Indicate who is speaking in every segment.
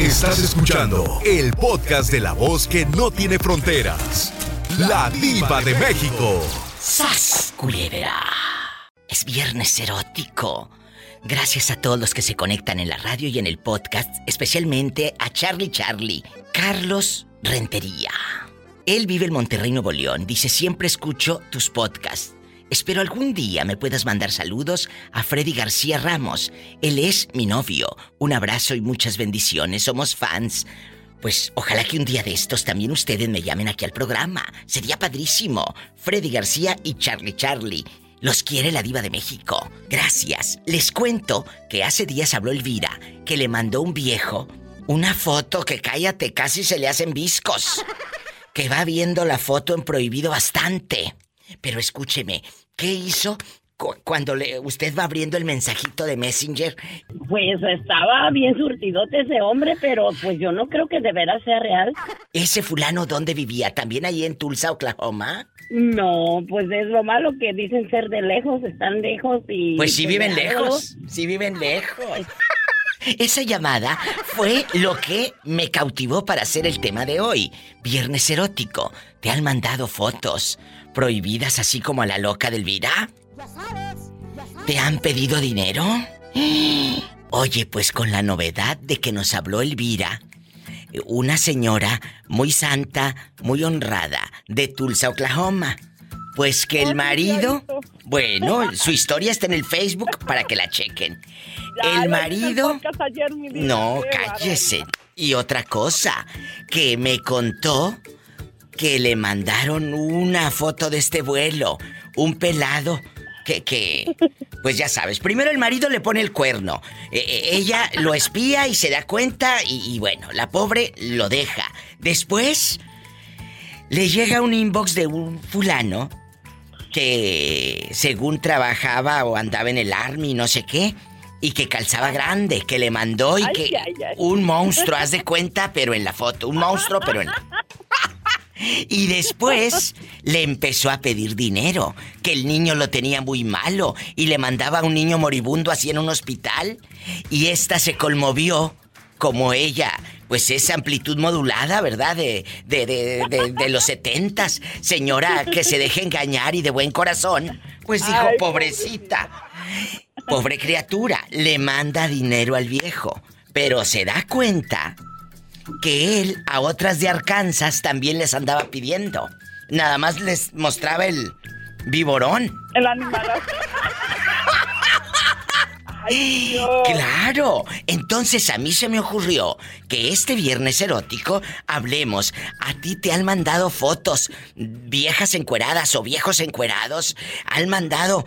Speaker 1: Estás escuchando el podcast de la voz que no tiene fronteras. La diva de México.
Speaker 2: ¡Sas, culebra! Es viernes erótico. Gracias a todos los que se conectan en la radio y en el podcast, especialmente a Charlie Charlie, Carlos Rentería. Él vive en Monterrey, Nuevo León. Dice, siempre escucho tus podcasts. Espero algún día me puedas mandar saludos a Freddy García Ramos. Él es mi novio. Un abrazo y muchas bendiciones. Somos fans. Pues ojalá que un día de estos también ustedes me llamen aquí al programa. Sería padrísimo. Freddy García y Charlie Charlie. Los quiere la diva de México. Gracias. Les cuento que hace días habló Elvira, que le mandó un viejo una foto que cállate, casi se le hacen viscos. Que va viendo la foto en prohibido bastante. Pero escúcheme, ¿qué hizo cuando le, usted va abriendo el mensajito de Messenger?
Speaker 3: Pues estaba bien surtidote ese hombre, pero pues yo no creo que de veras sea real.
Speaker 2: ¿Ese fulano dónde vivía? ¿También ahí en Tulsa, Oklahoma?
Speaker 3: No, pues es lo malo que dicen ser de lejos, están lejos y...
Speaker 2: Pues sí viven lejos, sí viven lejos. Esa llamada fue lo que me cautivó para hacer el tema de hoy. Viernes erótico. ¿Te han mandado fotos prohibidas así como a la loca del vida? ¿Te han pedido dinero? Oye, pues con la novedad de que nos habló Elvira, una señora muy santa, muy honrada, de Tulsa, Oklahoma. Pues que el marido... Bueno, su historia está en el Facebook para que la chequen. El marido... No, cállese. Y otra cosa, que me contó que le mandaron una foto de este vuelo, un pelado que, que, pues ya sabes, primero el marido le pone el cuerno, e, e, ella lo espía y se da cuenta y, bueno, la pobre lo deja. Después le llega un inbox de un fulano que según trabajaba o andaba en el army, no sé qué, y que calzaba grande, que le mandó y que un monstruo, haz de cuenta, pero en la foto, un monstruo, pero en la... Y después le empezó a pedir dinero, que el niño lo tenía muy malo y le mandaba a un niño moribundo así en un hospital. Y esta se conmovió como ella, pues esa amplitud modulada, ¿verdad? De, de, de, de, los setentas. Señora que se deje engañar y de buen corazón, pues dijo, pobrecita. Pobre criatura, le manda dinero al viejo, pero se da cuenta que él a otras de Arkansas también les andaba pidiendo. Nada más les mostraba el viborón.
Speaker 3: El animal.
Speaker 2: Claro, entonces a mí se me ocurrió que este viernes erótico hablemos. A ti te han mandado fotos, viejas encueradas o viejos encuerados, han mandado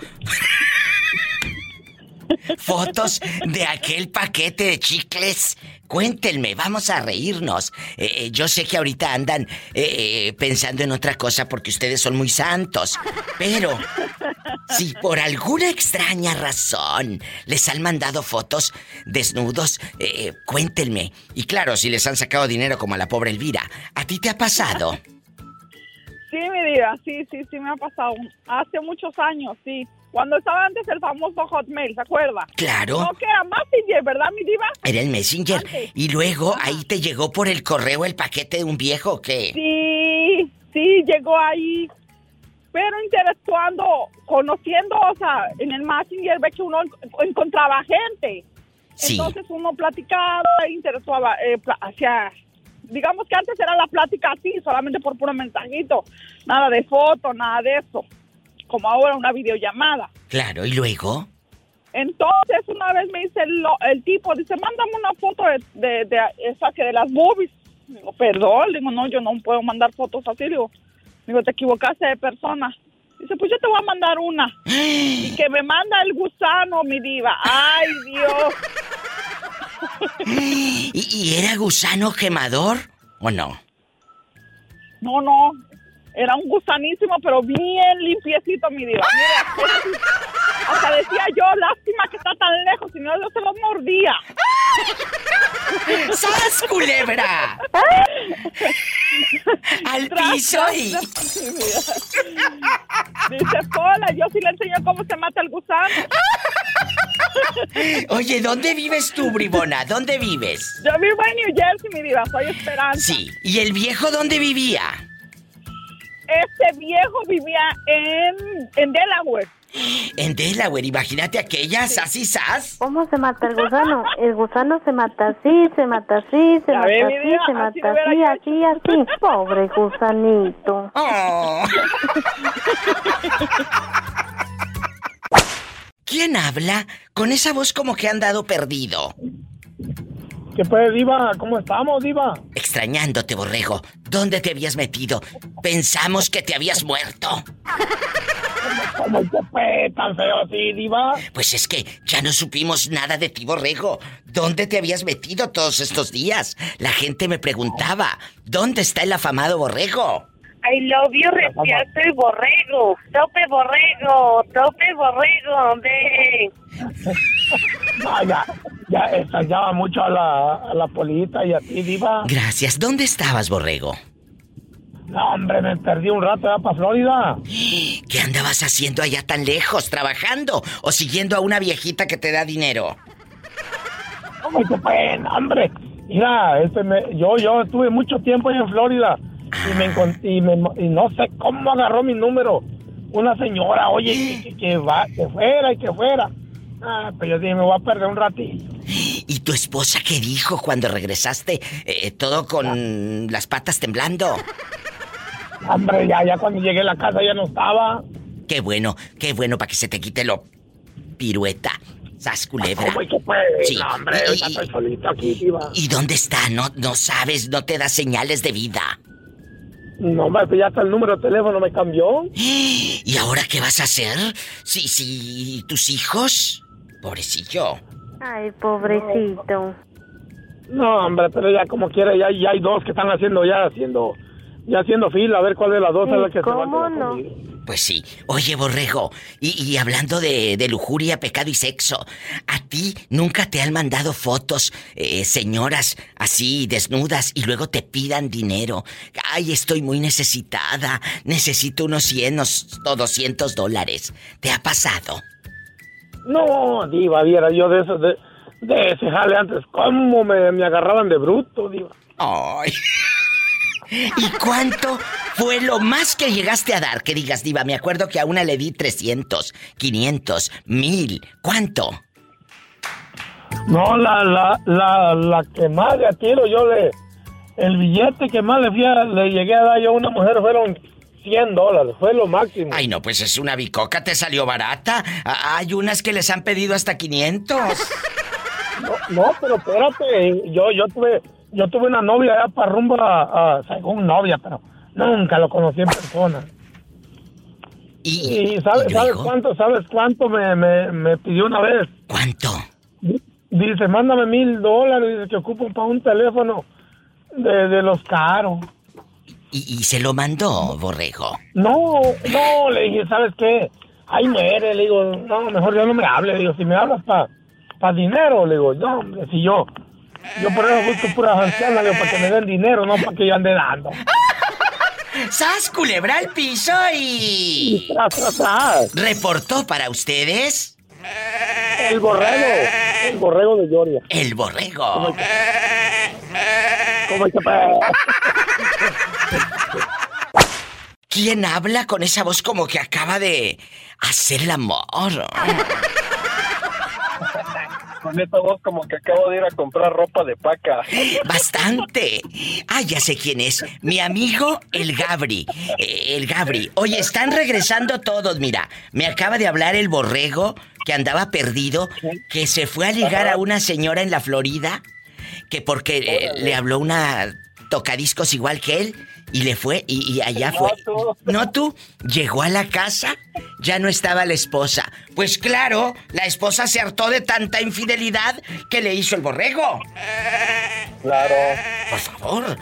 Speaker 2: fotos de aquel paquete de chicles. Cuéntenme, vamos a reírnos. Eh, eh, yo sé que ahorita andan eh, pensando en otra cosa porque ustedes son muy santos. Pero si por alguna extraña razón les han mandado fotos desnudos, cuéntenme. Y claro, si les han sacado dinero como a la pobre Elvira, ¿a ti te ha pasado?
Speaker 4: Sí, mi vida, sí, sí, sí me ha pasado. Hace muchos años, sí. Cuando estaba antes el famoso Hotmail, ¿se acuerda?
Speaker 2: Claro.
Speaker 4: No, que era Messenger, ¿verdad, mi diva?
Speaker 2: Era el Messenger. Y luego ahí te llegó por el correo el paquete de un viejo, ¿o ¿qué?
Speaker 4: Sí, sí, llegó ahí. Pero interactuando, conociendo, o sea, en el Messenger ve que uno encontraba gente. Sí. Entonces uno platicaba, interactuaba, eh, hacia digamos que antes era la plática así, solamente por puro mensajito, nada de foto, nada de eso como ahora una videollamada.
Speaker 2: Claro, ¿y luego?
Speaker 4: Entonces una vez me dice el, tipo, dice, mándame una foto de, de, esa que de las movies. Digo, perdón, digo, no, yo no puedo mandar fotos así. Digo, digo, te equivocaste de persona. Dice, pues yo te voy a mandar una. y que me manda el gusano, mi diva. Ay, Dios.
Speaker 2: ¿Y, ¿Y, era gusano quemador o no?
Speaker 4: No, no. Era un gusanísimo, pero bien limpiecito, mi diva. Mira, hasta decía yo, lástima que está tan lejos, si no yo se lo mordía.
Speaker 2: ¡Sas, culebra! Al piso y...
Speaker 5: Dice, hola, yo sí le enseño cómo se mata el gusano.
Speaker 2: Oye, ¿dónde vives tú, Bribona? ¿Dónde vives?
Speaker 5: Yo vivo en New Jersey, mi vida, soy Esperanza.
Speaker 2: Sí, ¿y el viejo dónde vivía?
Speaker 5: Este viejo vivía en, en Delaware.
Speaker 2: En Delaware, imagínate aquellas, así, sas.
Speaker 6: ¿Cómo se mata el gusano? El gusano se mata así, se mata así, se mata así, se mata así, así, así. Pobre gusanito. Oh.
Speaker 2: ¿Quién habla con esa voz como que han dado perdido?
Speaker 7: ¿Qué pues, Diva? ¿Cómo estamos, Diva?
Speaker 2: Extrañándote, borrego. ¿Dónde te habías metido? Pensamos que te habías muerto.
Speaker 7: ¿Cómo te fue tan feo así, Diva?
Speaker 2: Pues es que ya no supimos nada de ti, borrego. ¿Dónde te habías metido todos estos días? La gente me preguntaba, ¿dónde está el afamado borrego?
Speaker 8: I love you, el borrego. Tope borrego, tope borrego, ve.
Speaker 7: ya, ya extrañaba mucho a la, a la polita y a ti, Diva.
Speaker 2: Gracias. ¿Dónde estabas, borrego?
Speaker 7: No, hombre, me perdí un rato allá para Florida.
Speaker 2: ¿Qué andabas haciendo allá tan lejos? ¿Trabajando o siguiendo a una viejita que te da dinero?
Speaker 7: ¿Cómo qué pena, hombre? Mira, este me, yo, yo estuve mucho tiempo allá en Florida y me, y me y no sé cómo agarró mi número. Una señora, oye, que, va, que fuera y que fuera. Ah, pues yo dije, me voy a perder un ratito.
Speaker 2: ¿Y tu esposa qué dijo cuando regresaste? Eh, todo con las patas temblando.
Speaker 7: Hombre, ya, ya cuando llegué a la casa ya no estaba.
Speaker 2: Qué bueno, qué bueno para que se te quite lo pirueta. Sas culebra.
Speaker 7: ¿Cómo que pues? Sí. hombre, y, estoy solito aquí,
Speaker 2: ¿Y dónde está? No, no sabes, no te da señales de vida.
Speaker 7: No, hombre, pues ya hasta el número de teléfono me cambió.
Speaker 2: ¿Y ahora qué vas a hacer? Sí, sí, tus hijos. Pobrecillo.
Speaker 6: Ay, pobrecito.
Speaker 7: No, hombre, pero ya como quiera, ya, ya hay dos que están haciendo, ya haciendo ya haciendo fila a ver cuál de las dos es la que se va a no?
Speaker 2: Pues sí. Oye, Borrego, y, hablando de, lujuria, pecado y sexo, ¿a ti nunca te han mandado fotos, eh, señoras, así, desnudas, y luego te pidan dinero? Ay, estoy muy necesitada, necesito unos 100 o 200 dólares. ¿Te ha pasado?
Speaker 7: No, diva, viera yo de eso, de, de ese jale antes, ¿cómo me, me agarraban de bruto, diva?
Speaker 2: Ay... ¿Y cuánto fue lo más que llegaste a dar? Que digas, Diva, me acuerdo que a una le di 300, 500, 1000. ¿Cuánto?
Speaker 7: No, la, la, la, la que más le tiro yo le. El billete que más le, fui le llegué a dar yo a una mujer fueron 100 dólares, fue lo máximo.
Speaker 2: Ay, no, pues es una bicoca, te salió barata. Hay unas que les han pedido hasta 500.
Speaker 7: No, no pero espérate, yo, yo tuve yo tuve una novia allá para rumbo a, según novia, pero nunca lo conocí en persona.
Speaker 2: ¿Y,
Speaker 7: sabes, sabes cuánto, sabes cuánto me, me, pidió una vez?
Speaker 2: ¿Cuánto?
Speaker 7: Dice, mándame mil dólares, dice que ocupo para un teléfono de, de los caros.
Speaker 2: ¿Y, ¿Y, se lo mandó, Borrego?
Speaker 7: No, no, le dije, ¿sabes qué? Ay, muere, le digo, no, mejor ya no me hable, le digo, si me hablas para pa dinero, le digo, no, hombre, si yo, yo por eso busco puras ancianas para que me den dinero, no para que yo ande dando.
Speaker 2: ¡Sas, culebra al piso y... ¿Reportó para ustedes?
Speaker 7: El borrego. El borrego de Gloria.
Speaker 2: El borrego.
Speaker 7: ¿Cómo
Speaker 2: ¿Quién habla con esa voz como que acaba de hacer el amor?
Speaker 9: Con esta voz como que acabo de ir a comprar ropa de paca.
Speaker 2: Bastante. Ah, ya sé quién es. Mi amigo el Gabri. Eh, el Gabri. Oye, están regresando todos, mira. Me acaba de hablar el borrego que andaba perdido, que se fue a ligar a una señora en la Florida, que porque eh, le habló una tocadiscos igual que él y le fue y, allá fue. No tú, llegó a la casa, ya no estaba la esposa. Pues claro, la esposa se hartó de tanta infidelidad que le hizo el borrego.
Speaker 9: Claro.
Speaker 2: Por favor.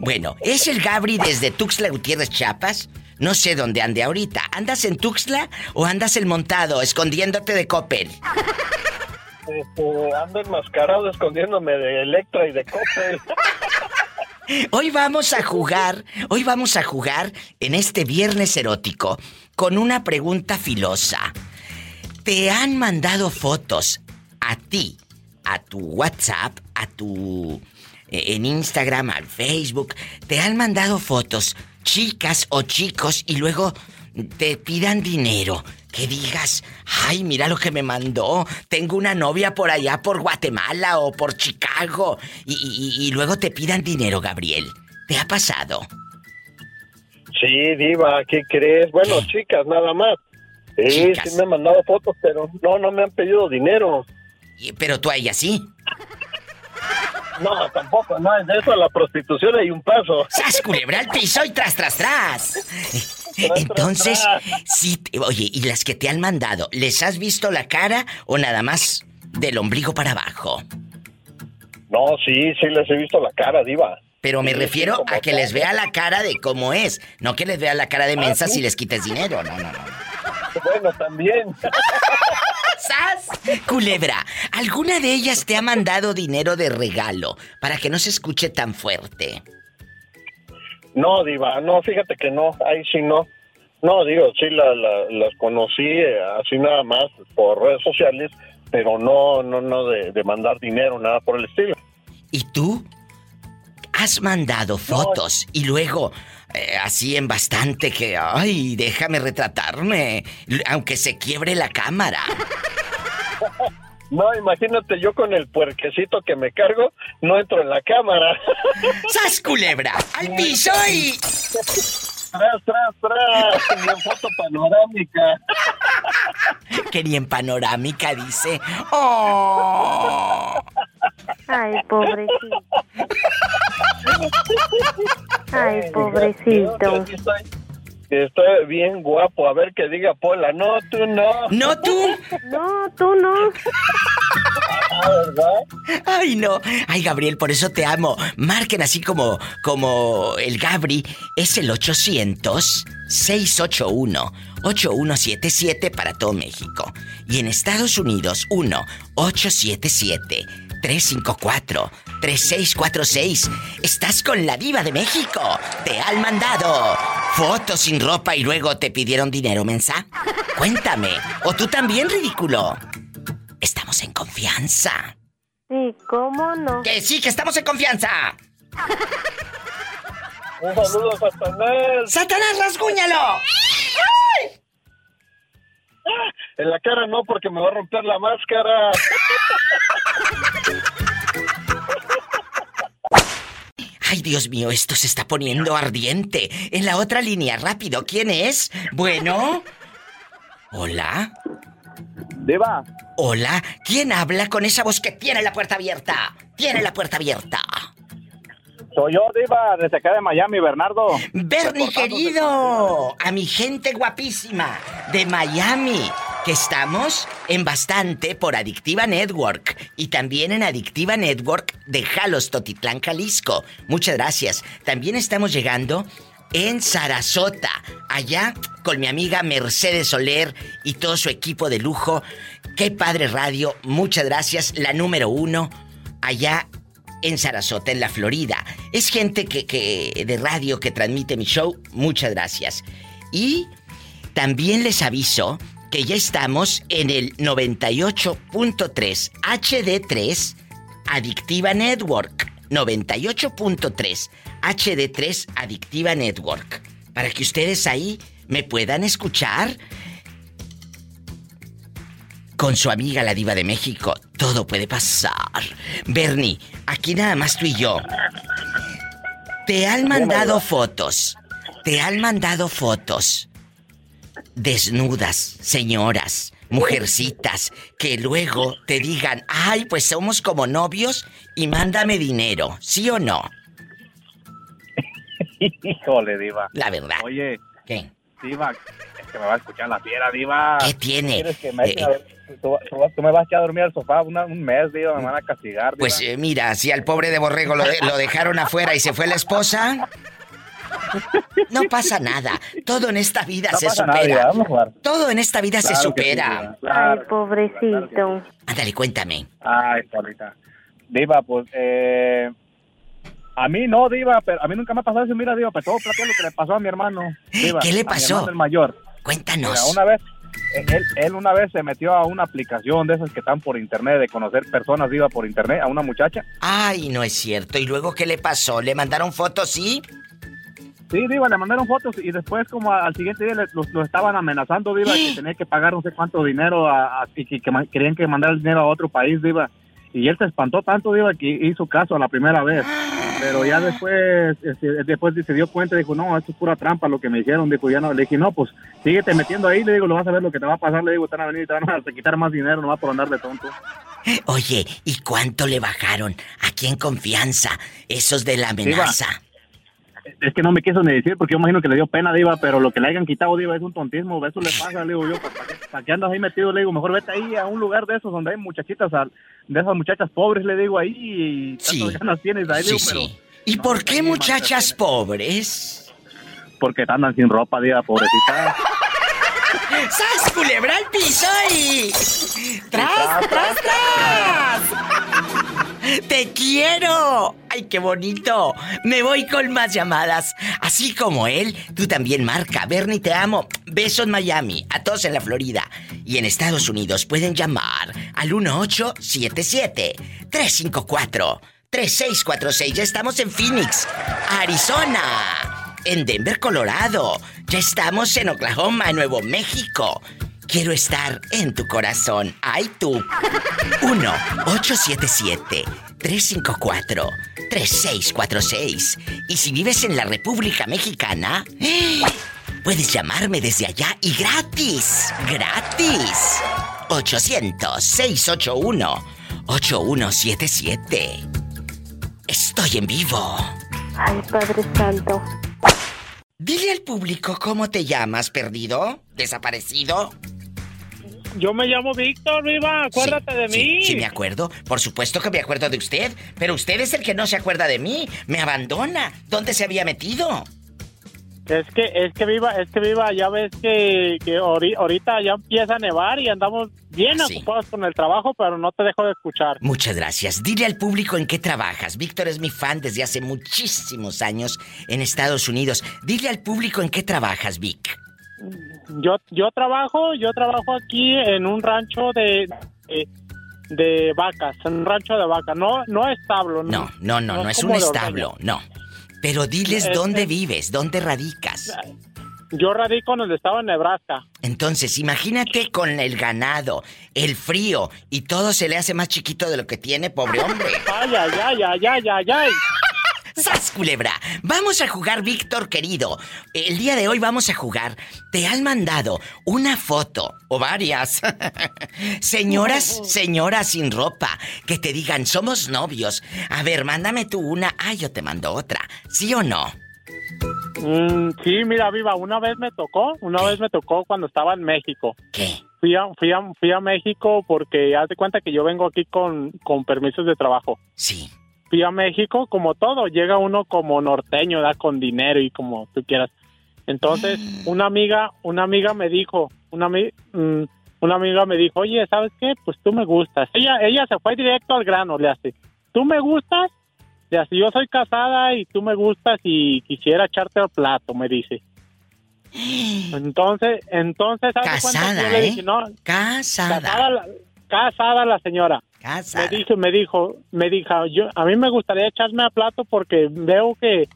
Speaker 2: bueno, es el Gabri desde Tuxtla Gutiérrez, Chiapas. No sé dónde ande ahorita. ¿Andas en Tuxtla o andas el montado, escondiéndote de Coppel?
Speaker 9: Este, ando enmascarado escondiéndome de Electra y de Coppel.
Speaker 2: Hoy vamos a jugar, hoy vamos a jugar en este viernes erótico con una pregunta filosa. ¿Te han mandado fotos a ti, a tu WhatsApp, a tu eh, en Instagram, al Facebook, te han mandado fotos, chicas o chicos, y luego te pidan dinero. Que digas, ay, mira lo que me mandó. Tengo una novia por allá, por Guatemala o por Chicago. Y, luego te pidan dinero, Gabriel. ¿Te ha pasado?
Speaker 9: Sí, Diva, ¿qué crees? Bueno, chicas, nada más. Sí, sí me han mandado fotos, pero no, no me han pedido dinero.
Speaker 2: Pero tú a ella sí.
Speaker 9: No, tampoco, no, de eso a la prostitución hay un paso.
Speaker 2: ¡Sas, culebra al piso y tras, tras, tras! Entonces, sí, oye, ¿y las que te han mandado, les has visto la cara o nada más del ombligo para abajo?
Speaker 9: No, sí, sí les he visto la cara, diva.
Speaker 2: Pero me refiero a que les vea la cara de cómo es, no que les vea la cara de ah, mensa si les quites dinero, no, no, no.
Speaker 9: Bueno, también.
Speaker 2: ¡Sas! Culebra, ¿alguna de ellas te ha mandado dinero de regalo para que no se escuche tan fuerte?
Speaker 9: No, Diva, no, fíjate que no, ahí sí no. No, digo, sí las conocí eh, así nada más por redes sociales, pero no, no, no de, mandar dinero, nada por el estilo.
Speaker 2: ¿Y tú? Has mandado fotos y luego eh, así en bastante que, ay, déjame retratarme, aunque se quiebre la cámara.
Speaker 9: No, imagínate yo con el puerquecito que me cargo, no entro en la cámara.
Speaker 2: ¡Sas culebra! ¡Al piso y!
Speaker 9: Tras, tras, tras. Ni en foto panorámica.
Speaker 2: Que ni en panorámica dice. ¡Oh!
Speaker 6: Ay, pobrecito. Ay, pobrecito.
Speaker 9: Estoy bien guapo. A ver que diga Pola. No, tú no.
Speaker 2: ¿No tú?
Speaker 6: No, tú no.
Speaker 9: Ah, ¿verdad?
Speaker 2: Ay, no. Ay, Gabriel, por eso te amo. Marquen así como, como el Gabri. Es el 800 681 8177 para todo México. Y en Estados Unidos, 1 877 354-3646. Estás con la diva de México. Te han mandado fotos sin ropa y luego te pidieron dinero, mensa. Cuéntame. ¿O tú también, ridículo? Estamos en confianza.
Speaker 6: Sí, ¿cómo no?
Speaker 2: Que sí, que estamos en confianza.
Speaker 9: Un saludo, Satanás.
Speaker 2: ¡Satanás, rasguñalo!
Speaker 9: En la cara no, porque me va a romper la máscara.
Speaker 2: Ay, Dios mío, esto se está poniendo ardiente. En la otra línea, rápido, ¿quién es? Bueno. Hola.
Speaker 10: Diva.
Speaker 2: Hola, ¿quién habla con esa voz que tiene la puerta abierta? Tiene la puerta abierta.
Speaker 10: Soy yo, Diva, desde acá de Miami, Bernardo.
Speaker 2: Bernie, querido. A mi gente guapísima de Miami que estamos en bastante por Adictiva Network y también en Adictiva Network de Jalos, Totitlán, Jalisco. Muchas gracias. También estamos llegando en Sarasota, allá con mi amiga Mercedes Soler y todo su equipo de lujo. Qué padre radio, muchas gracias. La número uno, allá en Sarasota, en la Florida. Es gente que, que de radio que transmite mi show, muchas gracias. Y también les aviso que ya estamos en el 98.3 HD3 Adictiva Network. 98.3 HD3 Adictiva Network. Para que ustedes ahí me puedan escuchar con su amiga la diva de México. Todo puede pasar. Bernie, aquí nada más tú y yo. Te han mandado fotos. Te han mandado fotos desnudas, señoras, mujercitas, que luego te digan, ay, pues somos como novios y mándame dinero, ¿sí o no?
Speaker 10: Híjole, Diva.
Speaker 2: La verdad.
Speaker 10: Oye.
Speaker 2: ¿Qué?
Speaker 10: Diva, es que me va a escuchar la fiera, Diva.
Speaker 2: ¿Qué tiene?
Speaker 10: Que me eh, tú, me vas a a dormir al sofá un mes, Diva, me van a castigar.
Speaker 2: Pues eh, mira, si al pobre de Borrego lo, lo dejaron afuera y se fue la esposa. No pasa nada. Todo en esta vida se supera. Todo en esta vida se supera.
Speaker 6: Ay, pobrecito.
Speaker 2: Ándale, cuéntame.
Speaker 10: Ay, Paulita. Diva, pues, eh, A mí no, Diva, pero a mí nunca me ha pasado eso. Mira, Diva, pero todo lo que le pasó a mi hermano. Diva,
Speaker 2: ¿Qué le pasó?
Speaker 10: el mayor.
Speaker 2: Cuéntanos.
Speaker 10: una vez, él, él, una vez se metió a una aplicación de esas que están por internet, de conocer personas, Diva, por internet, a una muchacha.
Speaker 2: Ay, no es cierto. ¿Y luego qué le pasó? ¿Le mandaron fotos, sí?
Speaker 10: Sí, Diva, le mandaron fotos y después como al siguiente día lo, estaban amenazando, Diva, que tenía que pagar no sé cuánto dinero y que, querían que mandara el dinero a otro país, Diva. Y él se espantó tanto, Diva, que hizo caso a la primera vez. Pero ya después, este, después se dio cuenta dijo, no, esto es pura trampa lo que me hicieron. Dijo, ya no, le dije, no, pues síguete metiendo ahí, le digo, lo vas a ver lo que te va a pasar. Le digo, están a venir y te van a quitar más dinero, no va por andar de tonto.
Speaker 2: Oye, ¿y cuánto le bajaron? Aquí en confianza, esos de la amenaza
Speaker 10: es que no me quiso ni decir porque yo imagino que le dio pena, Diva, pero lo que le hayan quitado, Diva, es un tontismo. Eso le pasa, le digo yo, ¿para qué, andas ahí metido? Le digo, mejor vete ahí a un lugar de esos donde hay muchachitas, de esas muchachas pobres, le digo ahí, y
Speaker 2: sí. ganas tienes ahí, sí, sí. ¿Y por qué muchachas pobres?
Speaker 10: Porque andan sin ropa, Diva, pobrecita.
Speaker 2: ¡Sas, culebra al piso y... ¡Tras, tras, tras! ¡Te quiero! ¡Ay, qué bonito! Me voy con más llamadas. Así como él, tú también marca. Bernie, te amo. Beso en Miami, a todos en la Florida. Y en Estados Unidos pueden llamar al 1877-354-3646. Ya estamos en Phoenix, Arizona. En Denver, Colorado. Ya estamos en Oklahoma, Nuevo México. Quiero estar en tu corazón. ¡Ay, tú! 1-877-354-3646. Y si vives en la República Mexicana, puedes llamarme desde allá y gratis. ¡Gratis! 800-681-8177. Estoy en vivo.
Speaker 6: Ay, Padre Santo.
Speaker 2: Dile al público cómo te llamas, perdido, desaparecido.
Speaker 11: Yo me llamo Víctor, viva, acuérdate de mí.
Speaker 2: Sí, me acuerdo. Por supuesto que me acuerdo de usted, pero usted es el que no se acuerda de mí. Me abandona. ¿Dónde se había metido?
Speaker 11: Es que, es que viva, es que viva, ya ves que, que ahorita ya empieza a nevar y andamos bien ocupados con el trabajo, pero no te dejo de escuchar.
Speaker 2: Muchas gracias. Dile al público en qué trabajas. Víctor es mi fan desde hace muchísimos años en Estados Unidos. Dile al público en qué trabajas, Vic.
Speaker 11: Yo, yo trabajo, yo trabajo aquí en un rancho de, de, vacas, en un rancho de vacas. No, no establo.
Speaker 2: No, no, no, no, es un establo, no. Pero diles dónde vives, dónde radicas.
Speaker 11: Yo radico en el estado de Nebraska.
Speaker 2: Entonces, imagínate con el ganado, el frío y todo se le hace más chiquito de lo que tiene, pobre hombre.
Speaker 11: Ay, ay, ay, ay, ay, ay.
Speaker 2: ¡Sas, culebra! Vamos a jugar, Víctor querido. El día de hoy vamos a jugar. Te han mandado una foto, o varias. Señoras, señoras sin ropa, que te digan, somos novios. A ver, mándame tú una. Ah, yo te mando otra. ¿Sí o no?
Speaker 11: Mm, sí, mira, viva, una vez me tocó, una vez me tocó cuando estaba en México.
Speaker 2: ¿Qué?
Speaker 11: Fui a, fui a, fui a México porque haz de cuenta que yo vengo aquí con, con permisos de trabajo.
Speaker 2: Sí
Speaker 11: fui a México, como todo, llega uno como norteño, da con dinero y como tú quieras. Entonces, mm. una amiga, una amiga me dijo, una, mm, una amiga me dijo, oye, ¿sabes qué? Pues tú me gustas. Ella, ella se fue directo al grano, le hace, ¿tú me gustas? Le hace, yo soy casada y tú me gustas y quisiera echarte al plato, me dice. Entonces, entonces,
Speaker 2: casada, ¿eh? casada.
Speaker 11: Casada casada la señora. Me dijo, me dijo, me dijo, yo, a mí me gustaría echarme a plato porque veo que,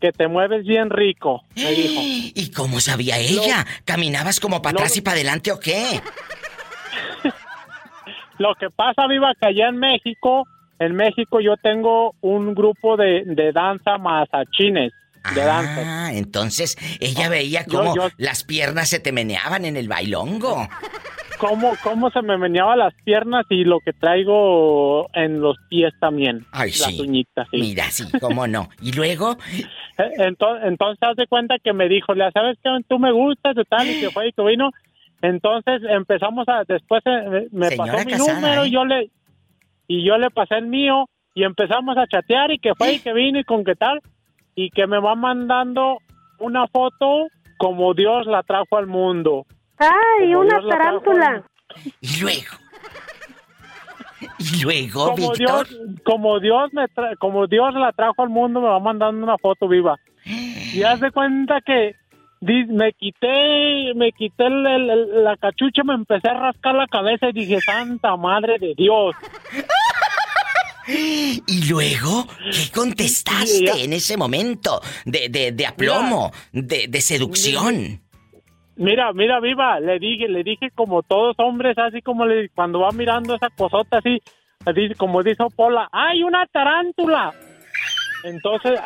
Speaker 11: que te mueves bien rico, me dijo.
Speaker 2: ¿Y cómo sabía ella? ¿Caminabas como para atrás y para adelante o qué?
Speaker 11: Lo que pasa, Viva, que allá en México, en México yo tengo un grupo de, de danza mazachines. De danza.
Speaker 2: Ah, entonces ella veía cómo las piernas se te meneaban en el bailongo
Speaker 11: cómo, cómo se me meneaba las piernas y lo que traigo en los pies también.
Speaker 2: Ay,
Speaker 11: las uñitas, sí.
Speaker 2: Mira, sí, cómo no. ¿Y luego?
Speaker 11: Entonces, entonces, haz de cuenta que me dijo, ¿sabes qué? Tú me gustas, de tal, y que fue y que vino. Entonces empezamos a, después eh, me pasó mi número y ¿eh? yo le, y yo le pasé el mío y empezamos a chatear y que fue y que vino y con qué tal y que me va mandando una foto como Dios la trajo al mundo.
Speaker 6: ¡Ay, una tarántula!
Speaker 2: Y luego. Y luego,
Speaker 11: como
Speaker 2: Víctor.
Speaker 11: Dios, como Dios me tra- como Dios la trajo al mundo, me va mandando una foto viva. Y haz de cuenta que me quité, me quité el- el- el- la cachucha, me empecé a rascar la cabeza y dije, Santa Madre de Dios.
Speaker 2: Y luego, ¿qué contestaste en ese momento de, de, de aplomo, de, de seducción?
Speaker 11: Mira, mira, viva, le dije, le dije como todos hombres, así como le, cuando va mirando esa cosota así, así como dice Pola, ¡ay, una tarántula! Entonces,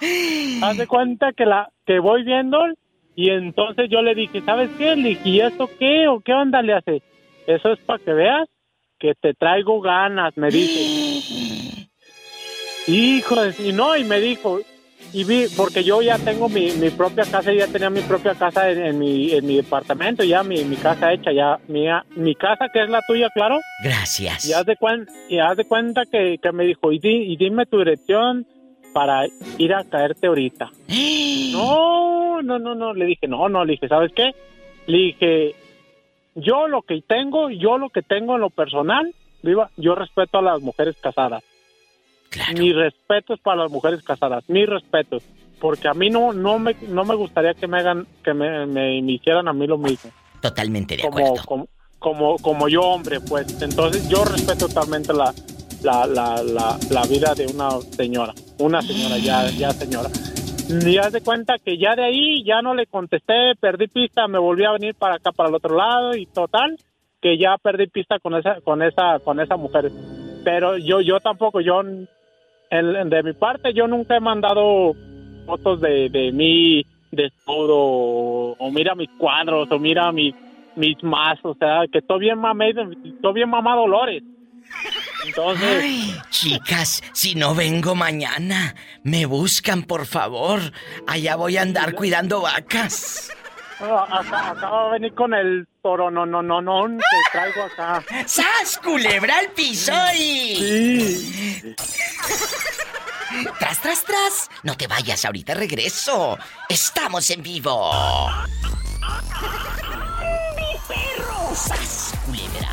Speaker 11: haz de cuenta que la, que voy viendo, y entonces yo le dije, ¿sabes qué? Le dije, ¿y eso qué? ¿O qué onda le hace? Eso es para que veas que te traigo ganas, me dice. Hijo. Y no, y me dijo, y vi, porque yo ya tengo mi, mi propia casa, ya tenía mi propia casa en, en mi, en mi departamento, ya mi, mi casa hecha, ya mi, mi casa que es la tuya, claro.
Speaker 2: Gracias.
Speaker 11: Y haz de, cuen- y haz de cuenta que, que me dijo, y, di- y dime tu dirección para ir a caerte ahorita. No, no, no, no, le dije, no, no, le dije, ¿sabes qué? Le dije, yo lo que tengo, yo lo que tengo en lo personal, viva, yo respeto a las mujeres casadas. Mi respeto es para las mujeres casadas, mi respeto, porque a mí no, no me, no me gustaría que me hagan, que me, me, me hicieran a mí lo mismo.
Speaker 2: Totalmente de
Speaker 11: Como,
Speaker 2: acuerdo.
Speaker 11: como, como, como yo hombre, pues, entonces yo respeto totalmente la, la, la, la, la vida de una señora, una señora, ya, ya señora. Y haz de cuenta que ya de ahí ya no le contesté, perdí pista, me volví a venir para acá, para el otro lado y total, que ya perdí pista con esa, con esa, con esa mujer. Pero yo, yo tampoco, yo, en- de mi parte, yo nunca he mandado fotos de, de mí desnudo o, o mira mis cuadros o mira mis, mis mazos, o sea, que estoy bien mamé, estoy bien mamá Dolores. Entonces,
Speaker 2: Ay, chicas, si no vengo mañana, me buscan, por favor. Allá voy a andar cuidando vacas.
Speaker 11: Acá, acá va a venir con el toro, no, no, no, no, que traigo acá.
Speaker 2: ¡Sas, culebra al piso y...
Speaker 11: Sí.
Speaker 2: Tras, tras, tras. No te vayas, ahorita regreso. Estamos en vivo. ¡Mi perro! ¡Sas, culebra!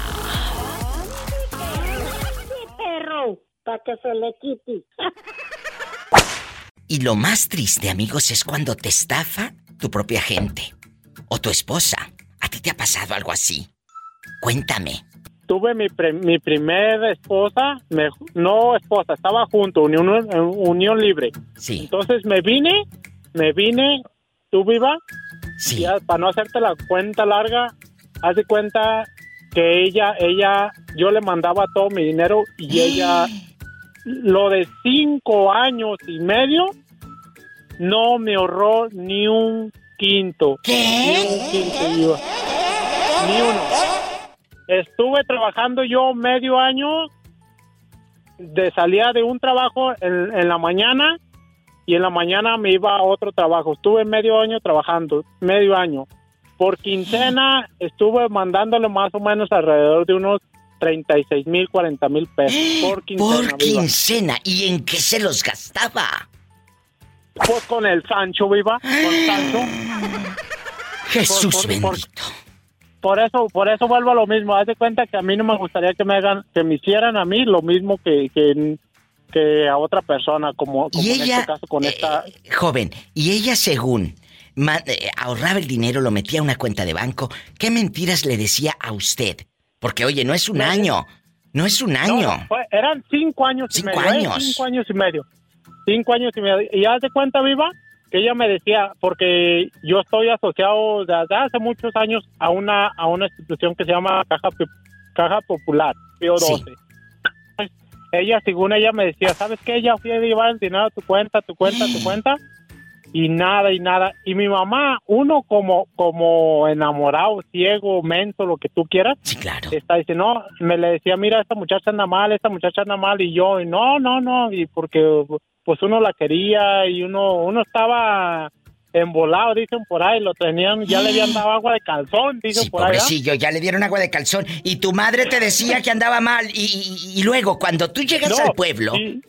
Speaker 12: perro, para que se le quite.
Speaker 2: Y lo más triste, amigos, es cuando te estafa tu propia gente. O tu esposa. ¿A ti te ha pasado algo así? Cuéntame.
Speaker 11: Tuve mi, pre- mi primer esposa, me- no esposa, estaba junto, unión, unión libre.
Speaker 2: Sí.
Speaker 11: Entonces me vine, me vine, tú viva,
Speaker 2: Sí.
Speaker 11: ya, para no hacerte la cuenta larga, haz de cuenta que ella, ella, yo le mandaba todo mi dinero y ella, lo de cinco años y medio, no me ahorró ni un quinto. Ni un quinto. Ni uno. Estuve trabajando yo medio año, de salía de un trabajo en, en la mañana y en la mañana me iba a otro trabajo. Estuve medio año trabajando, medio año. Por quincena estuve mandándole más o menos alrededor de unos 36 mil, 40 mil pesos por quincena.
Speaker 2: Por
Speaker 11: viva.
Speaker 2: quincena. ¿Y en qué se los gastaba?
Speaker 11: Pues con el Sancho, viva, con Sancho.
Speaker 2: Jesús
Speaker 11: Por- por-
Speaker 2: bendito.
Speaker 11: Por eso, por eso vuelvo a lo mismo. Haz de cuenta que a mí no me gustaría que me hagan, que me hicieran a mí lo mismo que, que, que a otra persona, como, como
Speaker 2: Y
Speaker 11: en
Speaker 2: ella,
Speaker 11: este caso con esta.
Speaker 2: Joven, y ella según eh, ahorraba el dinero, lo metía a una cuenta de banco, ¿qué mentiras le decía a usted? Porque oye, no es un año, no es un año.
Speaker 11: No, fue- eran cinco años
Speaker 2: Cinco
Speaker 11: y medio. ¿eh?
Speaker 2: años.
Speaker 11: Cinco años y medio. Cinco años y medio. Y haz de cuenta, Viva, que ella me decía, porque yo estoy asociado desde hace muchos años a una, a una institución que se llama Caja, Caja Popular, Pío
Speaker 2: Sí.
Speaker 11: 12. Pues, Ella, según ella, me decía, ¿sabes qué? Ella fui a llevar el dinero a tu cuenta, tu cuenta, tu cuenta. Y nada, y nada. Y mi mamá, uno como, como enamorado, ciego, menso, lo que tú quieras.
Speaker 2: Sí, claro.
Speaker 11: Está diciendo, no, me le decía, mira, esta muchacha anda mal, esta muchacha anda mal. Y yo, y no, no, no. Y porque pues uno la quería y uno, uno estaba embolado, dicen por ahí, lo tenían, ya le habían dado agua de calzón, dicen
Speaker 2: Sí,
Speaker 11: por ahí. ¿ah?
Speaker 2: pobrecillo, ya le dieron agua de calzón y tu madre te decía que andaba mal y, y- y luego cuando tú llegas
Speaker 11: No,
Speaker 2: al pueblo,
Speaker 11: Y,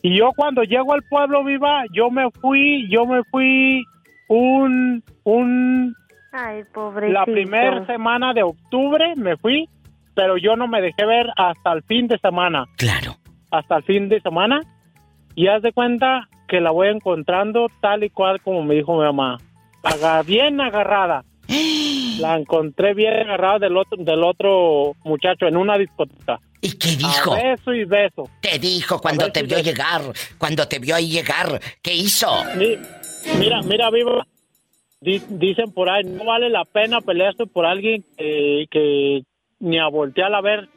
Speaker 11: y yo cuando llego al pueblo viva, yo me fui, yo me fui un, un,
Speaker 6: Ay, pobrecito.
Speaker 11: la primera semana de octubre me fui pero yo no me dejé ver hasta el fin de semana.
Speaker 2: Claro.
Speaker 11: Hasta el fin de semana. Y haz de cuenta que la voy encontrando tal y cual como me dijo mi mamá. Aga- bien agarrada. La encontré bien agarrada del otro, del otro muchacho en una discoteca.
Speaker 2: ¿Y qué dijo?
Speaker 11: A beso y beso.
Speaker 2: Te dijo cuando te vio llegar, cuando te vio ahí llegar, ¿qué hizo?
Speaker 11: Mi- Mira, mira, viva. Di- dicen por ahí, no vale la pena pelearse por alguien que, que ni a voltear a ver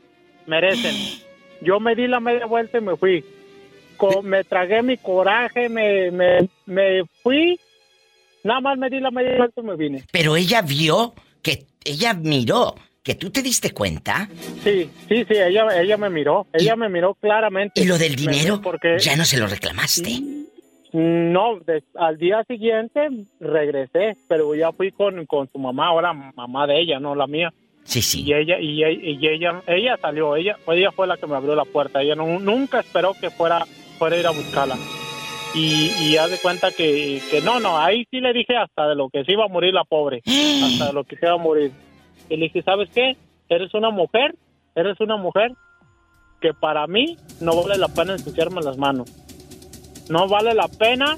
Speaker 11: merecen. Yo me di la media vuelta y me fui. Co- me tragué mi coraje, me, me, me fui. Nada más me di la media vuelta y me vine.
Speaker 2: Pero ella vio que ella miró que tú te diste cuenta
Speaker 11: Sí, sí, sí, ella, ella me miró. Ella me miró claramente.
Speaker 2: y lo del dinero
Speaker 11: Porque
Speaker 2: ya no se lo reclamaste.
Speaker 11: No, de- al día siguiente regresé, pero ya fui con, con su mamá, ahora mamá de ella, no la mía.
Speaker 2: Sí, sí.
Speaker 11: Y ella, y, ella- y ella, ella salió, ella, ella fue la que me abrió la puerta. Ella no- nunca esperó que fuera, fuera a ir a buscarla. Y, y haz de cuenta que, que no, no, ahí sí le dije hasta de lo que se iba a morir la pobre, hasta de lo que se iba a morir. Y le dije, ¿sabes qué? Eres una mujer, eres una mujer que para mí no vale la pena ensuciarme las manos. No vale la pena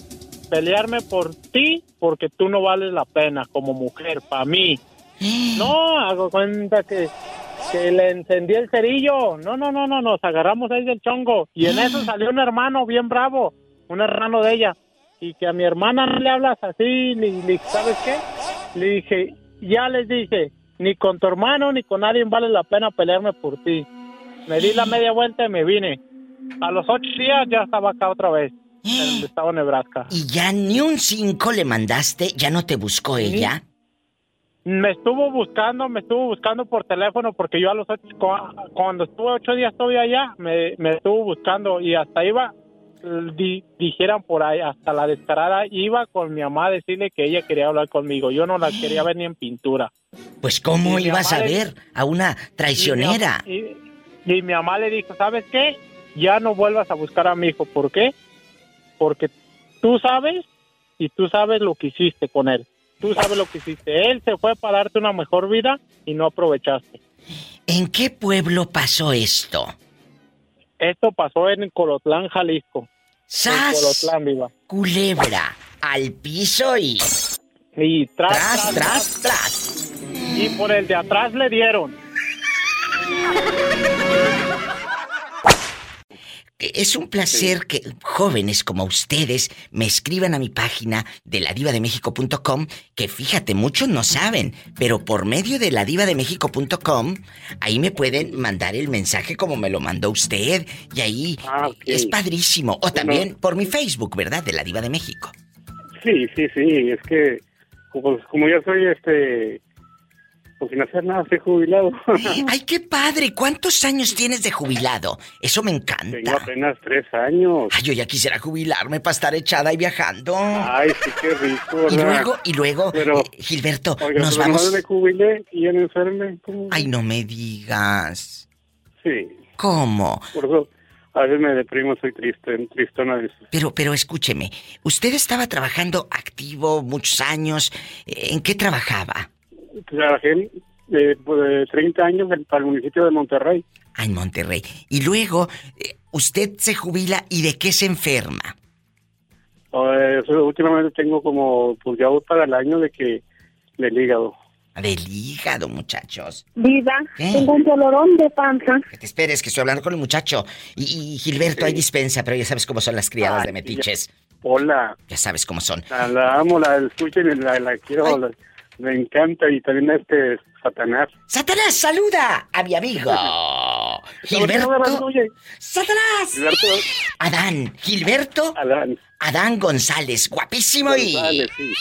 Speaker 11: pelearme por ti porque tú no vales la pena como mujer, para mí. No, hago cuenta que, que le encendí el cerillo. No, no, no, no, nos agarramos ahí del chongo. Y en eso salió un hermano bien bravo, un hermano de ella. Y que a mi hermana no le hablas así, ni, ni ¿sabes qué? Le dije, ya les dije, ni con tu hermano ni con nadie vale la pena pelearme por ti. Me di la media vuelta y me vine. A los ocho días ya estaba acá otra vez, en el estado de Nebraska.
Speaker 2: Y ya ni un 5 le mandaste, ya no te buscó ella.
Speaker 11: Me estuvo buscando, me estuvo buscando por teléfono porque yo a los ocho, cu- cuando estuve ocho días todavía allá, me, me estuvo buscando y hasta iba, di- dijeran por ahí, hasta la descarada, iba con mi mamá a decirle que ella quería hablar conmigo. Yo no la quería ver ni en pintura.
Speaker 2: Pues cómo
Speaker 11: Y
Speaker 2: ibas a
Speaker 11: le-
Speaker 2: ver a una traicionera.
Speaker 11: Y mi, am- y- y mi mamá le dijo, ¿sabes qué? Ya no vuelvas a buscar a mi hijo. ¿Por qué? Porque tú sabes y tú sabes lo que hiciste con él. Tú sabes lo que hiciste. Él se fue para darte una mejor vida y no aprovechaste.
Speaker 2: ¿En qué pueblo pasó esto?
Speaker 11: Esto pasó en Colotlán, Jalisco.
Speaker 2: ¡Sas!
Speaker 11: En Colotlán, viva.
Speaker 2: Culebra, al piso y...
Speaker 11: Y tras,
Speaker 2: Tras, tras, tras.
Speaker 11: Y por el de atrás le dieron.
Speaker 2: Es un placer que jóvenes como ustedes me escriban a mi página de ladivademexico.com, que fíjate, muchos no saben, pero por medio de ladivademexico.com, ahí me pueden mandar el mensaje como me lo mandó usted, y ahí
Speaker 13: Ah,
Speaker 2: es padrísimo. O también por mi Facebook, ¿verdad? De la Diva de México.
Speaker 13: Sí, sí, sí, es que como, como yo soy este, pues sin hacer nada, estoy jubilado.
Speaker 2: ¡Ay, qué padre! ¿Cuántos años tienes de jubilado? Eso me encanta.
Speaker 13: Tengo apenas tres años.
Speaker 2: Ay, yo ya quisiera jubilarme para estar echada y viajando.
Speaker 13: Ay, sí, qué rico.
Speaker 2: Y
Speaker 13: ¿verdad?
Speaker 2: luego, y luego,
Speaker 13: Pero-
Speaker 2: eh, Gilberto,
Speaker 13: Oiga,
Speaker 2: nos
Speaker 13: pero
Speaker 2: vamos.
Speaker 13: me jubilé y ya enferme. ¿cómo?
Speaker 2: Ay, no me digas.
Speaker 13: Sí,
Speaker 2: ¿Cómo?
Speaker 13: por eso a veces me deprimo, soy triste, tristona eso.
Speaker 2: Pero, pero escúcheme, usted estaba trabajando activo muchos años. ¿En qué trabajaba?
Speaker 13: Trabajé eh, pues, de 30 años en- para el municipio de Monterrey.
Speaker 2: Ah, en Monterrey. Y luego, eh, usted se jubila y de qué se enferma.
Speaker 13: Eh, últimamente tengo como, pues ya voy para el año de que del hígado.
Speaker 2: Del hígado, muchachos.
Speaker 12: Viva, tengo un dolorón de panza.
Speaker 2: Que te esperes, que estoy hablando con el muchacho. Y, y, Gilberto, hay dispensa, pero ya sabes cómo son las criadas de metiches.
Speaker 13: Hola,
Speaker 2: Ya sabes cómo son.
Speaker 13: la, la amo, la escucho y la, la quiero, me encanta y también este Satanás.
Speaker 2: ¡Satanás, saluda a mi amigo! Gilberto. ¡Satanás!
Speaker 13: Gilberto.
Speaker 2: Adán. Gilberto.
Speaker 13: Adán.
Speaker 2: Adán González. Guapísimo
Speaker 13: González,
Speaker 2: y.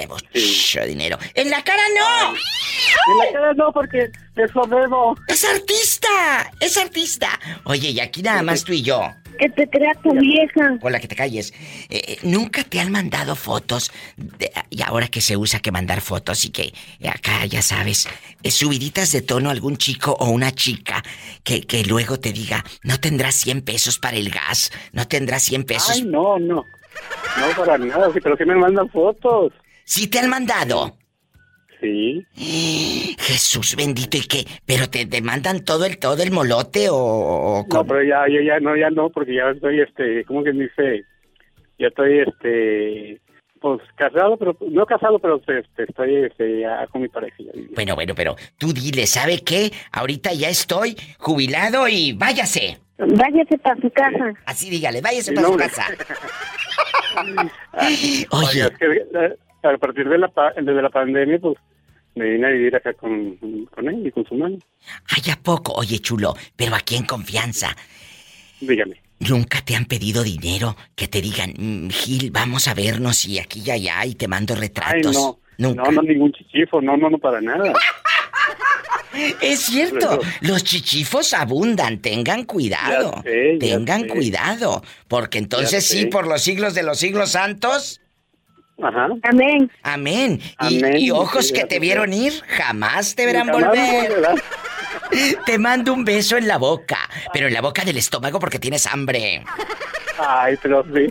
Speaker 2: De mucho dinero. ¡En la cara no!
Speaker 13: En la cara no, porque eso debo.
Speaker 2: ¡Es artista! ¡Es artista! Oye, y aquí nada más tú y yo.
Speaker 12: Que te crea tu vieja.
Speaker 2: Hola, que te calles. Eh, eh, ¿Nunca te han mandado fotos? de- y ahora que se usa que mandar fotos y que acá, ya sabes, eh, subiditas de tono algún chico o una chica que, que luego te diga, no tendrás 100 pesos para el gas, no tendrás 100 pesos.
Speaker 13: Ay, no, no. No, para nada, pero que me mandan fotos.
Speaker 2: ¿Sí te han mandado?
Speaker 13: Sí.
Speaker 2: Jesús bendito, ¿y qué? ¿Pero te demandan todo el todo el molote o, o
Speaker 13: No, pero ya, ya, ya, no, ya no, porque ya estoy, este, ¿cómo que dice? Ya estoy, este, pues casado, pero no casado, pero este, estoy este, ya con mi pareja.
Speaker 2: Bueno, bueno, pero tú dile, ¿sabe qué? Ahorita ya estoy jubilado y váyase.
Speaker 12: Váyase para su casa.
Speaker 2: Así dígale, váyase para
Speaker 13: no,
Speaker 2: su casa.
Speaker 13: Oye, es que a partir de la, desde la pandemia, pues me vine a vivir acá con, con él y con su mano.
Speaker 2: Ay, ¿a poco? Oye, chulo, pero aquí en confianza.
Speaker 13: Dígame.
Speaker 2: ¿Nunca te han pedido dinero? Que te digan, "Mm, Gil, vamos a vernos y aquí y allá y te mando
Speaker 13: Ay,
Speaker 2: retratos.
Speaker 13: no.
Speaker 2: Nunca.
Speaker 13: No, no, ningún chichifo, no, no, no, para nada.
Speaker 2: Es cierto, los chichifos abundan, tengan cuidado.
Speaker 13: Ya sé, ya
Speaker 2: tengan
Speaker 13: sé.
Speaker 2: cuidado, porque entonces sí, por los siglos de los siglos santos.
Speaker 13: Ajá.
Speaker 12: Amén.
Speaker 2: Amén. Y,
Speaker 13: Amén.
Speaker 2: y ojos
Speaker 13: Sí,
Speaker 2: que te vieron ir, jamás te verán
Speaker 13: Jamás
Speaker 2: volver. Te mando un beso en la boca, pero en la boca del estómago porque tienes hambre.
Speaker 13: Ay, pero sí.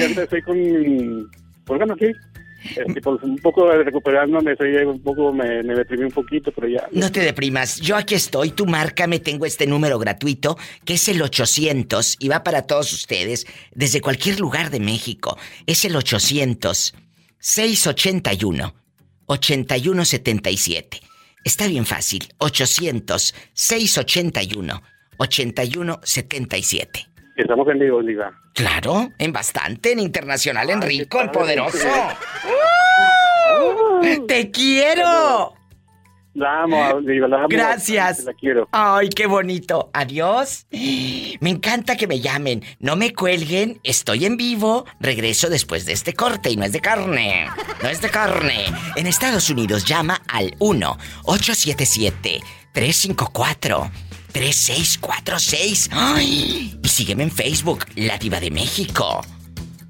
Speaker 13: Ahorita estoy con... Pues bueno, sí. Este, pues, un poco recuperándome, un poco, me, me deprimí un poquito, pero ya.
Speaker 2: No te deprimas, yo aquí estoy, tú márcame, tengo este número gratuito, que es el 800, y va para todos ustedes, desde cualquier lugar de México. Es el 800 681 8177. Está bien fácil, 800 681 8177.
Speaker 13: Estamos en vivo, Liga.
Speaker 2: Claro, en bastante, en internacional, en rico, en poderoso. ¡Te quiero!
Speaker 13: La amo, Liga, la amo.
Speaker 2: Gracias.
Speaker 13: La quiero.
Speaker 2: Ay, qué bonito. Adiós. Me encanta que me llamen. No me cuelguen. Estoy en vivo. Regreso después de este corte y no es de carne. No es de carne. En Estados Unidos llama al 1-877-354-3646. Ay, y sígueme en Facebook, La Diva de México.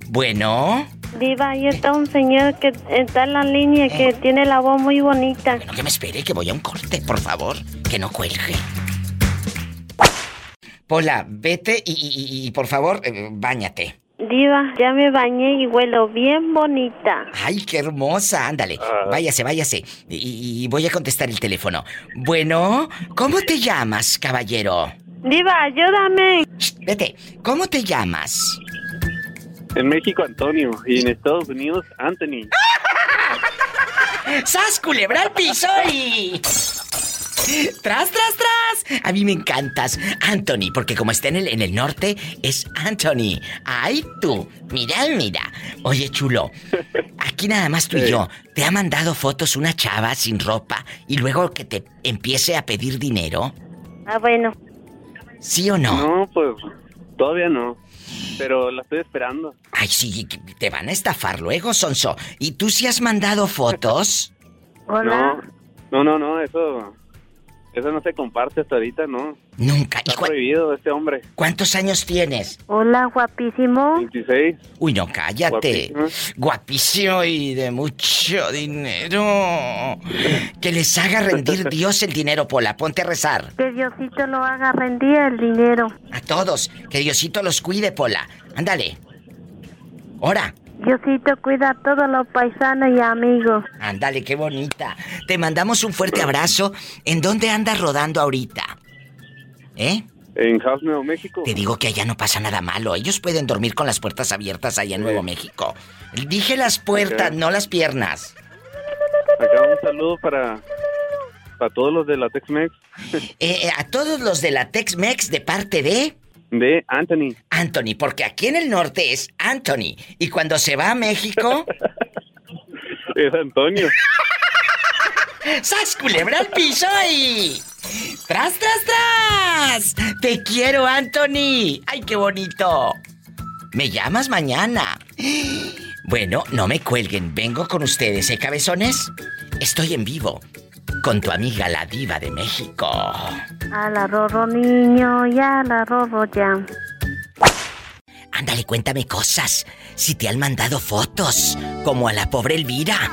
Speaker 2: Bueno,
Speaker 6: Diva, ahí está un señor que está en la línea que tiene la voz muy bonita.
Speaker 2: no que me espere que voy a un corte, por favor. Que no cuelgue. Pola, vete y, y- y- y, por favor, eh, báñate.
Speaker 6: Diva, ya me bañé y huelo bien bonita.
Speaker 2: Ay, qué hermosa, ándale. Váyase, váyase. Y, y voy a contestar el teléfono. Bueno, ¿cómo te llamas, caballero?
Speaker 6: Diva, ayúdame.
Speaker 2: Shh, vete, ¿cómo te llamas?
Speaker 13: En México, Antonio. Y en Estados Unidos, Anthony.
Speaker 2: ¡Sas, culebra al piso y... ¡Tras, tras, tras! A mí me encantas, Anthony, porque como está en el, en el norte, es Anthony. ¡Ay, tú! Mira, mira. Oye, chulo, aquí nada más tú y yo. ¿Te ha mandado fotos una chava sin ropa y luego que te empiece a pedir dinero?
Speaker 6: Ah, bueno.
Speaker 2: ¿Sí o no?
Speaker 13: No, pues todavía no. Pero la estoy esperando.
Speaker 2: Ay, sí, que te van a estafar luego, Sonso. ¿Y tú sí has mandado fotos?
Speaker 6: Hola.
Speaker 13: No, no, no, no, eso. Eso no se comparte hasta ahorita, ¿no?
Speaker 2: Nunca.
Speaker 13: Está prohibido este hombre.
Speaker 2: ¿Cuántos años tienes?
Speaker 6: Hola, guapísimo.
Speaker 13: 26.
Speaker 2: Uy, no, cállate. Guapísimo y de mucho dinero. Que les haga rendir Dios el dinero, Pola. Ponte a rezar.
Speaker 6: Que Diosito lo haga rendir el dinero.
Speaker 2: A todos. Que Diosito los cuide, Pola. Ándale. Ahora.
Speaker 6: Diosito cuida a todos los paisanos y amigos.
Speaker 2: Ándale, qué bonita. Te mandamos un fuerte abrazo. ¿En dónde andas rodando ahorita? ¿Eh?
Speaker 13: En House, Nuevo México.
Speaker 2: Te digo que allá no pasa nada malo. Ellos pueden dormir con las puertas abiertas allá en Nuevo México. Dije las puertas, no las piernas.
Speaker 13: Acá un saludo para. Para todos los de la Tex-Mex.
Speaker 2: Eh, eh, a todos los de la Tex-Mex de parte de...
Speaker 13: De Anthony.
Speaker 2: Anthony, porque aquí en el norte es Anthony. Y cuando se va a México...
Speaker 13: Es Antonio.
Speaker 2: ¡Sas culebra al piso y... ¡Tras, tras, tras! ¡Te quiero, Anthony! ¡Ay, qué bonito! Me llamas mañana. Bueno, no me cuelguen. Vengo con ustedes, ¿eh, cabezones? Estoy en vivo. Con tu amiga la diva de México.
Speaker 6: A la rorro niño, ya la rorro ya.
Speaker 2: Ándale, cuéntame cosas. Si te han mandado fotos, como a la pobre Elvira.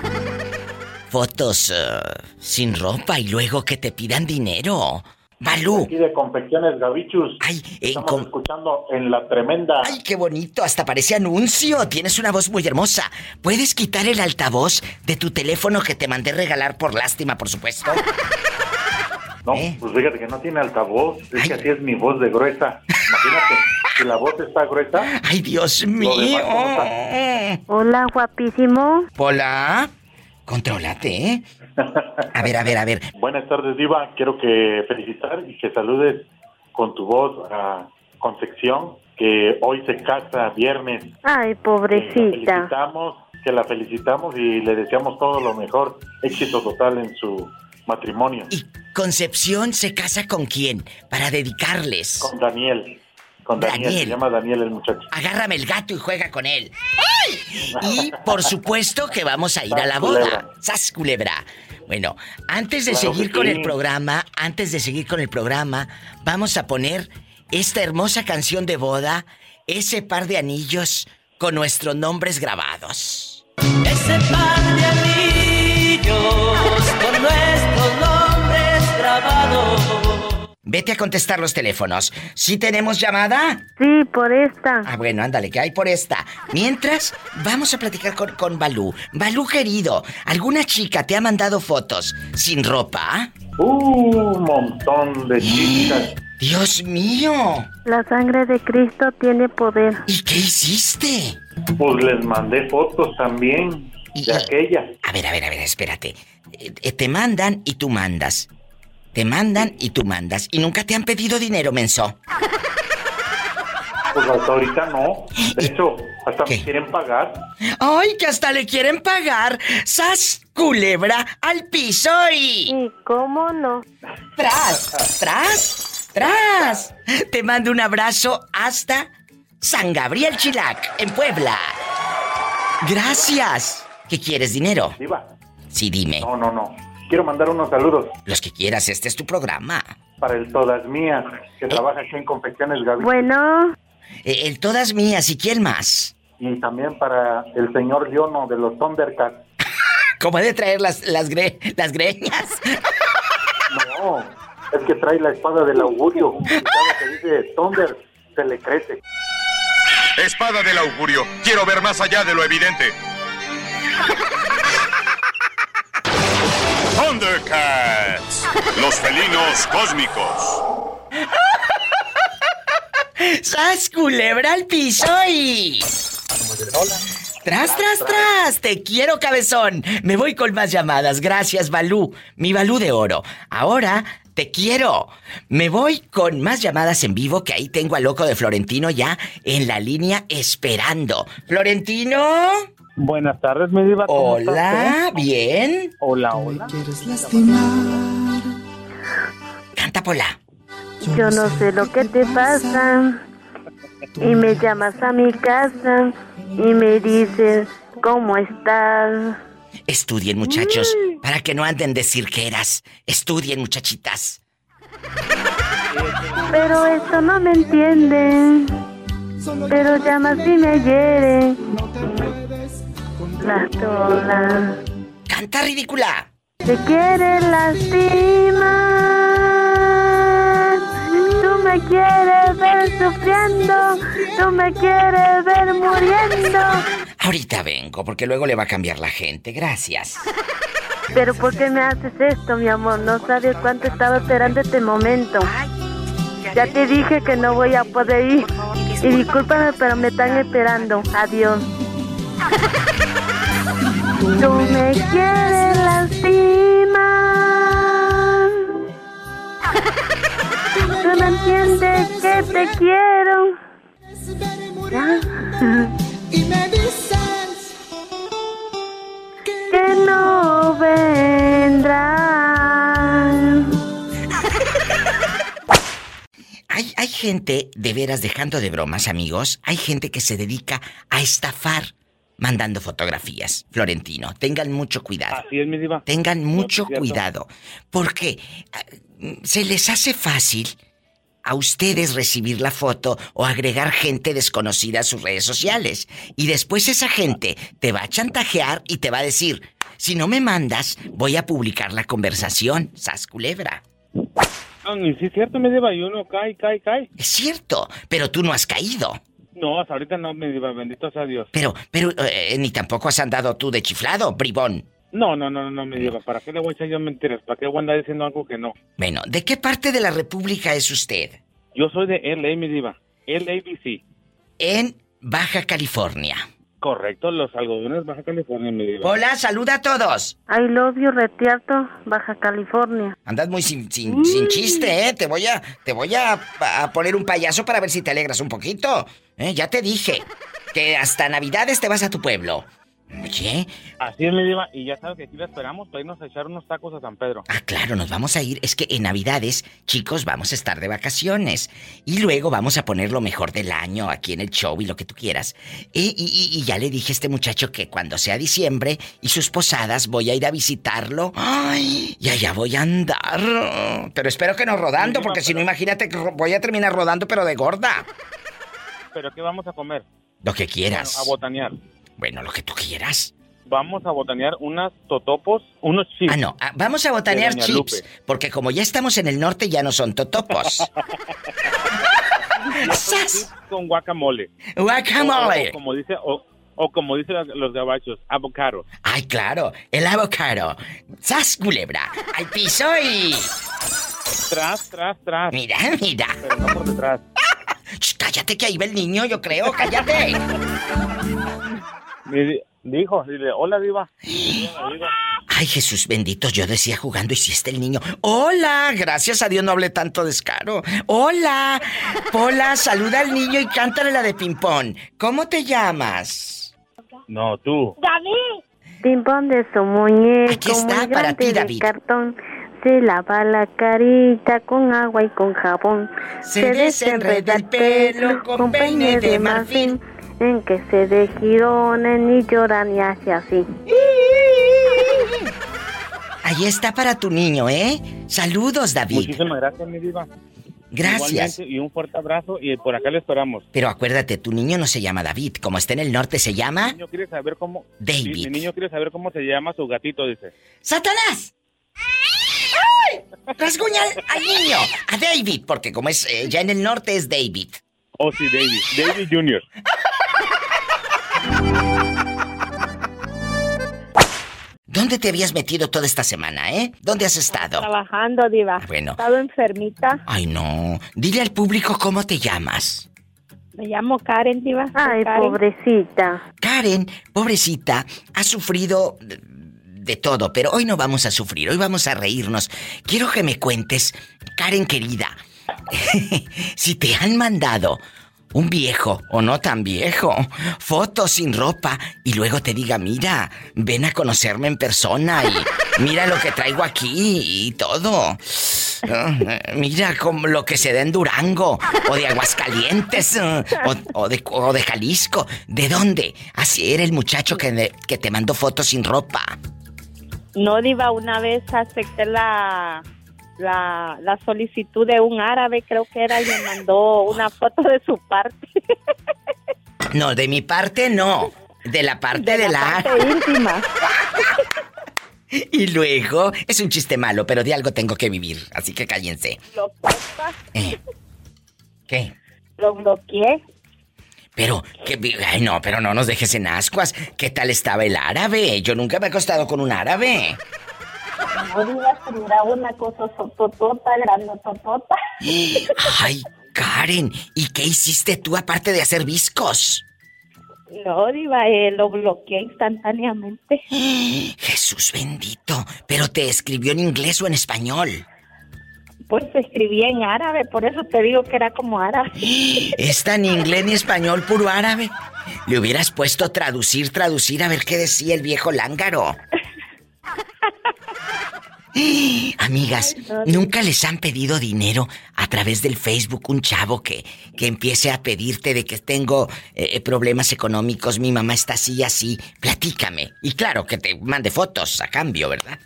Speaker 2: Fotos eh, sin ropa y luego que te pidan dinero. Balú.
Speaker 14: Aquí de Confecciones Gavichus.
Speaker 2: Ay,
Speaker 14: Estamos escuchando en La Tremenda.
Speaker 2: Ay, qué bonito, hasta parece anuncio. Tienes una voz muy hermosa. ¿Puedes quitar el altavoz de tu teléfono que te mandé regalar por lástima, por supuesto?
Speaker 14: No, pues fíjate que no tiene altavoz. Es que así es mi voz de gruesa. Imagínate, si la voz está gruesa.
Speaker 2: Ay, Dios mío.
Speaker 6: Hola, guapísimo.
Speaker 2: Hola. Contrólate, ¿eh? A ver, a ver, a ver.
Speaker 14: Buenas tardes, Diva. Quiero que felicitar y que saludes con tu voz a Concepción, que hoy se casa viernes.
Speaker 6: Ay,
Speaker 14: La
Speaker 6: pobrecita.
Speaker 14: felicitamos, que la felicitamos y le deseamos todo lo mejor, éxito total en su matrimonio.
Speaker 2: Concepción se casa con quién? Para dedicarles.
Speaker 14: Con Daniel. Con Daniel,
Speaker 2: Daniel.
Speaker 14: se llama Daniel el muchacho.
Speaker 2: Agárrame el gato y juega con él. Y por supuesto que vamos a ir a la boda. ¡Sas culebra! Bueno, antes de
Speaker 14: Claro
Speaker 2: seguir con
Speaker 14: sí.
Speaker 2: el programa, antes de seguir con el programa, vamos a poner esta hermosa canción de boda, ese par de anillos con nuestros nombres grabados.
Speaker 15: Ese par de anillos con nuestros nombres grabados.
Speaker 2: Vete a contestar los teléfonos. ¿Sí tenemos llamada?
Speaker 6: Sí, por esta.
Speaker 2: Ah, bueno, ándale, que hay por esta. Mientras, vamos a platicar con, con Balú. Balú, querido, ¿alguna chica te ha mandado fotos sin ropa?
Speaker 14: Un montón de chicas.
Speaker 2: Dios mío.
Speaker 6: La sangre de Cristo tiene poder.
Speaker 2: ¿Y qué hiciste?
Speaker 14: Pues les mandé fotos también de aquella.
Speaker 2: A ver, a ver, a ver, espérate. Eh, eh, te mandan y tú mandas. Te mandan y tú mandas. Y nunca te han pedido dinero, menso.
Speaker 14: Pues hasta ahorita no. De hecho, hasta me quieren pagar.
Speaker 2: ¡Ay, que hasta le quieren pagar! ¡Sas, culebra, al piso y...
Speaker 6: ¿Y cómo no?
Speaker 2: ¡Tras, tras, tras! Te mando un abrazo hasta San Gabriel Chilac, en Puebla. Gracias. ¿Qué quieres, dinero?
Speaker 14: Diva.
Speaker 2: Sí, dime.
Speaker 14: No, no, no. Quiero mandar unos saludos
Speaker 2: Los que quieras, este es tu programa.
Speaker 14: para el Todas Mías, que trabaja aquí en Confecciones Gavichus.
Speaker 6: Bueno,
Speaker 2: Eh, El todas mías, ¿y quién más?
Speaker 14: Y también para el señor Leono de los Thundercats.
Speaker 2: ¿Cómo de traer las, las, gre- las greñas?
Speaker 14: No, es que trae la espada del augurio. Y cada que dice Thunder, se le crece.
Speaker 1: Espada del augurio. Quiero ver más allá de lo evidente. Thundercats. Los felinos cósmicos.
Speaker 2: ¡Sas, culebra al piso y... Tras, tras, tras. Te quiero, cabezón. Me voy con más llamadas. Gracias, Balú. Mi Balú de oro. Ahora te quiero. Me voy con más llamadas en vivo que ahí tengo al loco de Florentino ya en la línea esperando. Florentino.
Speaker 11: Buenas tardes, mi diva. ¿cómo
Speaker 2: Hola,
Speaker 11: eh?
Speaker 2: bien.
Speaker 11: Hola, hola.
Speaker 2: Canta, Pola.
Speaker 6: yo no sé lo que te pasa. Y me llamas a mi casa y me dices, ¿cómo estás?
Speaker 2: Estudien, muchachos, para que no anden de cirqueras. Estudien, muchachitas.
Speaker 6: Pero esto no me entienden. Pero llamas y me hieren. Las todas.
Speaker 2: Canta ridícula.
Speaker 6: Te quiere lastimar. Tú me quieres ver sufriendo. Tú me quieres ver muriendo.
Speaker 2: Ahorita vengo, porque luego le va a cambiar la gente. Gracias.
Speaker 6: Pero ¿por qué me haces esto, mi amor? No sabes cuánto estaba esperando este momento. Ya te dije que no voy a poder ir. Y discúlpame, pero me están esperando. Adiós. Tú me quieres lastimar. Tú no entiendes que te quiero. ¿Ya?
Speaker 15: Y me dices
Speaker 6: que no vendrán.
Speaker 2: Hay, hay gente, de veras, dejando de bromas, amigos, hay gente que se dedica a estafar mandando fotografías. Florentino, tengan mucho cuidado.
Speaker 11: Así es, mi diva.
Speaker 2: Tengan mucho cuidado. Porque ah, se les hace fácil a ustedes recibir la foto o agregar gente desconocida a sus redes sociales. Y después esa gente te va a chantajear y te va a decir, si no me mandas, voy a publicar la conversación. Sas culebra.
Speaker 16: Sí es cierto, me diva, y uno cae, cae, cae.
Speaker 2: Es cierto, pero tú no has caído.
Speaker 16: No, hasta ahorita no, me diva, bendito sea Dios.
Speaker 2: Pero, pero, eh, ni tampoco has andado tú de chiflado, bribón.
Speaker 16: No, no, no, no, me diva, ¿para qué le voy a echar yo mentiras? ¿Para qué voy a andar diciendo algo que no?
Speaker 2: Bueno, ¿de qué parte de la República es usted?
Speaker 16: Yo soy de LA, mi diva, LABC.
Speaker 2: En Baja California.
Speaker 16: Correcto, los algodones Baja California, mi diva.
Speaker 2: Hola, saluda a todos.
Speaker 6: I love you, Retiarto, Baja California.
Speaker 2: Andas muy sin, sin, sin chiste, ¿eh? Te voy a, te voy a, a poner un payaso para ver si te alegras un poquito. ¿Eh? Ya te dije que hasta Navidades te vas a tu pueblo. Oye.
Speaker 16: Así es, mi diva, y ya sabes que aquí la esperamos para irnos a echar unos tacos a San Pedro.
Speaker 2: Ah, claro, nos vamos a ir. Es que en Navidades, chicos, vamos a estar de vacaciones. Y luego vamos a poner lo mejor del año aquí en el show y lo que tú quieras. Y, y- y ya le dije a este muchacho que cuando sea diciembre y sus posadas voy a ir a visitarlo. ¡Ay! Y allá voy a andar. Pero espero que no rodando, porque si no, imagínate que voy a terminar rodando, pero de gorda.
Speaker 16: ¿Pero qué vamos a comer?
Speaker 2: Lo que quieras.
Speaker 16: Bueno, a botanear.
Speaker 2: Bueno, lo que tú quieras.
Speaker 16: Vamos a botanear unas totopos, unos chips.
Speaker 2: Ah, no. ah, vamos a botanear chips.
Speaker 16: Lupe.
Speaker 2: Porque como ya estamos en el norte, ya no son totopos.
Speaker 16: Chips con guacamole.
Speaker 2: Guacamole.
Speaker 16: O, o como dice, o, o como dicen los gabachos, avocado.
Speaker 2: Ay, claro, el avocado. ¡Sas, culebra! ¡Al piso y...
Speaker 16: Tras, tras, tras.
Speaker 2: Mira, mira.
Speaker 16: Pero no por detrás.
Speaker 2: Cállate que ahí va el niño, yo creo, cállate.
Speaker 16: Me di- dijo, dile, hola, diva. Hola, diva.
Speaker 2: Ay, Jesús bendito, yo decía jugando y si está el niño. Hola, gracias a Dios no hablé tanto descaro. Hola, Pola, saluda al niño y cántale la de ping-pong. ¿Cómo te llamas?
Speaker 16: No, tú.
Speaker 6: David. Pimpón de su muñeco.
Speaker 2: Aquí está
Speaker 6: muy
Speaker 2: para ti,
Speaker 6: grande de
Speaker 2: David.
Speaker 6: cartón. Se lava la carita con agua y con jabón.
Speaker 2: Se desenreda el pelo con peine de marfil.
Speaker 6: En que se de girones ni llora ni hace así.
Speaker 2: Ahí está para tu niño, ¿eh? Saludos, David.
Speaker 16: Muchísimas gracias, mi diva.
Speaker 2: Gracias.
Speaker 16: Igualmente, y un fuerte abrazo y por acá le esperamos.
Speaker 2: Pero acuérdate, tu niño no se llama David. Como está en el norte, se
Speaker 16: Mi
Speaker 2: llama
Speaker 16: niño quiere saber cómo...
Speaker 2: David.
Speaker 16: Mi, mi niño quiere saber cómo se llama su gatito, dice.
Speaker 2: ¡Satanás! ¡Ay! Rasguña al, al niño, a David, porque como es eh, ya en el norte es David.
Speaker 16: Oh, sí, David. David Jr.
Speaker 2: ¿Dónde te habías metido toda esta semana, eh? ¿Dónde has estado?
Speaker 17: Trabajando, Diva.
Speaker 2: Bueno.
Speaker 17: He estado enfermita.
Speaker 2: Ay, no. Dile al público cómo te llamas.
Speaker 17: Me llamo Karen, Diva.
Speaker 6: Ay,
Speaker 17: Karen.
Speaker 6: pobrecita.
Speaker 2: Karen, pobrecita, ha sufrido de, todo, pero hoy no vamos a sufrir, hoy vamos a reírnos. Quiero que me cuentes, Karen querida, si te han mandado un viejo o no tan viejo, fotos sin ropa y luego te diga, mira, ven a conocerme en persona y mira lo que traigo aquí y todo. Ah, Mira como lo que se da en Durango o de Aguascalientes eh, o, o de, o de Jalisco. ¿De dónde? Así era el muchacho que, que te mandó fotos sin ropa.
Speaker 17: No, Diva, una vez acepté la, la, la solicitud de un árabe, creo que era, y me mandó una foto de su parte.
Speaker 2: No, de mi parte no. De la parte de, la...
Speaker 17: parte íntima.
Speaker 2: Y luego, es un chiste malo, pero de algo tengo que vivir, así que cállense.
Speaker 17: Lo,
Speaker 2: Eh, ¿Qué?
Speaker 17: lo bloqueé.
Speaker 2: Pero, que, ay no, pero no nos dejes en ascuas. ¿Qué tal estaba el árabe? Yo nunca me he acostado con un árabe.
Speaker 17: No digas que mira una cosa sototota, grandototota.
Speaker 2: Ay, Karen, ¿y qué hiciste tú aparte de hacer viscos?
Speaker 17: No, Diva, eh, lo bloqueé instantáneamente.
Speaker 2: Jesús bendito, pero te escribió en inglés o en español.
Speaker 17: Pues escribí en árabe, por eso te digo que era como árabe.
Speaker 2: Está ni inglés ni español, puro árabe. Le hubieras puesto traducir, traducir a ver qué decía el viejo lángaro. Amigas, ¿nunca les han pedido dinero a través del Facebook un chavo que, que empiece a pedirte de que tengo eh, problemas económicos, mi mamá está así y así? Platícame. Y claro, que te mande fotos a cambio, ¿verdad?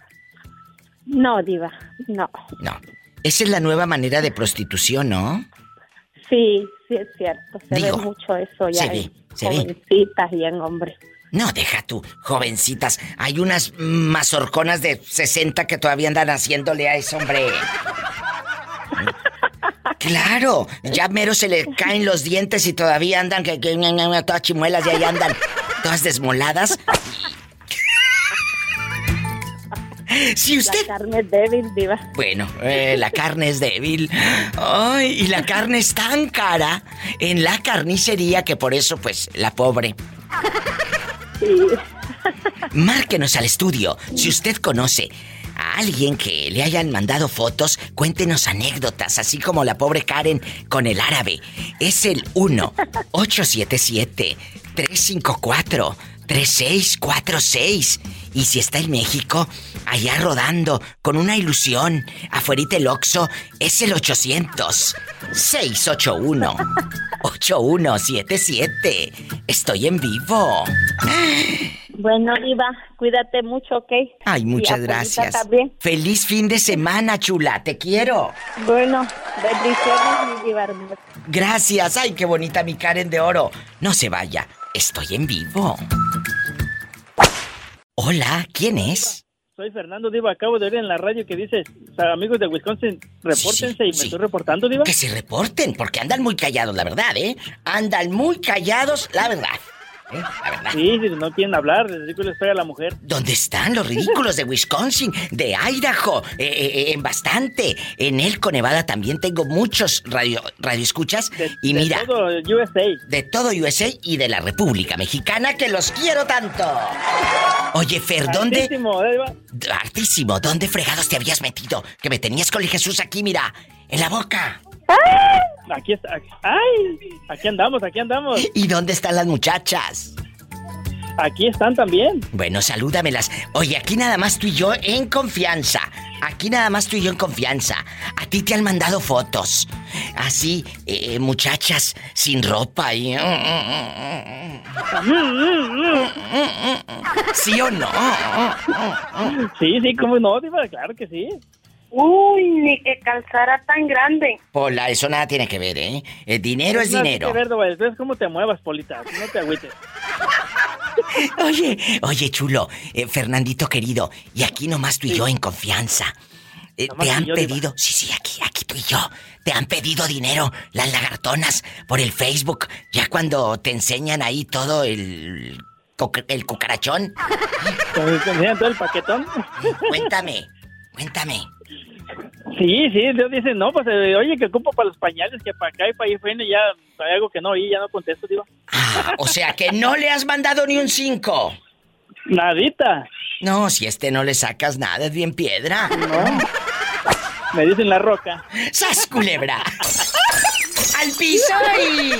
Speaker 17: No, Diva, no.
Speaker 2: No. Esa es la nueva manera de prostitución, ¿no?
Speaker 17: Sí, sí es cierto. Se
Speaker 2: Digo,
Speaker 17: ve mucho eso ya
Speaker 2: se ve,
Speaker 17: en
Speaker 2: se ve.
Speaker 17: jovencitas y en hombres.
Speaker 2: No, deja tú, jovencitas. Hay unas mazorconas de 60 que todavía andan haciéndole a ese hombre. Claro, ya mero se le caen los dientes y todavía andan que, que todas chimuelas y ahí andan todas desmoladas. Si usted
Speaker 12: La carne es débil, diva.
Speaker 2: Bueno, eh, la carne es débil. Ay, y la carne es tan cara en la carnicería que por eso, pues, la pobre. Márquenos al estudio. Si usted conoce a alguien que le hayan mandado fotos, cuéntenos anécdotas, así como la pobre Karen con el árabe. Es el 1-877-354-3646. Y si está en México, allá rodando, con una ilusión, afuerita el Oxxo, es el 800-681-8177. Estoy en vivo.
Speaker 12: Bueno, diva, cuídate mucho, ¿ok?
Speaker 2: Ay, muchas gracias.
Speaker 12: También.
Speaker 2: Feliz fin de semana, chula. Te quiero.
Speaker 12: Bueno, bendiciones, mi diva.
Speaker 2: Gracias. Ay, qué bonita mi Karen de oro. No se vaya. Estoy en vivo. Hola, ¿quién es?
Speaker 18: Soy Fernando Diva, acabo de oír en la radio que dice, o sea, amigos de Wisconsin, repórtense y me estoy reportando, Diva.
Speaker 2: Que se reporten, porque andan muy callados, la verdad, ¿eh? Andan muy callados, la verdad. ¿Eh? La verdad.
Speaker 18: Sí, sí, no quieren hablar, les digo les pega a la mujer.
Speaker 2: ¿Dónde están los ridículos de Wisconsin, de Idaho? Eh, eh, eh, en bastante. En Elko, Nevada también tengo muchos radio, radioescuchas. y
Speaker 18: de
Speaker 2: mira,
Speaker 18: todo USA.
Speaker 2: de todo USA y de la República Mexicana, que los quiero tanto. Oye, Fer, ¿dónde?
Speaker 18: Altísimo, ¿eh, Diva?
Speaker 2: Hartísimo, ¿dónde fregados te habías metido? Que me tenías con el Jesús aquí, mira, en la boca.
Speaker 18: Aquí está, aquí- ay, aquí andamos, aquí andamos.
Speaker 2: ¿Y dónde están las muchachas?
Speaker 18: Aquí están también.
Speaker 2: Bueno, salúdamelas. Oye, aquí nada más tú y yo en confianza. Aquí nada más tú y yo en confianza. A ti te han mandado fotos. Así, eh, muchachas sin ropa y... ¿Sí o no?
Speaker 18: Sí, sí, cómo no, claro que sí.
Speaker 8: Uy, ni que calzara tan grande.
Speaker 2: Pola, eso nada tiene que ver, ¿eh? El dinero es dinero.
Speaker 18: que ver, cómo te muevas, Polita, no te agüites.
Speaker 2: Oye, oye, chulo, eh, Fernandito querido, y aquí nomás tú y yo en confianza. Eh, te han
Speaker 18: yo, Diva.
Speaker 2: pedido, sí, sí, aquí, aquí tú y yo, te han pedido dinero las lagartonas por el Facebook, ya cuando te enseñan ahí todo el, el cucarachón.
Speaker 18: ¿Te enseñan todo el paquetón?
Speaker 2: Cuéntame, cuéntame.
Speaker 18: Sí, sí, Dios dice, no, pues, eh, oye, que ocupo para los pañales, que para acá y para bueno, y ya hay algo que no oí, ya no contesto, Diva.
Speaker 2: Ah, o sea que no le has mandado ni un cinco.
Speaker 18: Nadita.
Speaker 2: No, si este no le sacas nada, es bien piedra.
Speaker 18: No. Me dicen la roca.
Speaker 2: ¡Sas, culebra! ¡Al piso y...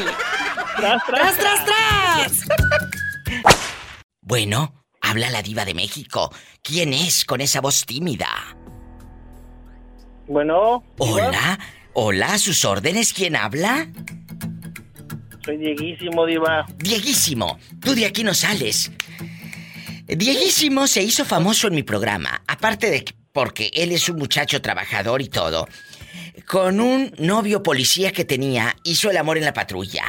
Speaker 18: ¡Tras,
Speaker 2: tras, tras, tras! Bueno, habla la diva de México. ¿Quién es con esa voz tímida?
Speaker 18: Bueno.
Speaker 2: Hola, hola, a sus órdenes, ¿quién habla?
Speaker 18: Soy Dieguísimo, Diva.
Speaker 2: Dieguísimo, tú de aquí no sales. Dieguísimo se hizo famoso en mi programa, aparte de que- porque él es un muchacho trabajador y todo. Con un novio policía que tenía, hizo el amor en la patrulla.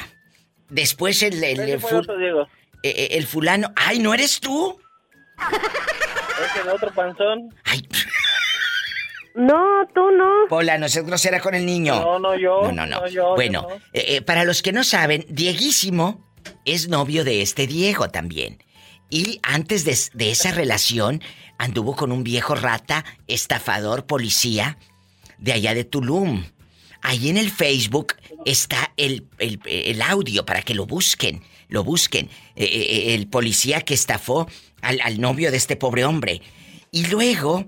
Speaker 2: Después el, el, el
Speaker 18: fue otro Diego.
Speaker 2: eh, eh, el fulano... ¡Ay, no eres tú!
Speaker 18: Ese de otro panzón.
Speaker 6: No, tú no.
Speaker 2: Pola, no seas grosera con el niño.
Speaker 18: No, no, yo.
Speaker 2: No, no, no.
Speaker 18: No, yo,
Speaker 2: bueno,
Speaker 18: yo no.
Speaker 2: eh, eh, para los que no saben, Dieguísimo es novio de este Diego también. Y antes de, de esa relación, anduvo con un viejo rata, estafador, policía, de allá de Tulum. Ahí en el Facebook está el, el- el audio para que lo busquen, lo busquen. Eh, eh, el policía que estafó al, al novio de este pobre hombre. Y luego,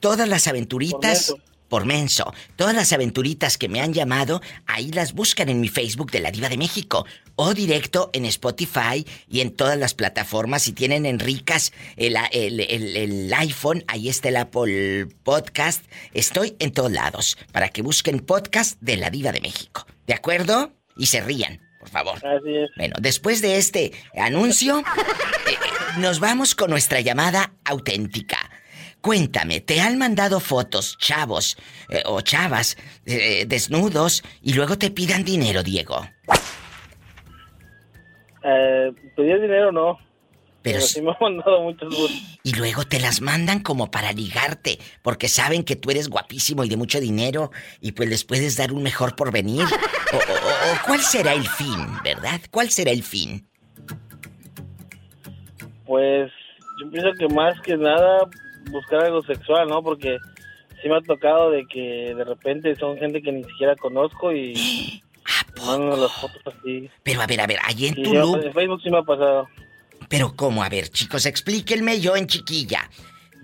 Speaker 2: todas las aventuritas... Por menso. Todas las aventuritas que me han llamado, ahí las buscan en mi Facebook de la Diva de México. O directo en Spotify y en todas las plataformas. Si tienen en ricas el, el- el- el iPhone, ahí está el Apple Podcast. Estoy en todos lados para que busquen podcast de la Diva de México. ¿De acuerdo? Y se rían, por favor.
Speaker 18: Así es.
Speaker 2: Bueno, después de este anuncio, eh, nos vamos con nuestra llamada auténtica. Cuéntame, ¿te han mandado fotos, chavos eh, o chavas eh, desnudos y luego te pidan dinero, Diego?
Speaker 18: Eh, ¿Pedías dinero no?
Speaker 2: Pero,
Speaker 19: sí me han mandado muchas fotos.
Speaker 2: Y luego te las mandan como para ligarte, porque saben que tú eres guapísimo y de mucho dinero y pues les puedes dar un mejor porvenir. O, o, o cuál será el fin, ¿verdad? ¿Cuál será el fin?
Speaker 19: Pues yo pienso que más que nada buscar algo sexual, ¿no? Porque sí me ha tocado de que de repente son gente que ni siquiera conozco y mandan las fotos así.
Speaker 2: Pero a ver, a ver, ahí en
Speaker 19: Sí,
Speaker 2: tu
Speaker 19: yo-
Speaker 2: loop.
Speaker 19: en Facebook sí me ha pasado.
Speaker 2: Pero ¿cómo? A ver, chicos, explíquenme yo en chiquilla.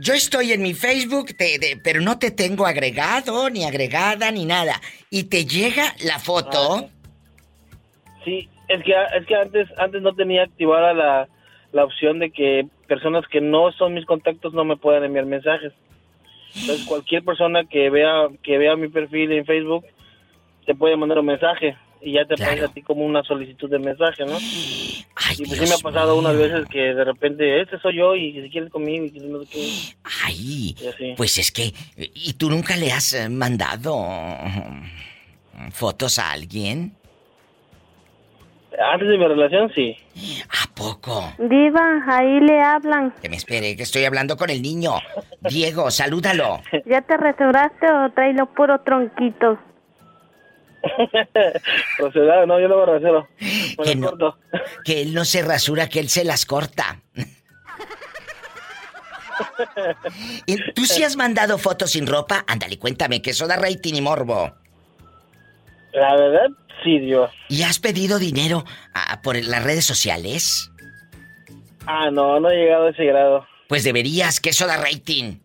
Speaker 2: Yo estoy en mi Facebook, te- de- pero no te tengo agregado, ni agregada, ni nada. Y te llega la foto.
Speaker 19: Sí, es que es que antes antes no tenía activada la, la opción de que personas que no son mis contactos no me puedan enviar mensajes. Entonces cualquier persona que vea que vea mi perfil en Facebook te puede mandar un mensaje y ya te aparece a ti como una solicitud de mensaje, ¿no? y pues sí me ha pasado unas veces que de repente este soy yo y si quieres conmigo y no qué.
Speaker 2: Ay, pues es que... ¿Y tú nunca le has eh, mandado mm, fotos a alguien?
Speaker 19: Antes de mi relación sí.
Speaker 2: ¿A poco?
Speaker 6: Diva, ahí le hablan.
Speaker 2: Que me espere, que estoy hablando con el niño. Diego, salúdalo.
Speaker 6: ¿Ya te restauraste o traes los puros tronquitos?
Speaker 19: Rasurado, no, yo no me rasuro. Me
Speaker 2: Que no,
Speaker 19: corto.
Speaker 2: que él no se rasura, que él se las corta. ¿Y ¿Tú sí has mandado fotos sin ropa? Ándale, cuéntame, que eso da rating y morbo.
Speaker 19: La verdad, sí, Dios.
Speaker 2: ¿Y has pedido dinero ah, por las redes sociales?
Speaker 19: Ah, no, no he llegado a ese grado.
Speaker 2: Pues deberías, que eso da rating.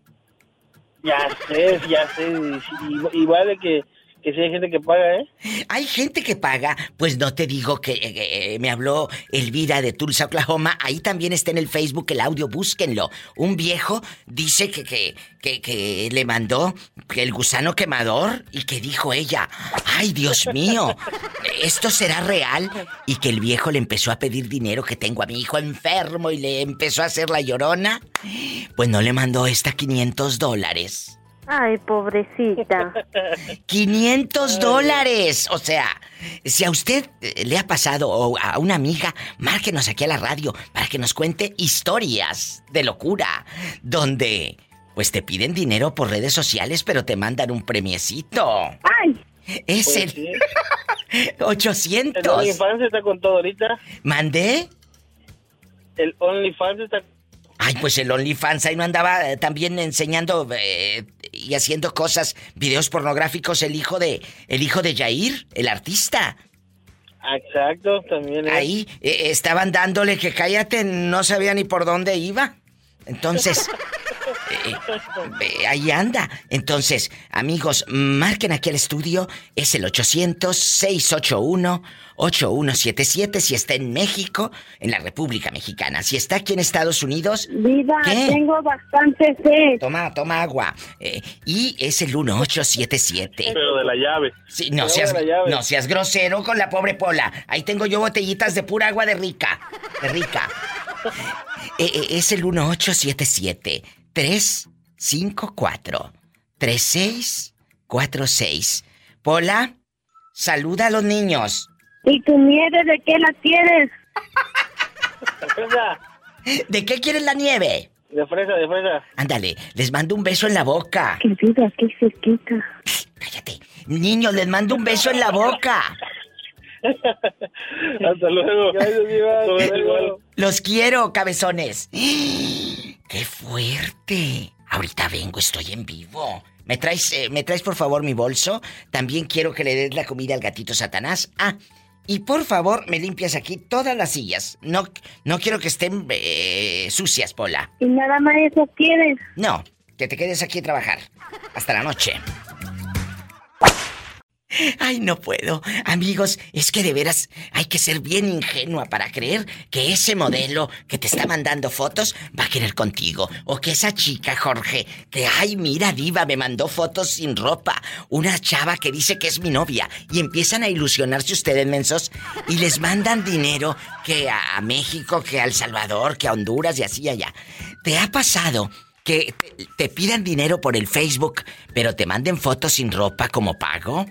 Speaker 19: Ya sé, ya sé. Igual de que, que hay gente que paga, ¿eh?
Speaker 2: Hay gente que paga, pues no te digo que eh, eh, me habló Elvira de Tulsa, Oklahoma. Ahí también está en el Facebook el audio, búsquenlo. Un viejo dice que, que, que, que le mandó el gusano quemador y que dijo ella, ay Dios mío, ¿esto será real? Y que el viejo le empezó a pedir dinero que tengo a mi hijo enfermo y le empezó a hacer la llorona. Pues no le mandó esta 500 dólares.
Speaker 6: Ay, pobrecita.
Speaker 2: 500 dólares. O sea, si a usted eh, le ha pasado o a una amiga, márquenos aquí a la radio para que nos cuente historias de locura donde pues te piden dinero por redes sociales, pero te mandan un premiecito.
Speaker 19: ¡Ay!
Speaker 2: Es
Speaker 19: Pues
Speaker 2: el
Speaker 19: sí.
Speaker 2: 800.
Speaker 19: El OnlyFans está con todo ahorita.
Speaker 2: ¿Mandé?
Speaker 19: El OnlyFans está...
Speaker 2: Ay, pues el OnlyFans ahí no andaba eh, también enseñando eh, y haciendo cosas, videos pornográficos el hijo de el hijo de Jair, el artista.
Speaker 19: Exacto, también. es.
Speaker 2: Ahí eh, estaban dándole que cállate, no sabía ni por dónde iba. Entonces, eh, eh, ahí anda. Entonces, amigos, marquen aquí al estudio. Es el 800-681-8177 si está en México, en la República Mexicana. Si está aquí en Estados Unidos...
Speaker 12: Viva,
Speaker 2: ¿Qué?
Speaker 12: tengo bastante sed.
Speaker 2: Toma, toma agua. Eh, y es el 1877.
Speaker 14: Pero de la llave.
Speaker 2: Sí, no
Speaker 14: Pero
Speaker 2: seas,
Speaker 14: de la llave.
Speaker 2: no seas grosero con la pobre Pola. Ahí tengo yo botellitas de pura agua de rica. De rica. Eh, eh, es el 1877 354 3646. Pola, saluda a los niños.
Speaker 12: ¿Y tu nieve de qué la quieres?
Speaker 19: De fresa.
Speaker 2: ¿De qué quieres la nieve?
Speaker 19: De fresa, de fresa.
Speaker 2: Ándale, les mando un beso en la boca.
Speaker 12: Que diga que se quita.
Speaker 2: Niños, les mando un beso en la boca.
Speaker 19: Hasta luego. Gracias, Diva. Hasta luego.
Speaker 2: Los quiero, cabezones. ¡Qué fuerte! Ahorita vengo, estoy en vivo. ¿Me traes, eh, ¿Me traes por favor mi bolso? También quiero que le des la comida al gatito Satanás. Ah, y por favor me limpias aquí todas las sillas. No, no quiero que estén eh, sucias, Pola.
Speaker 12: ¿Y nada más eso quieres?
Speaker 2: No, que te quedes aquí a trabajar. Hasta la noche. Ay, no puedo. Amigos, es que de veras hay que ser bien ingenua para creer que ese modelo que te está mandando fotos va a querer contigo. O que esa chica, Jorge, que, ay, mira, diva, me mandó fotos sin ropa. Una chava que dice que es mi novia. Y empiezan a ilusionarse ustedes, mensos, y les mandan dinero que a, México, que a El Salvador, que a Honduras y así allá. ¿Te ha pasado? Que te, te pidan dinero por el Facebook, pero te manden fotos sin ropa como pago.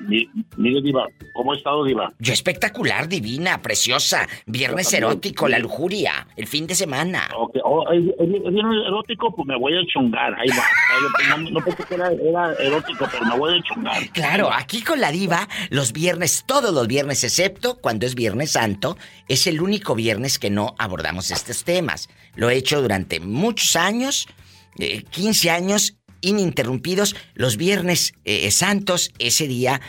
Speaker 20: Mire, Diva, ¿cómo ha estado, Diva?
Speaker 2: Yo espectacular, divina, preciosa. Viernes erótico, la lujuria, el fin de semana.
Speaker 20: Ok, oh, ¿es, viernes erótico? Pues me voy a chungar, ahí va. No, no pensé que era, era, erótico, pero me voy a chungar.
Speaker 2: Claro, aquí con la diva, los viernes, todos los viernes, excepto cuando es Viernes Santo, es el único viernes que no abordamos estos temas. Lo he hecho durante muchos años, 15 eh, años, ininterrumpidos los viernes eh, santos, ese día,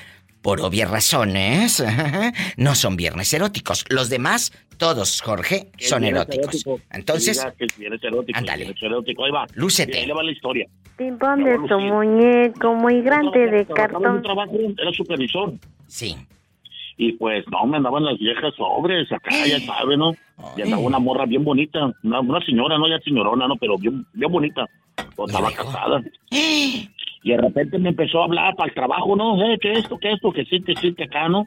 Speaker 2: por obvias razones, no son viernes eróticos. Los demás, todos, Jorge, son eróticos. Entonces, ándale. Lúcete.
Speaker 20: Ahí le va la historia.
Speaker 6: Pimpón de tu muñeco muy grande de cartón.
Speaker 20: era supervisor.
Speaker 2: Sí.
Speaker 20: Y pues, no, me andaban las viejas sobres acá, ya sabe, ¿no? Y andaba una morra bien bonita, una, una señora, no ya señorona, ¿no? Pero bien, bien bonita estaba casada. Y de repente me empezó a hablar para el trabajo, ¿no? Eh, ¿Qué esto, qué esto, que sí, que sí, que acá, ¿no?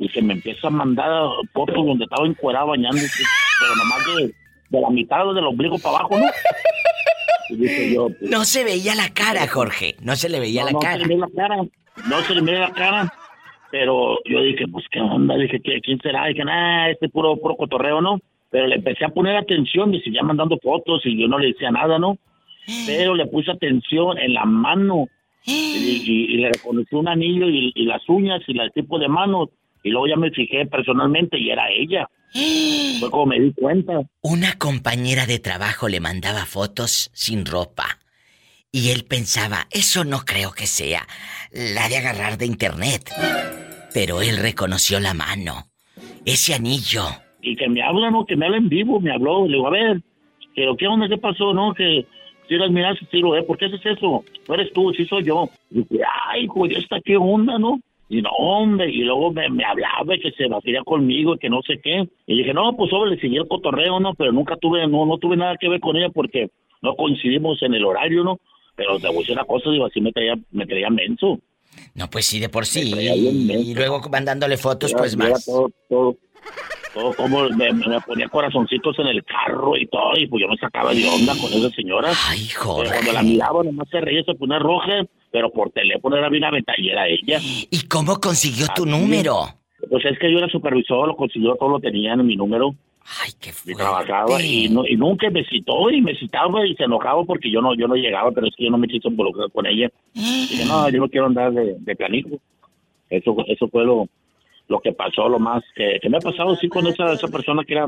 Speaker 20: Y que me empieza a mandar fotos donde estaba encuerado bañándose, pero nomás de, de la mitad del ombligo para abajo, ¿no?
Speaker 2: Y yo, pues, no se veía la cara, Jorge. No se le veía la cara.
Speaker 20: No se le veía la cara. No se le veía la cara. Pero yo dije, pues, ¿qué onda? Dije, ¿quién será? Dije, ah, este puro, puro cotorreo, ¿no? Pero le empecé a poner atención y seguía mandando fotos y yo no le decía nada, ¿no? pero le puse atención en la mano y, le reconocí un anillo y, las uñas y el tipo de manos y luego ya me fijé personalmente y era ella. Fue como me di cuenta.
Speaker 2: Una compañera de trabajo le mandaba fotos sin ropa. Y él pensaba, eso no creo que sea la de agarrar de internet. Pero él reconoció la mano, ese anillo.
Speaker 20: Y que me habla, ¿no? Que me habla en vivo, me habló. Le digo, a ver, pero ¿qué onda? ¿Qué pasó, no? Que si las miras, sí lo ¿por qué haces eso? No eres tú, sí soy yo. Y dije, ay, ya está, qué onda, ¿no? Y no, hombre, y luego me, hablaba que se vacía conmigo y que no sé qué. Y dije, no, pues sobre, le seguí el cotorreo, ¿no? Pero nunca tuve, no, no tuve nada que ver con ella porque no coincidimos en el horario, ¿no? Pero te voy a decir una cosa, digo, así me traía, me traía menso.
Speaker 2: No, pues sí, de por sí. Y luego mandándole fotos, pues más.
Speaker 20: Todo, todo, todo como me, ponía corazoncitos en el carro y todo, y pues yo me sacaba de onda con esa señora.
Speaker 2: Ay, joder.
Speaker 20: Cuando la miraba, nomás se reía, se ponía roja, pero por teléfono era bien aventajera ella.
Speaker 2: ¿Y cómo consiguió tu número?
Speaker 20: Pues es que yo era supervisor, lo consiguió, todo lo tenía en mi número.
Speaker 2: Ay, qué fuerte.
Speaker 20: Y trabajaba y, no, y nunca me citó y me citaba y se enojaba porque yo no yo no llegaba, pero es que yo no me quise involucrar con ella. Dije, no, yo no quiero andar de, de planico. Eso, eso fue lo, lo que pasó, lo más que, me ha pasado sí con esa, esa persona que era,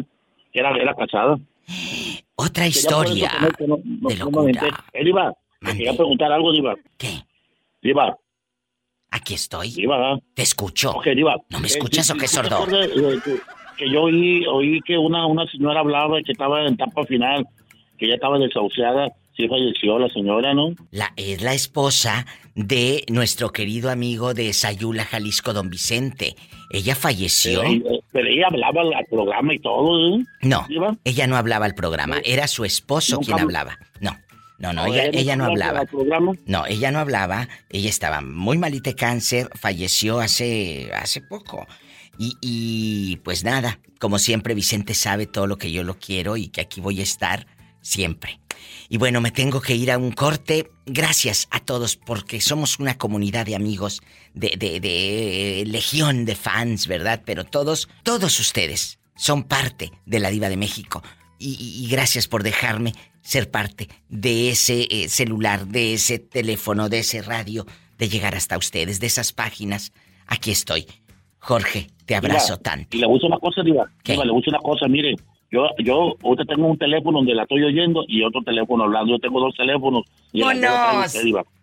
Speaker 20: que era, era casada.
Speaker 2: Otra historia no, de locura.
Speaker 20: Él iba, quería preguntar algo, Diva.
Speaker 2: ¿Qué?
Speaker 20: Diva.
Speaker 2: Aquí estoy.
Speaker 20: Diva.
Speaker 2: Te escucho.
Speaker 20: Ok, Diva.
Speaker 2: ¿No me eh, escuchas o qué sordo?
Speaker 20: Que, yo oí, oí que una, una señora hablaba que estaba en etapa final, que ya estaba desahuciada Sí falleció la señora, ¿no?
Speaker 2: La, es la esposa de nuestro querido amigo de Sayula, Jalisco, don Vicente. Ella falleció.
Speaker 20: Pero, ella hablaba al programa y todo, ¿eh?
Speaker 2: No, ella no hablaba al programa. Era su esposo quien hablaba. No. No, no, ella, ella no hablaba. No, ella no hablaba. Ella estaba muy malita de cáncer, falleció hace, hace poco. Y, pues nada, como siempre Vicente sabe todo lo que yo lo quiero y que aquí voy a estar siempre. Y bueno, me tengo que ir a un corte. Gracias a todos porque somos una comunidad de amigos, de, de, de legión de fans, ¿verdad? Pero todos, todos ustedes son parte de la diva de México. Y, gracias por dejarme ser parte de ese eh, celular, de ese teléfono, de ese radio, de llegar hasta ustedes, de esas páginas. Aquí estoy. Jorge, te abrazo tanto.
Speaker 20: Y le uso una cosa, Diva. ¿Qué? le uso una cosa, mire. Yo, yo ahorita tengo un teléfono donde la estoy oyendo y otro teléfono hablando. Yo tengo dos teléfonos. Y
Speaker 2: ¡Vámonos!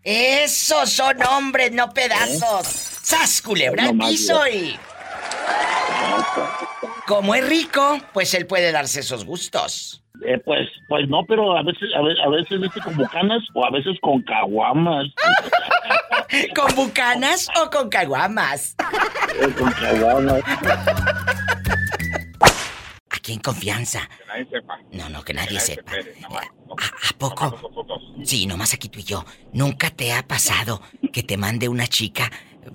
Speaker 2: Esos son hombres, no pedazos. ¿Eh? ¡Sas, culebra piso y... Como es rico, pues él puede darse esos gustos.
Speaker 20: Eh, pues, pues no, pero a veces, a veces, a veces con bucanas o a veces con caguamas.
Speaker 2: ¿Con bucanas o con caguamas?
Speaker 20: Eh, con caguamas.
Speaker 2: Aquí en confianza.
Speaker 21: Que nadie sepa.
Speaker 2: No, no, que nadie, sepa. ¿A, poco? Sí, nomás aquí tú y yo. ¿Nunca te ha pasado que te mande una chica,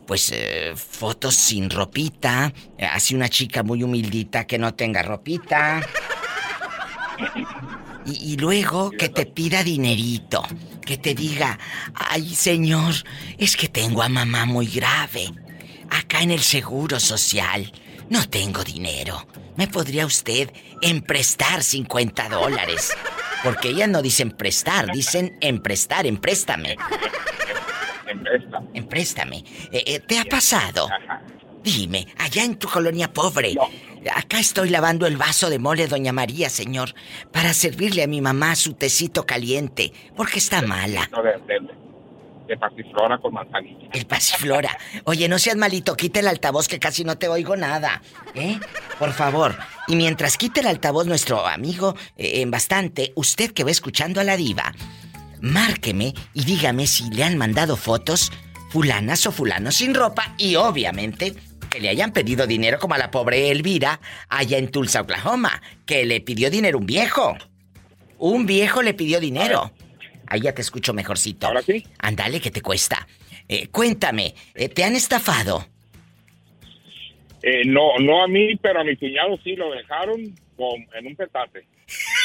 Speaker 2: pues, eh, fotos sin ropita? Así una chica muy humildita que no tenga ropita. Y, luego que te pida dinerito, que te diga, ay señor, es que tengo a mamá muy grave acá en el Seguro Social no tengo dinero. ¿Me podría usted emprestar 50 dólares? Porque ellas no dicen prestar, dicen emprestar, empréstame.
Speaker 21: Empréstame.
Speaker 2: Empréstame. Eh, eh, ¿Te ha pasado? Dime, allá en tu colonia pobre. Acá estoy lavando el vaso de mole, doña María, señor, para servirle a mi mamá su tecito caliente, porque está mala.
Speaker 21: No, de, de, de pasiflora con manzanilla.
Speaker 2: El pasiflora. Oye, no seas malito, quita el altavoz que casi no te oigo nada. ¿Eh? Por favor. Y mientras quite el altavoz nuestro amigo eh, en bastante, usted que va escuchando a la diva, márqueme y dígame si le han mandado fotos fulanas o fulanos sin ropa y obviamente que le hayan pedido dinero como a la pobre Elvira allá en Tulsa, Oklahoma, que le pidió dinero un viejo. Un viejo le pidió dinero. Ahí ya te escucho mejorcito.
Speaker 21: ¿Ahora sí?
Speaker 2: Ándale, que te cuesta. Eh, cuéntame, eh, ¿te han estafado?
Speaker 21: Eh, no, no a mí, pero a mi cuñado sí lo dejaron con- en un petate.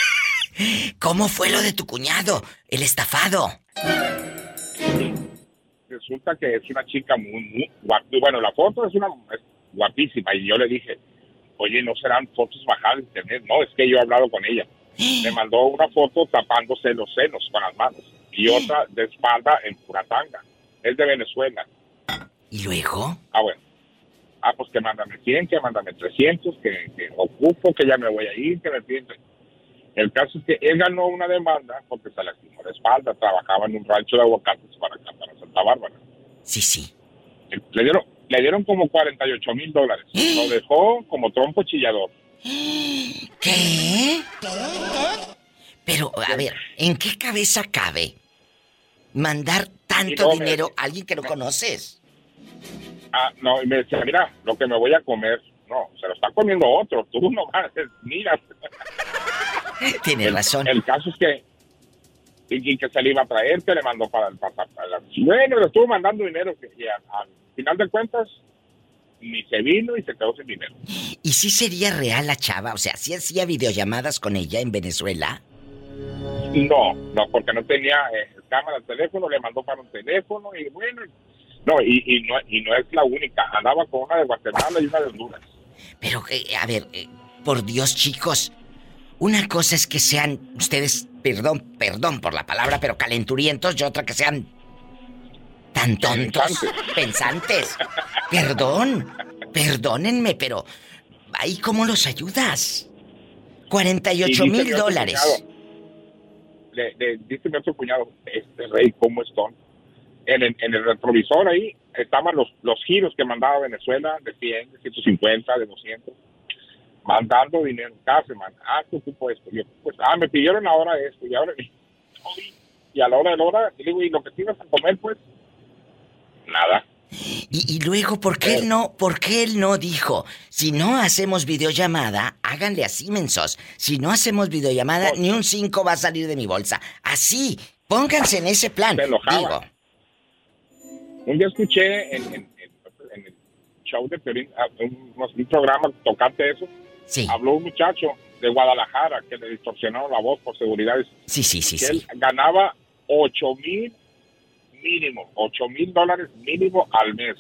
Speaker 2: ¿Cómo fue lo de tu cuñado, el estafado?
Speaker 21: Resulta que es una chica muy, muy guapa. Bueno, la foto es una es guapísima y yo le dije, oye, ¿no serán fotos bajadas de internet? No, es que yo he hablado con ella. Me mandó una foto tapándose los senos con las manos y otra de espalda en pura tanga. Es de Venezuela.
Speaker 2: ¿Y luego?
Speaker 21: Ah, bueno. Ah, pues que mándame 100, que mándame 300, que, que ocupo, que ya me voy a ir, que me piden. El caso es que él ganó una demanda porque se lastimó la espalda, trabajaba en un rancho de aguacates para, acá, para Santa Bárbara.
Speaker 2: Sí, sí.
Speaker 21: Le dieron, le dieron como 48 mil dólares. Lo dejó como trompo chillador.
Speaker 2: ¿Qué? Pero, a ver, ¿en qué cabeza cabe mandar tanto
Speaker 21: me-
Speaker 2: dinero a alguien que no conoces?
Speaker 21: Ah, no, y me decía, mira, lo que me voy a comer, no, se lo está comiendo otro, tú no vas, mira.
Speaker 2: Tienes razón.
Speaker 21: El caso es que, y, que se le iba a traer, que le mandó para el pasaporte. Bueno, le estuvo mandando dinero, que y al final de cuentas, ni se vino y se quedó sin dinero.
Speaker 2: ¿Y si sería real la chava? O sea, ¿sí hacía videollamadas con ella en Venezuela?
Speaker 21: No, no, porque no tenía eh, cámara de teléfono, le mandó para un teléfono y bueno, no, y, y no, y no es la única, andaba con una de Guatemala y una de Honduras.
Speaker 2: Pero, eh, a ver, eh, por Dios, chicos, una cosa es que sean ustedes, perdón, perdón por la palabra, pero calenturientos, y otra que sean tan tontos, pensantes. Perdón, perdónenme, pero ahí cómo los ayudas. 48
Speaker 21: Y dice mi
Speaker 2: mil dólares.
Speaker 21: Le, le dice mi otro cuñado, este rey, ¿cómo están? En, el- en el retrovisor ahí estaban los, los giros que mandaba Venezuela de 100, de 150, de 200, mandando dinero. Cada semana, ah, que ocupo esto. Y yo, ah, me pidieron ahora esto y ahora. Y a la hora de la hora, y digo, ¿y lo que ibas a comer, pues? Nada.
Speaker 2: Y, y luego, ¿por qué él no, por qué él no dijo, si no hacemos videollamada, háganle así, mensos. Si no hacemos videollamada, ni un 5 va a salir de mi bolsa. Así, pónganse en ese plan. Digo,
Speaker 21: Un día escuché en, en- en- en el show de Piolín, ah, un, un programa tocante eso. Habló un muchacho de Guadalajara que le distorsionaron la voz por seguridad.
Speaker 2: Sí, sí, sí,
Speaker 21: que
Speaker 2: sí.
Speaker 21: él ganaba 8 mil mínimo, 8 mil dólares mínimo al mes,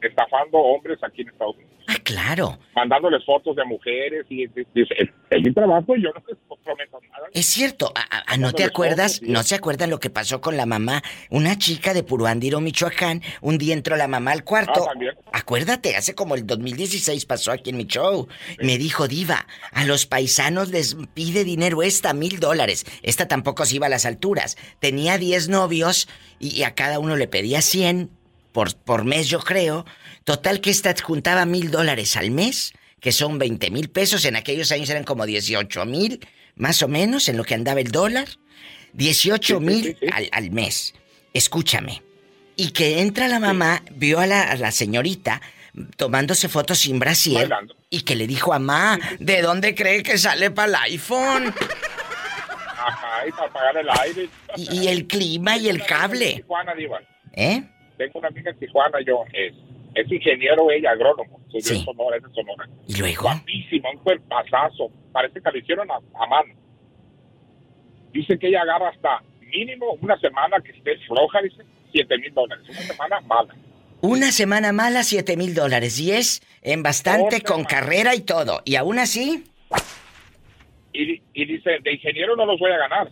Speaker 21: estafando hombres aquí en Estados Unidos.
Speaker 2: Ah, claro.
Speaker 21: Mandándoles fotos de mujeres y dice, es, mi trabajo y yo no les prometo nada.
Speaker 2: Es cierto, a- ¿no te acuerdas? ¿No se acuerdan lo que pasó con la mamá? Una chica de Puruándiro, Michoacán, un día entró la mamá al cuarto.
Speaker 21: Ah, también.
Speaker 2: Acuérdate, hace como el 2016 pasó aquí en mi show. Me dijo, Diva, a los paisanos les pide dinero esta, mil dólares. Esta tampoco se iba a las alturas. Tenía 10 novios y, y a cada uno le pedía 100 por, por mes, yo creo. Total que esta juntaba mil dólares al mes, que son 20 mil pesos. En aquellos años eran como 18 mil, más o menos, en lo que andaba el dólar. 18 mil al, al mes. Escúchame. Y que entra la mamá, vio a la, a la señorita tomándose fotos sin brasier
Speaker 21: Bailando.
Speaker 2: y que le dijo a mamá, ¿de dónde cree que sale para el iPhone?
Speaker 21: Ajá, y para pagar el aire.
Speaker 2: Y, y el clima y el cable. ¿Eh?
Speaker 21: Tengo una amiga en Tijuana, yo, es, es ingeniero ella, agrónomo, estudió en Sonora, es de Sonora.
Speaker 2: ¿Y luego?
Speaker 21: Guapísima, un cuerpazazo, parece que la hicieron a, a mano. Dice que ella agarra hasta mínimo una semana que esté floja, dice, siete mil dólares, una semana mala.
Speaker 2: Una semana mala, siete mil dólares. Y es en bastante, con carrera y todo. Y aún así.
Speaker 21: Y, y dice, de ingeniero no los voy a ganar.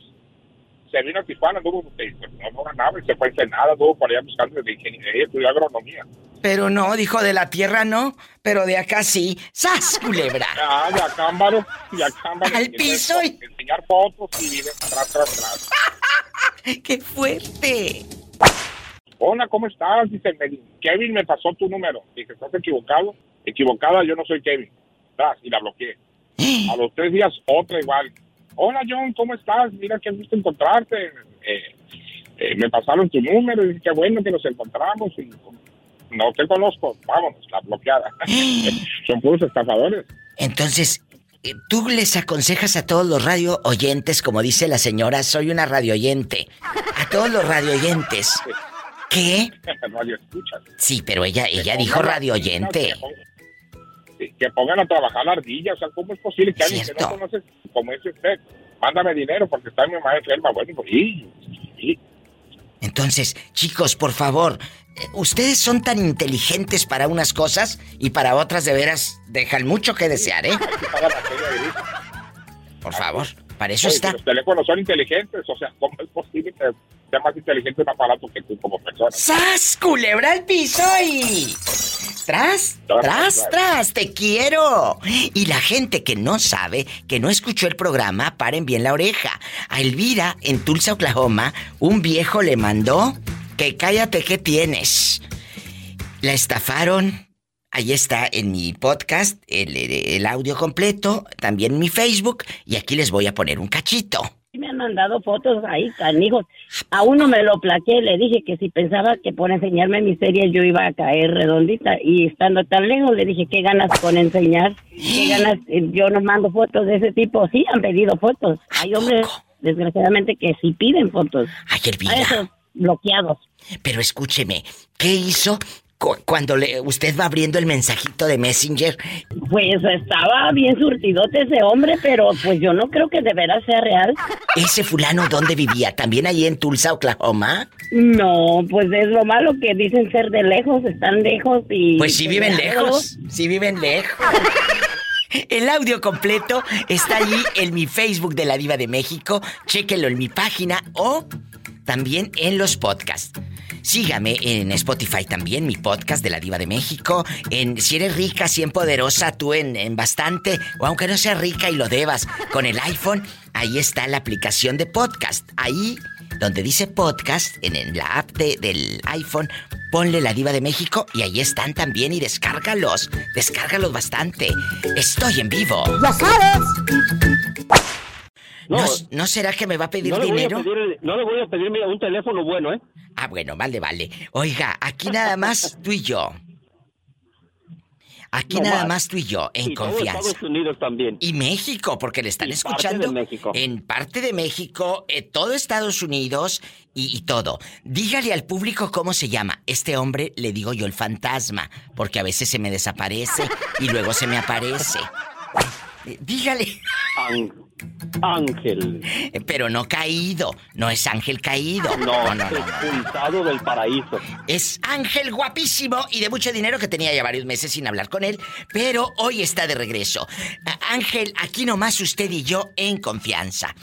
Speaker 21: Se vino a Tijuana, anduvo, no, no ganaba y se fue a Ensenada, anduvo por allá buscando de ingeniería, estudió agronomía.
Speaker 2: Pero no, dijo de la tierra no, pero de acá sí. ¡Sas, culebra!
Speaker 21: Ah, de de.
Speaker 2: Al piso y...
Speaker 21: Enseñar fotos y vive atrás, atrás, atrás.
Speaker 2: ¡Qué fuerte!
Speaker 21: Hola, ¿cómo estás? Dice, me- Kevin me pasó tu número. Dije, ¿estás equivocado? Equivocada, yo no soy Kevin. Tras, y la bloqueé. A los tres días, otra igual. Hola, John, ¿cómo estás? Mira, qué gusto encontrarte. Eh, eh, me pasaron tu número y qué bueno que nos encontramos. Y, no te conozco, vámonos, la bloqueada. Son puros estafadores.
Speaker 2: Entonces, eh, tú les aconsejas a todos los radio oyentes, como dice la señora, soy una radio oyente. A todos los radio oyentes. ¿Qué?
Speaker 21: Radio escuchas.
Speaker 2: Sí, pero ella, ella dijo radio oyente.
Speaker 21: Que, que pongan a trabajar la ardilla. O sea, ¿cómo es posible que alguien que no
Speaker 2: Cierto.
Speaker 21: conoce, como es usted, mándame dinero porque está mi mamá enferma? Bueno, pues, y,
Speaker 2: Entonces, chicos, por favor, eh, ustedes son tan inteligentes para unas cosas y para otras de veras dejan mucho que desear, ¿eh? Por favor, para eso
Speaker 21: Oye,
Speaker 2: está.
Speaker 21: Los teléfonos son inteligentes. O sea, ¿cómo es posible que sea más inteligente un aparato que tú como persona?
Speaker 2: ¡Sas! Culebra al piso y. Tras, tras, tras, te quiero. Y la gente que no sabe, que no escuchó el programa, paren bien la oreja. A Elvira, en Tulsa, Oklahoma, un viejo le mandó que cállate que tienes. La estafaron. Ahí está en mi podcast el, el audio completo, también en mi Facebook, y aquí les voy a poner un cachito.
Speaker 3: Sí me han mandado fotos ahí, canijos. A uno me lo plaqué, le dije que si pensaba que por enseñarme mis series yo iba a caer redondita. Y estando tan lejos le dije, ¿qué ganas con enseñar? ¿Qué ganas? Eh, Yo no mando fotos de ese tipo. Sí, han pedido fotos. Hay hombres, desgraciadamente, que sí piden fotos.
Speaker 2: Ay, Elvira.
Speaker 3: A esos bloqueados.
Speaker 2: Pero escúcheme, ¿qué hizo cuando le, usted va abriendo el mensajito de Messenger?
Speaker 3: Pues estaba bien surtidote ese hombre, pero pues yo no creo que de veras sea real.
Speaker 2: ¿Ese fulano dónde vivía? ¿También ahí en Tulsa, Oklahoma?
Speaker 3: No, pues es lo malo que dicen ser de lejos, están lejos y...
Speaker 2: Pues sí viven lejos, sí viven lejos. El audio completo está allí en mi Facebook de la Diva de México. Chéquenlo en mi página o también en los podcasts. Sígame en Spotify también, mi podcast de la Diva de México. En Si eres rica, si en poderosa, tú en, bastante. O aunque no seas rica y lo debas, con el iPhone, ahí está la aplicación de podcast. Ahí, donde dice podcast, en, en la app de- del iPhone, ponle la Diva de México y ahí están también y descárgalos. Descárgalos bastante. Estoy en vivo.
Speaker 15: Ya sabes.
Speaker 2: ¿No, ¿no será que me va a pedir
Speaker 18: no voy a
Speaker 2: dinero?
Speaker 18: pedir- no le voy a pedir un teléfono bueno, ¿eh?
Speaker 2: Ah, bueno, vale, vale. Oiga, aquí nada más tú y yo. Aquí
Speaker 18: No
Speaker 2: nada
Speaker 18: más.
Speaker 2: más tú y yo, en
Speaker 18: Y
Speaker 2: confianza.
Speaker 18: Estados Unidos también.
Speaker 2: Y México, porque le están
Speaker 18: Y parte
Speaker 2: escuchando
Speaker 18: de México.
Speaker 2: en parte de México, eh, todo Estados Unidos y, y todo. Dígale al público cómo se llama. Este hombre le digo yo el fantasma, porque a veces se me desaparece y luego se me aparece. Eh, Dígale.
Speaker 18: Ángel.
Speaker 2: Eh, Pero no caído, no es ángel caído.
Speaker 18: No,
Speaker 2: no, no.
Speaker 18: expulsado del paraíso.
Speaker 2: Es Ángel guapísimo y de mucho dinero que tenía ya varios meses sin hablar con él, pero hoy está de regreso. Ángel, aquí nomás usted y yo en confianza.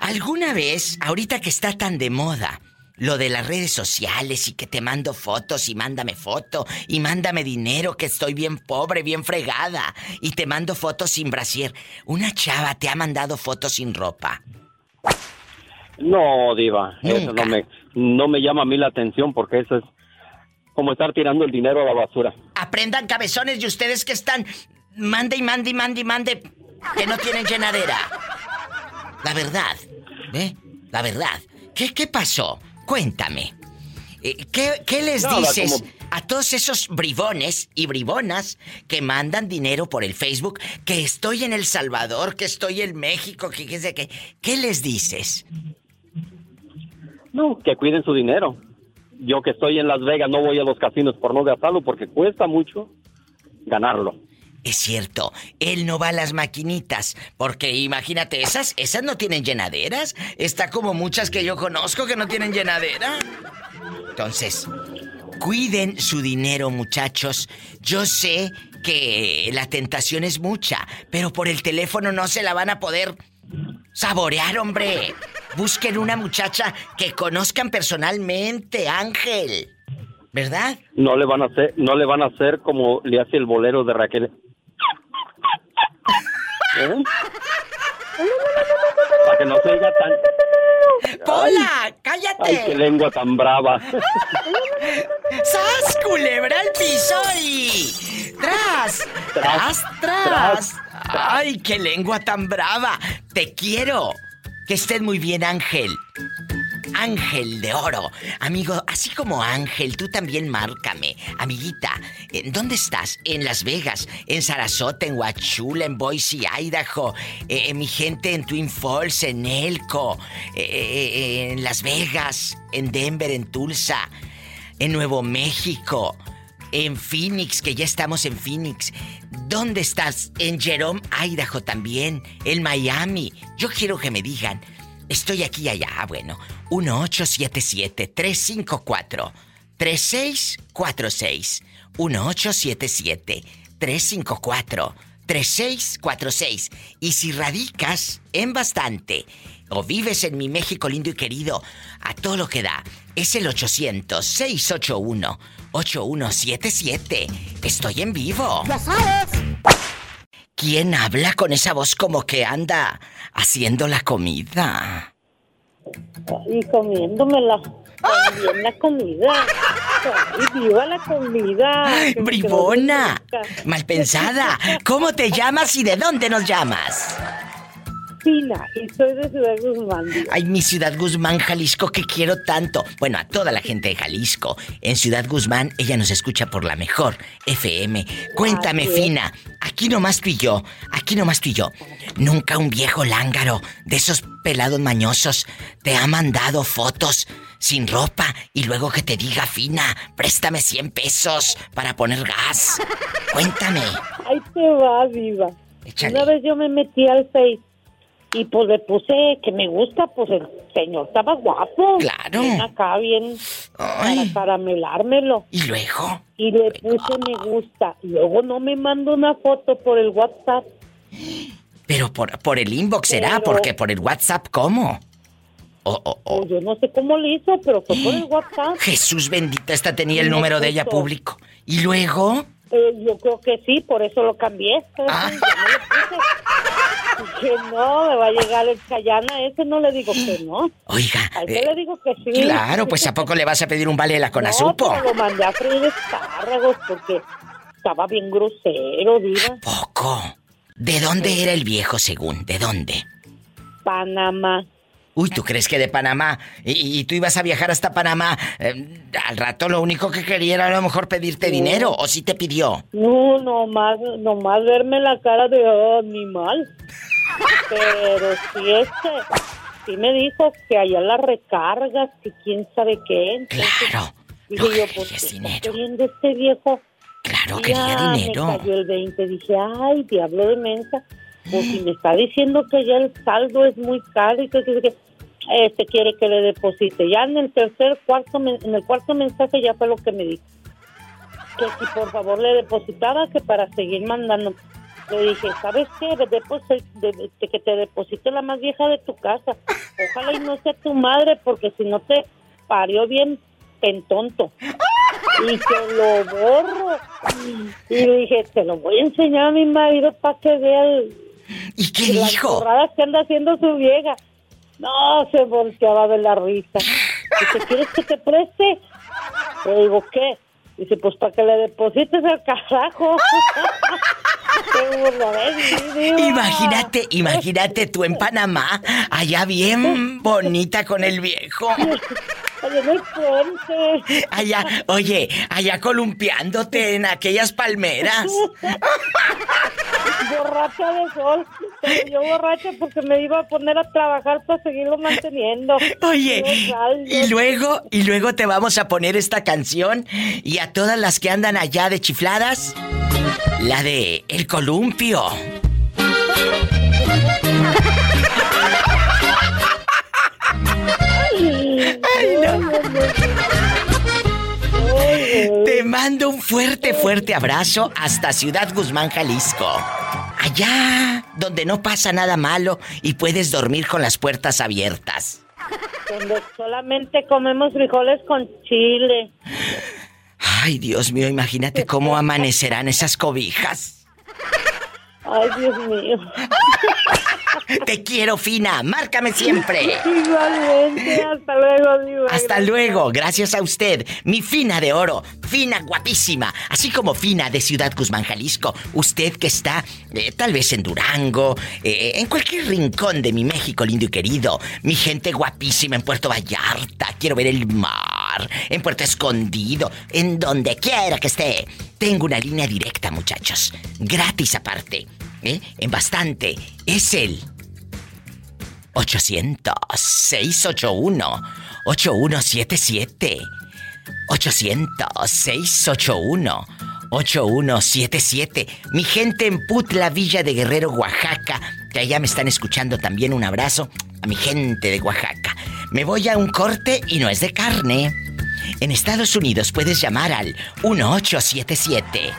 Speaker 2: ¿Alguna vez, ahorita que está tan de moda, lo de las redes sociales y que te mando fotos y mándame foto y mándame dinero que estoy bien pobre, bien fregada y te mando fotos sin brasier, una chava te ha mandado fotos sin ropa?
Speaker 18: No, diva, eso no me, no me llama a mí la atención porque eso es como estar tirando el dinero a la basura.
Speaker 2: Aprendan cabezones y ustedes que están mande y mande y mande y mande que no tienen llenadera. La verdad, ¿eh? La verdad. ¿Qué, qué pasó? Cuéntame. Eh, ¿Qué, qué les
Speaker 18: Nada,
Speaker 2: dices
Speaker 18: como-
Speaker 2: a todos esos bribones y bribonas que mandan dinero por el Facebook? Que estoy en El Salvador, que estoy en México, que qué sé qué. ¿Qué les dices?
Speaker 18: No, que cuiden su dinero. Yo que estoy en Las Vegas no voy a los casinos por no gastarlo porque cuesta mucho ganarlo.
Speaker 2: Es cierto, él no va a las maquinitas, porque imagínate, esas, esas no tienen llenaderas. Está como muchas que yo conozco que no tienen llenadera. Entonces, Cuiden su dinero, muchachos. Yo sé que la tentación es mucha, pero por el teléfono no se la van a poder saborear, hombre. Busquen una muchacha que conozcan personalmente, Ángel. ¿Verdad?
Speaker 22: No le van a hacer, no le van a hacer como le hace el bolero de Raquel. ¿Eh? Para que no se oiga tan.
Speaker 2: ¡Pola! ¡Cállate!
Speaker 22: Ay, qué lengua tan brava.
Speaker 2: ¡Sas, culebra al piso y... ¡Tras! ¡Tras, tras! ¡Ay, qué lengua tan brava! ¡Te quiero! Que estés muy bien, Ángel. Ángel de oro. Amigo, así como Ángel, tú también márcame. Amiguita, ¿en ¿dónde estás? En Las Vegas, en Sarasota, en Huachula, en Boise, Idaho. Eh, mi gente en Twin Falls, en Elko, eh, eh, en Las Vegas, en Denver, en Tulsa, en Nuevo México. En Phoenix, que ya estamos en Phoenix. ¿Dónde estás? En Jerome, Idaho también. En Miami. Yo quiero que me digan, Estoy aquí y allá. Bueno, 1877-354-3646. 1877-354-3646. Y si radicas en bastante o vives en mi México lindo y querido, a todo lo que da, es el 800-681-8177. Estoy en vivo.
Speaker 15: ¡Ya sabes!
Speaker 2: ¿Quién habla con esa voz como que anda haciendo la comida?
Speaker 12: Y comiéndomela. También la comida. Y viva la comida.
Speaker 2: ¡Ay, bribona! Malpensada. ¿Cómo te llamas y de dónde nos llamas?
Speaker 12: Fina, y soy de Ciudad Guzmán.
Speaker 2: Ay, mi ciudad Guzmán, Jalisco, que quiero tanto. Bueno, a toda la gente de Jalisco. En Ciudad Guzmán, ella nos escucha por la mejor FM. Cuéntame,
Speaker 15: Así.
Speaker 2: Fina. Aquí nomás tú y yo. Aquí nomás tú y yo. Nunca un viejo lángaro de esos pelados mañosos te ha mandado fotos sin ropa y luego que te diga, Fina, préstame 100 pesos para poner gas. Cuéntame.
Speaker 12: Ahí te va, viva. Una vez yo me metí al Face y pues le puse que me gusta, pues el señor estaba guapo.
Speaker 2: Claro.
Speaker 12: Bien acá, bien para caramelármelo.
Speaker 2: ¿Y luego?
Speaker 12: Y le puse me gusta. Luego no me mandó una foto por el WhatsApp.
Speaker 2: Pero por, por el inbox será,
Speaker 12: Pero-
Speaker 2: porque por el WhatsApp, ¿cómo? Oh, oh, oh.
Speaker 12: Pues yo no sé cómo le hizo, pero fue por el WhatsApp.
Speaker 2: Jesús bendita, esta tenía el
Speaker 12: Me
Speaker 2: número de ella público. ¿Y luego?
Speaker 12: Eh, yo creo que sí, por eso lo cambié.
Speaker 2: Ah.
Speaker 12: Ya no puse. Dije, no, me va a llegar el Chayana ese, no le digo que no.
Speaker 2: Oiga,
Speaker 12: A
Speaker 2: eh,
Speaker 12: ese le digo que sí.
Speaker 2: claro, pues ¿a poco le vas a pedir un vale de la
Speaker 12: No, pero lo mandé a freír espárragos porque estaba bien grosero, diva.
Speaker 2: Poco. ¿De dónde era el viejo según? ¿De dónde?
Speaker 12: Panamá.
Speaker 2: Uy, ¿tú crees que de Panamá? ¿Y, y tú ibas a viajar hasta Panamá? Eh, al rato lo único que quería era a lo mejor pedirte dinero, ¿o sí te pidió?
Speaker 12: No, nomás, nomás verme la cara de oh, animal. Pero sí, este, sí me dijo que allá las recargas, que quién sabe qué. Entonces,
Speaker 2: Claro.
Speaker 12: Dije yo, pues, ¿qué está queriendo este viejo?
Speaker 2: Claro, quería dinero.
Speaker 12: Me cayó el 20. Dije, ay, diablo de mensa. Pues si me está diciendo que ya el saldo es muy caro y que, que, que este quiere que le deposite. Ya en el tercer, cuarto, en el cuarto mensaje ya fue lo que me dijo. Que si por favor le depositaba, que para seguir mandando. Le dije, ¿sabes qué? De que te deposite la más vieja de tu casa. Ojalá y no sea tu madre, porque si no te parió bien en tonto. Y que lo borro. Y le dije, te lo voy a enseñar a mi marido para que vea el,
Speaker 2: ¿Y qué
Speaker 12: las
Speaker 2: dijo?
Speaker 12: que anda haciendo su vieja. No, se volteaba de la risa. Dice, ¿quieres que te preste? Le digo, ¿qué? Dice, pues para que le deposites al carajo. Diva.
Speaker 2: Imagínate, imagínate tú en Panamá, allá bien bonita con el viejo.
Speaker 12: Allá en el puente.
Speaker 2: Allá, oye, allá columpiándote en aquellas palmeras.
Speaker 12: borracha de sol. Pero yo borracha porque me iba a poner a trabajar para seguirlo manteniendo.
Speaker 2: Oye, y luego, y luego te vamos a poner esta canción y a todas las que andan allá de chifladas, la de El Columpio.
Speaker 12: Ay, no.
Speaker 2: mando un fuerte, fuerte abrazo hasta Ciudad Guzmán, Jalisco. Allá donde no pasa nada malo y puedes dormir con las puertas abiertas.
Speaker 12: Donde solamente comemos frijoles con chile.
Speaker 2: Ay, Dios mío, imagínate cómo amanecerán esas cobijas.
Speaker 12: Ay, Dios mío.
Speaker 2: Te quiero, Fina. Márcame siempre.
Speaker 12: Igualmente. Hasta luego, Diva.
Speaker 2: Hasta luego. Gracias a usted. Mi Fina de oro. Fina guapísima. Así como Fina de Ciudad Guzmán, Jalisco. Usted que está eh, tal vez en Durango, eh, en cualquier rincón de mi México lindo y querido. Mi gente guapísima en Puerto Vallarta. Quiero ver el mar. En Puerto Escondido. En donde quiera que esté. Tengo una línea directa, muchachos. Gratis aparte. ¿eh? En bastante. Es el 800-681-8177. 800-681-8177. Mi gente en Putla, Villa de Guerrero, Oaxaca, que allá me están escuchando también. Un abrazo a mi gente de Oaxaca. Me voy a un corte y no es de carne. En Estados Unidos puedes llamar al 1877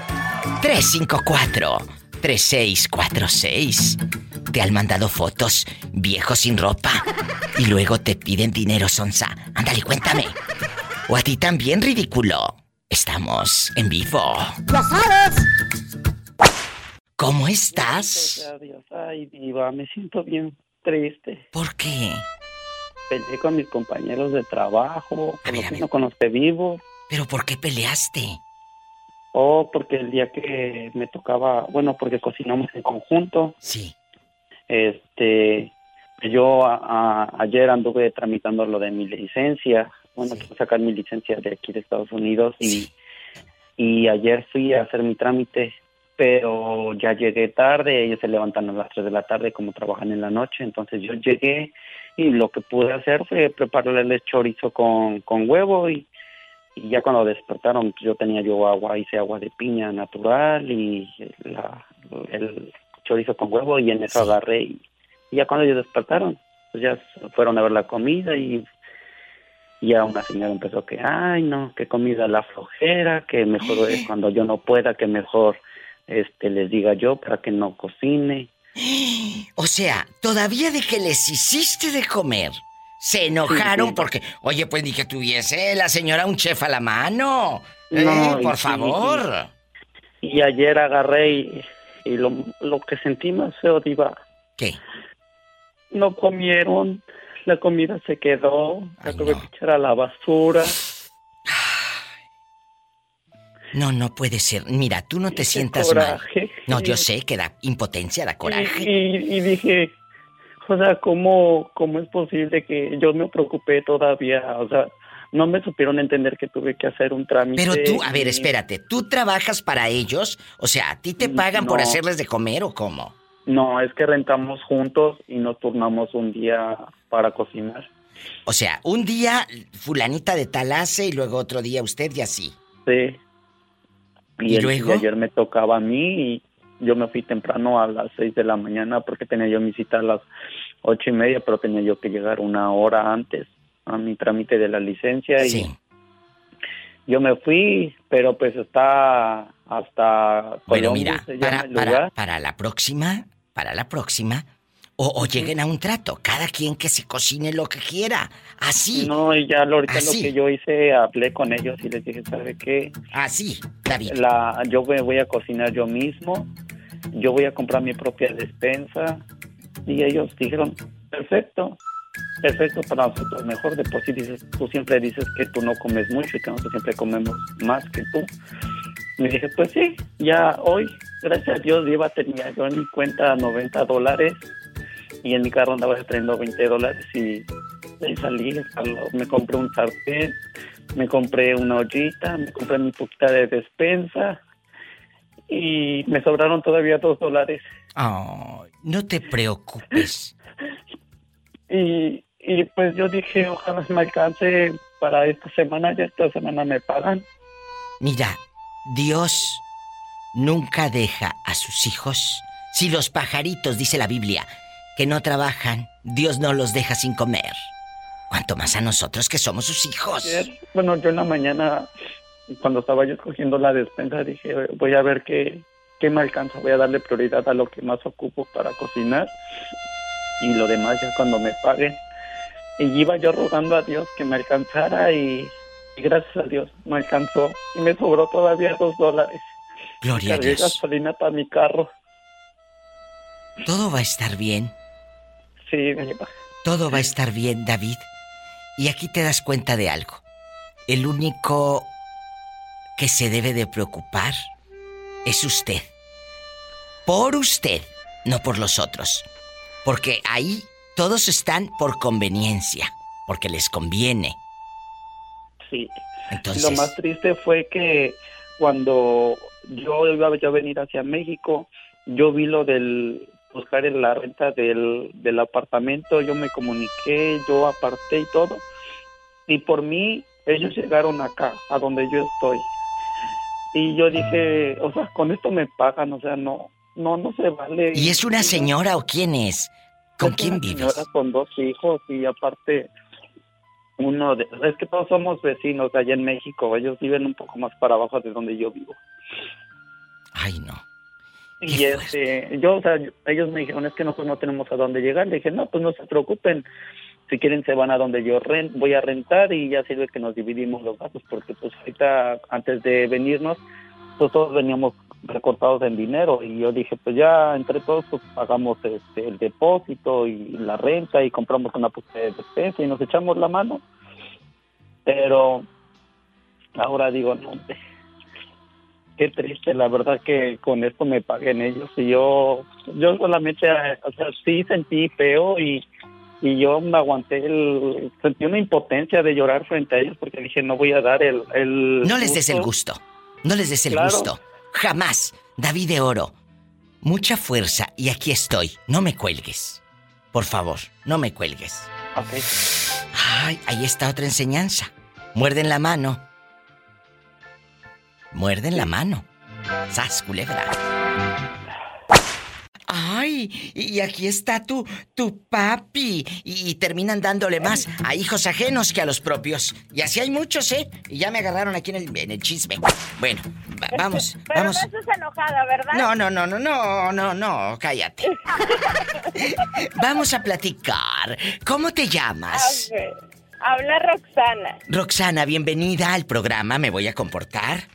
Speaker 2: 354 3646. Te han mandado fotos, viejo sin ropa, y luego te piden dinero, Sonsa. Ándale, cuéntame. O a ti también, ridículo. Estamos en vivo.
Speaker 15: ¡Ya sabes!
Speaker 2: ¿Cómo estás?
Speaker 23: Gracias a Dios. Ay, diva, me siento bien triste.
Speaker 2: ¿Por qué?
Speaker 23: Peleé con mis compañeros de trabajo, con los que no conocí vivo.
Speaker 2: ¿Pero por qué peleaste?
Speaker 23: Oh, porque el día que me tocaba, bueno, porque cocinamos en conjunto.
Speaker 2: Sí.
Speaker 23: Este, yo a- a- ayer anduve tramitando lo de mi licencia. Bueno, quiero sacar mi licencia de aquí de Estados Unidos y, y ayer fui a hacer mi trámite, pero ya llegué tarde. Ellos se levantan a las 3 de la tarde como trabajan en la noche. Entonces yo llegué y lo que pude hacer fue prepararle chorizo con, con huevo y, y ya cuando despertaron pues, yo tenía yo agua, hice agua de piña natural y la- el chorizo con huevo y en eso agarré y, y ya cuando ellos despertaron pues ya fueron a ver la comida y ya una señora empezó que ay no que comida la flojera que mejor es cuando yo no pueda que mejor este les diga yo para que no cocine
Speaker 2: O sea, todavía de que les hiciste de comer, se enojaron
Speaker 23: Sí, sí.
Speaker 2: porque, oye, pues ni que tuviese la señora un chef a la mano. Eh,
Speaker 23: No,
Speaker 2: por
Speaker 23: sí,
Speaker 2: favor.
Speaker 23: y ayer agarré y, y lo, lo que sentí más feo diva
Speaker 2: ¿Qué?
Speaker 23: no comieron la comida se quedó la tuve que echar a la basura
Speaker 2: No, no puede ser. Mira, tú no te sientas mal.
Speaker 23: coraje.
Speaker 2: No, yo sé que da impotencia, da coraje.
Speaker 23: Y, y- y dije, o sea, ¿cómo, ¿cómo es posible que yo me preocupé todavía? O sea, no me supieron entender que tuve que hacer un trámite.
Speaker 2: Pero tú, a ver, espérate, ¿tú trabajas para ellos? O sea, ¿a ti te pagan por hacerles de comer o cómo?
Speaker 23: No, es que rentamos juntos y nos turnamos un día para cocinar.
Speaker 2: O sea, un día fulanita de tal hace y luego otro día usted y así.
Speaker 23: Sí.
Speaker 2: ¿Y
Speaker 23: el-
Speaker 2: luego?
Speaker 23: ayer me tocaba a mí y yo me fui temprano a las seis de la mañana porque tenía yo mi cita a las ocho y media, pero tenía yo que llegar una hora antes a mi trámite de la licencia y yo me fui, pero pues está hasta
Speaker 2: Bueno,
Speaker 23: Columbus,
Speaker 2: mira,
Speaker 23: se llama
Speaker 2: para,
Speaker 23: el
Speaker 2: para, para la próxima, para la próxima, o, o lleguen a un trato, cada quien que se cocine lo que quiera, así.
Speaker 23: No, y ya lo- ahorita
Speaker 2: Así.
Speaker 23: lo que yo hice, hablé con ellos y les dije, ¿sabe qué?
Speaker 2: Así, David.
Speaker 23: La, yo me voy a cocinar yo mismo, yo voy a comprar mi propia despensa. Y ellos dijeron, perfecto, perfecto para nosotros, mejor de por sí dices, tú siempre dices que tú no comes mucho y que nosotros siempre comemos más que tú. Y dije, pues sí, ya hoy, gracias a Dios, iba tenía yo en mi cuenta 90 dólares y en mi carro andaba trayendo 20 dólares y ahí salí, al- me compré un sartén, me compré una ollita, me compré mi poquita de despensa y me sobraron todavía dos dólares.
Speaker 2: Ay, no te preocupes.
Speaker 23: Y, y pues yo dije, ojalá me alcance para esta semana, ya esta semana me pagan.
Speaker 2: Mira, Dios nunca deja a sus hijos. Si los pajaritos, dice la Biblia, que no trabajan, Dios no los deja sin comer. Cuanto más a nosotros que somos sus hijos.
Speaker 23: Bueno, yo en la mañana cuando estaba yo escogiendo la despensa dije, voy a ver qué, qué me alcanza, voy a darle prioridad a lo que más ocupo para cocinar y lo demás ya cuando me paguen. Y iba yo rogando a Dios que me alcanzara y, y gracias a Dios me alcanzó y me sobró todavía dos dólares.
Speaker 2: Gloria a Dios.
Speaker 23: gasolina para mi carro.
Speaker 2: Todo va a estar bien.
Speaker 23: Sí, Diva.
Speaker 2: Todo va a estar bien, David. Y aquí te das cuenta de algo. El único que se debe de preocupar es usted. Por usted, no por los otros. Porque ahí todos están por conveniencia, porque les conviene.
Speaker 23: Sí.
Speaker 2: Entonces-
Speaker 23: Lo más triste fue que cuando yo iba a venir hacia México, yo vi lo del buscar en la renta del, del apartamento, yo me comuniqué, yo aparté y todo. Y por mí, ellos llegaron acá, a donde yo estoy. Y yo dije, o sea, con esto me pagan, o sea, no, no, no se vale.
Speaker 2: ¿Y es una señora o quién es? ¿Con
Speaker 23: Es
Speaker 2: quién
Speaker 23: una
Speaker 2: vives?
Speaker 23: señora con dos hijos y aparte uno de... Es que todos somos vecinos allá en México. Ellos viven un poco más para abajo de donde yo vivo.
Speaker 2: Ay, no.
Speaker 23: Y este, yo, o sea, ellos me dijeron, es que nosotros no tenemos a dónde llegar. Le dije, no, pues no se preocupen. Si quieren se van a donde yo rent, voy a rentar y ya sirve que nos dividimos los gastos porque pues ahorita antes de venirnos, pues todos veníamos recortados en dinero y yo dije, pues ya entre todos pues pagamos este, el depósito y la renta y compramos una puta de despensa y nos echamos la mano. Pero ahora digo, no, qué triste, la verdad que con esto me paguen ellos y yo, yo solamente, o sea, sí sentí feo y, y yo me aguanté el, sentí una impotencia de llorar frente a ellos porque dije, no voy a dar el... el
Speaker 2: No les des el gusto. No les des el
Speaker 23: Claro.
Speaker 2: gusto. Jamás. David de Oro. Mucha fuerza y aquí estoy. No me cuelgues. Por favor, no me cuelgues. Ay, ahí está otra enseñanza. Muerden la mano. Muerden la mano. Sas, culebra. Ay, y aquí está tu, tu papi. Y, y terminan dándole más a hijos ajenos que a los propios. Y así hay muchos, ¿eh? Y ya me agarraron aquí en el, en el chisme. Bueno, va- vamos,
Speaker 24: Pero
Speaker 2: vamos.
Speaker 24: no estás enojada, ¿verdad?
Speaker 2: No, no, no, no, no, no, no, cállate. Vamos a platicar. ¿Cómo te llamas?
Speaker 24: Habla Roxana,
Speaker 2: Roxana, bienvenida al programa. Me voy a comportar.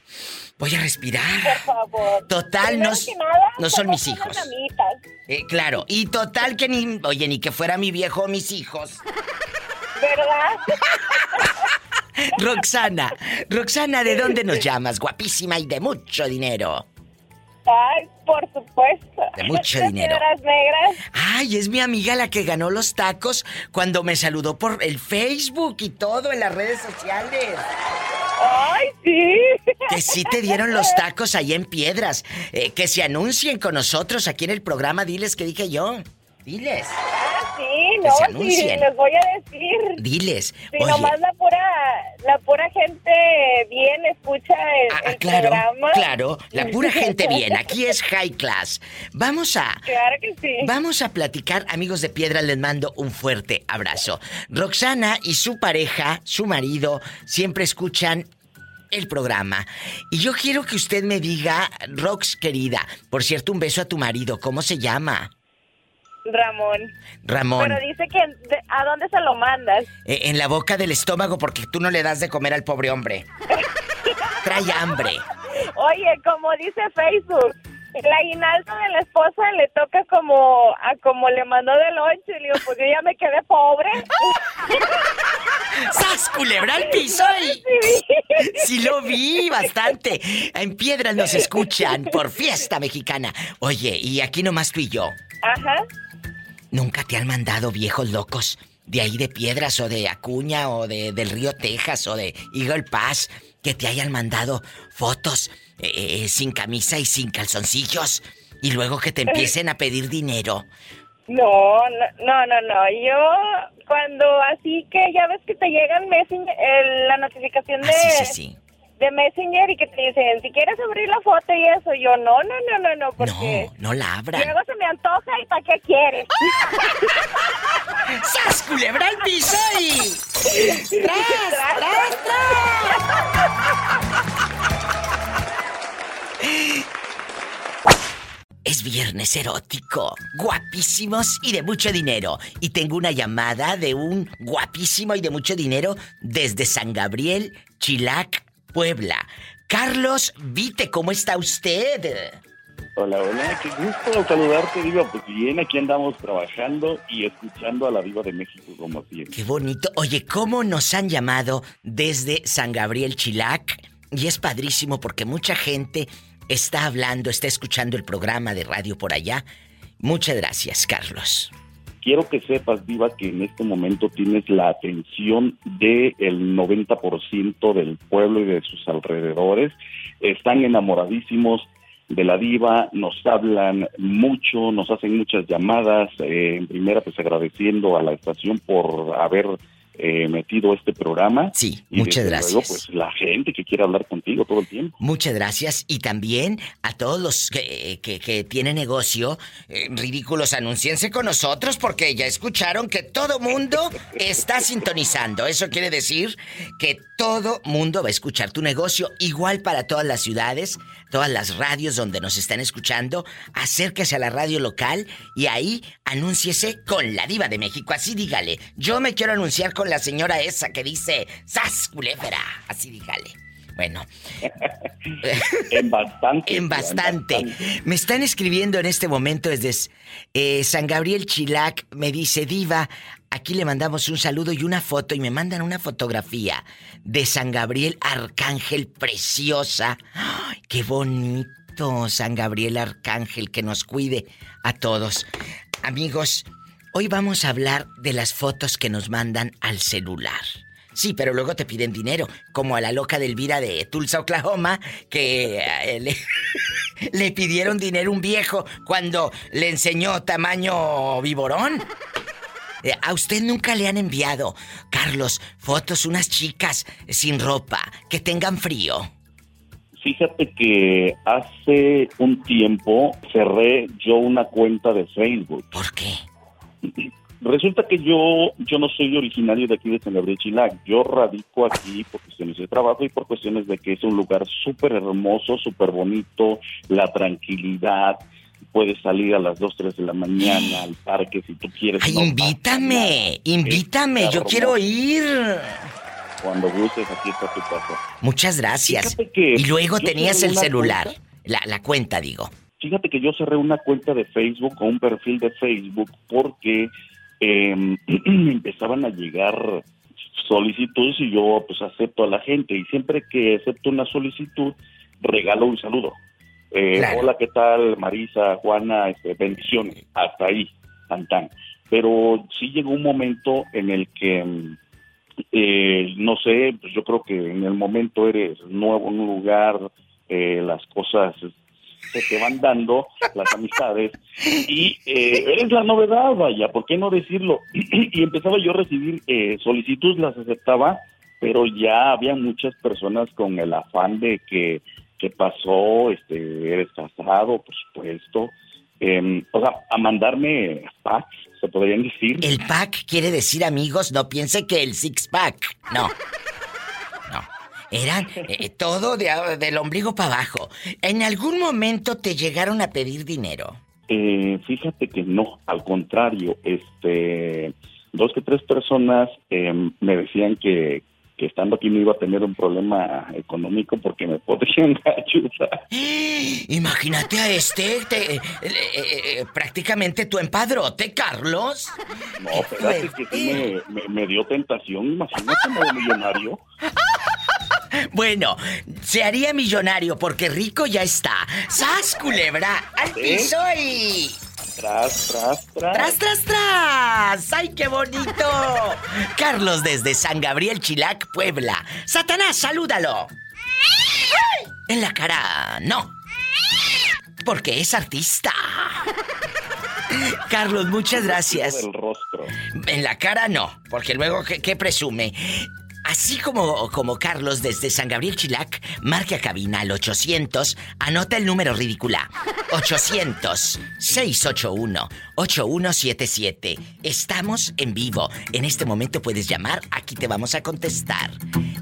Speaker 2: Voy a respirar.
Speaker 24: por favor.
Speaker 2: Total, no,
Speaker 24: nada,
Speaker 2: no son mis hijos. Eh, claro, y total que ni, oye, ni que fuera mi viejo o mis hijos.
Speaker 24: ¿verdad?
Speaker 2: Roxana, Roxana, ¿de dónde nos llamas? Guapísima y de mucho dinero.
Speaker 24: Ay, por supuesto.
Speaker 2: De mucho
Speaker 24: Estas
Speaker 2: dinero.
Speaker 24: piedras negras.
Speaker 2: Ay, es mi amiga la que ganó los tacos cuando me saludó por el Facebook y todo en las redes sociales.
Speaker 24: Ay, sí.
Speaker 2: Que sí te dieron los tacos ahí en piedras. Eh, que se anuncien con nosotros aquí en el programa. Diles que dije yo. Diles.
Speaker 24: Ah, sí,
Speaker 2: Que
Speaker 24: no,
Speaker 2: se
Speaker 24: sí, les voy a decir.
Speaker 2: Diles.
Speaker 24: Si
Speaker 2: Oye,
Speaker 24: nomás la pura, la pura gente bien escucha el, el
Speaker 2: Ah, claro,
Speaker 24: programa.
Speaker 2: claro, la pura gente bien. Aquí es high class. Vamos a.
Speaker 24: Claro que sí.
Speaker 2: Vamos a platicar, amigos de Piedra, les mando un fuerte abrazo. Roxana y su pareja, su marido, siempre escuchan el programa. Y yo quiero que usted me diga, Rox querida, por cierto, un beso a tu marido, ¿cómo se llama?
Speaker 24: Ramón.
Speaker 2: Ramón.
Speaker 24: Pero dice que ¿a dónde se lo mandas?
Speaker 2: Eh, en la boca del estómago porque tú no le das de comer al pobre hombre. Trae hambre.
Speaker 24: Oye, como dice Facebook, el aguinaldo de la esposa le toca como a como le mandó del lonche. Le digo, pues yo ya me quedé pobre.
Speaker 2: ¡Sas, culebra al piso!
Speaker 24: No
Speaker 2: y-. Sí lo vi bastante. En Piedras nos escuchan por fiesta mexicana. Oye, y aquí nomás tú y yo.
Speaker 24: Ajá.
Speaker 2: ¿Nunca te han mandado viejos locos de ahí de Piedras o de Acuña o de, del río Texas o de Eagle Pass que te hayan mandado fotos eh, eh, sin camisa y sin calzoncillos y luego que te empiecen a pedir dinero?
Speaker 24: No, no, no, no, no. Yo cuando así que ya ves que te llega el Messenger, el- la notificación de,
Speaker 2: Ah, sí, sí, sí.
Speaker 24: de Messenger y que te dicen, si quieres abrir la foto y eso, yo no, no, no, no, no, porque
Speaker 2: No la abran.
Speaker 24: luego se me antoja y ¿para qué quieres?
Speaker 2: ¡Sas, culebra al piso y... ¡Tras, tras, tras! Es viernes erótico. Guapísimos y de mucho dinero. Y tengo una llamada de un guapísimo y de mucho dinero desde San Gabriel, Chilac, Puebla. Carlos Vite, ¿cómo está usted?
Speaker 25: Hola, hola, qué gusto saludarte, Diva. Pues bien, aquí andamos trabajando y escuchando a la Diva de México como siempre.
Speaker 2: Qué bonito. Oye, ¿cómo nos han llamado desde San Gabriel Chilac? Y es padrísimo porque mucha gente está hablando, está escuchando el programa de radio por allá. Muchas gracias, Carlos.
Speaker 25: Quiero que sepas, Diva, que en este momento tienes la atención del 90% del pueblo y de sus alrededores. Están enamoradísimos de la diva, nos hablan mucho, nos hacen muchas llamadas, eh, en primera pues agradeciendo a la estación por haber eh, metido este programa.
Speaker 2: Sí,
Speaker 25: y
Speaker 2: muchas gracias.
Speaker 25: luego, pues la gente que quiere hablar contigo todo el tiempo.
Speaker 2: Muchas gracias y también a todos los que, que, que tienen negocio, eh, ridículos, anunciense con nosotros porque ya escucharon que todo mundo está sintonizando. Eso quiere decir que todo mundo va a escuchar tu negocio, igual para todas las ciudades, todas las radios donde nos están escuchando. Acérquese a la radio local y ahí anúnciese con la diva de México. Así dígale, yo me quiero anunciar con la señora esa que dice, ¡Sas, culebra! Así dígale. Bueno.
Speaker 25: en bastante.
Speaker 2: En bastante. Me están escribiendo en este momento desde eh, San Gabriel Chilac. Me dice, Diva, aquí le mandamos un saludo y una foto. Y me mandan una fotografía de San Gabriel Arcángel preciosa. ¡Ay, ¡Qué bonito! San Gabriel Arcángel, que nos cuide a todos. Amigos, hoy vamos a hablar de las fotos que nos mandan al celular. Sí, pero luego te piden dinero, como a la loca de Elvira de Tulsa, Oklahoma, que eh, le, le pidieron dinero un viejo cuando le enseñó tamaño viborón. Eh, A usted nunca le han enviado, Carlos, fotos unas chicas sin ropa, que tengan frío.
Speaker 25: Fíjate que hace un tiempo cerré yo una cuenta de Facebook.
Speaker 2: ¿Por qué?
Speaker 25: Resulta que yo yo no soy originario de aquí de San Gabriel Chilac. Yo radico aquí por cuestiones de trabajo y por cuestiones de que es un lugar súper hermoso, súper bonito, la tranquilidad. Puedes salir a las 2, 3 de la mañana al parque si tú quieres.
Speaker 2: Ay,
Speaker 25: no
Speaker 2: invítame, invítame, yo quiero ir.
Speaker 25: Cuando gustes, aquí está tu casa.
Speaker 2: Muchas gracias. Y luego tenías el celular,
Speaker 25: cuenta.
Speaker 2: la, la cuenta, digo.
Speaker 25: Fíjate que yo cerré una cuenta de Facebook o un perfil de Facebook porque eh, empezaban a llegar solicitudes y yo pues acepto a la gente y siempre que acepto una solicitud regalo un saludo. Eh,
Speaker 26: Claro.
Speaker 25: Hola, ¿qué tal? Marisa, Juana, este, bendiciones. Hasta ahí, tan tan. Pero sí llegó un momento en el que, mm, eh, no sé, pues yo creo que en el momento eres nuevo en un lugar, eh, las cosas se te van dando, las amistades, y eh, eres la novedad, vaya, ¿por qué no decirlo? y empezaba yo a recibir eh, solicitudes, las aceptaba, pero ya había muchas personas con el afán de que, ¿qué pasó? Este, ¿Eres casado? Por supuesto. Eh, o sea, a mandarme packs, se podrían decir.
Speaker 2: El pack quiere decir, amigos, no piense que el six pack. No. No. Eran eh, todo de, del ombligo para abajo. ¿En algún momento te llegaron a pedir dinero?
Speaker 25: Eh, fíjate que no, al contrario, este, dos que tres personas eh, me decían que, que estando aquí no iba a tener un problema económico porque me podrían ayudar.
Speaker 2: Imagínate a este, te- eh, eh, eh, prácticamente tu empadrote, Carlos.
Speaker 25: No, espérate que sí me, me- me dio tentación, imagínate, nuevo millonario.
Speaker 2: Bueno, se haría millonario porque rico ya está. ¡Sas, culebra! ¡Al piso y...
Speaker 25: Tras, tras, tras.
Speaker 2: ¡Tras, tras, tras! ¡Ay, qué bonito! Carlos desde San Gabriel Chilac, Puebla. Satanás, salúdalo. En la cara, no. Porque es artista. Carlos, muchas gracias. En la cara no, porque luego, ¿qué, qué presume? Así como, como Carlos desde San Gabriel Chilac, marca cabina al 800, anota el número ridícula. 800-681-8177. Estamos en vivo. En este momento puedes llamar, aquí te vamos a contestar.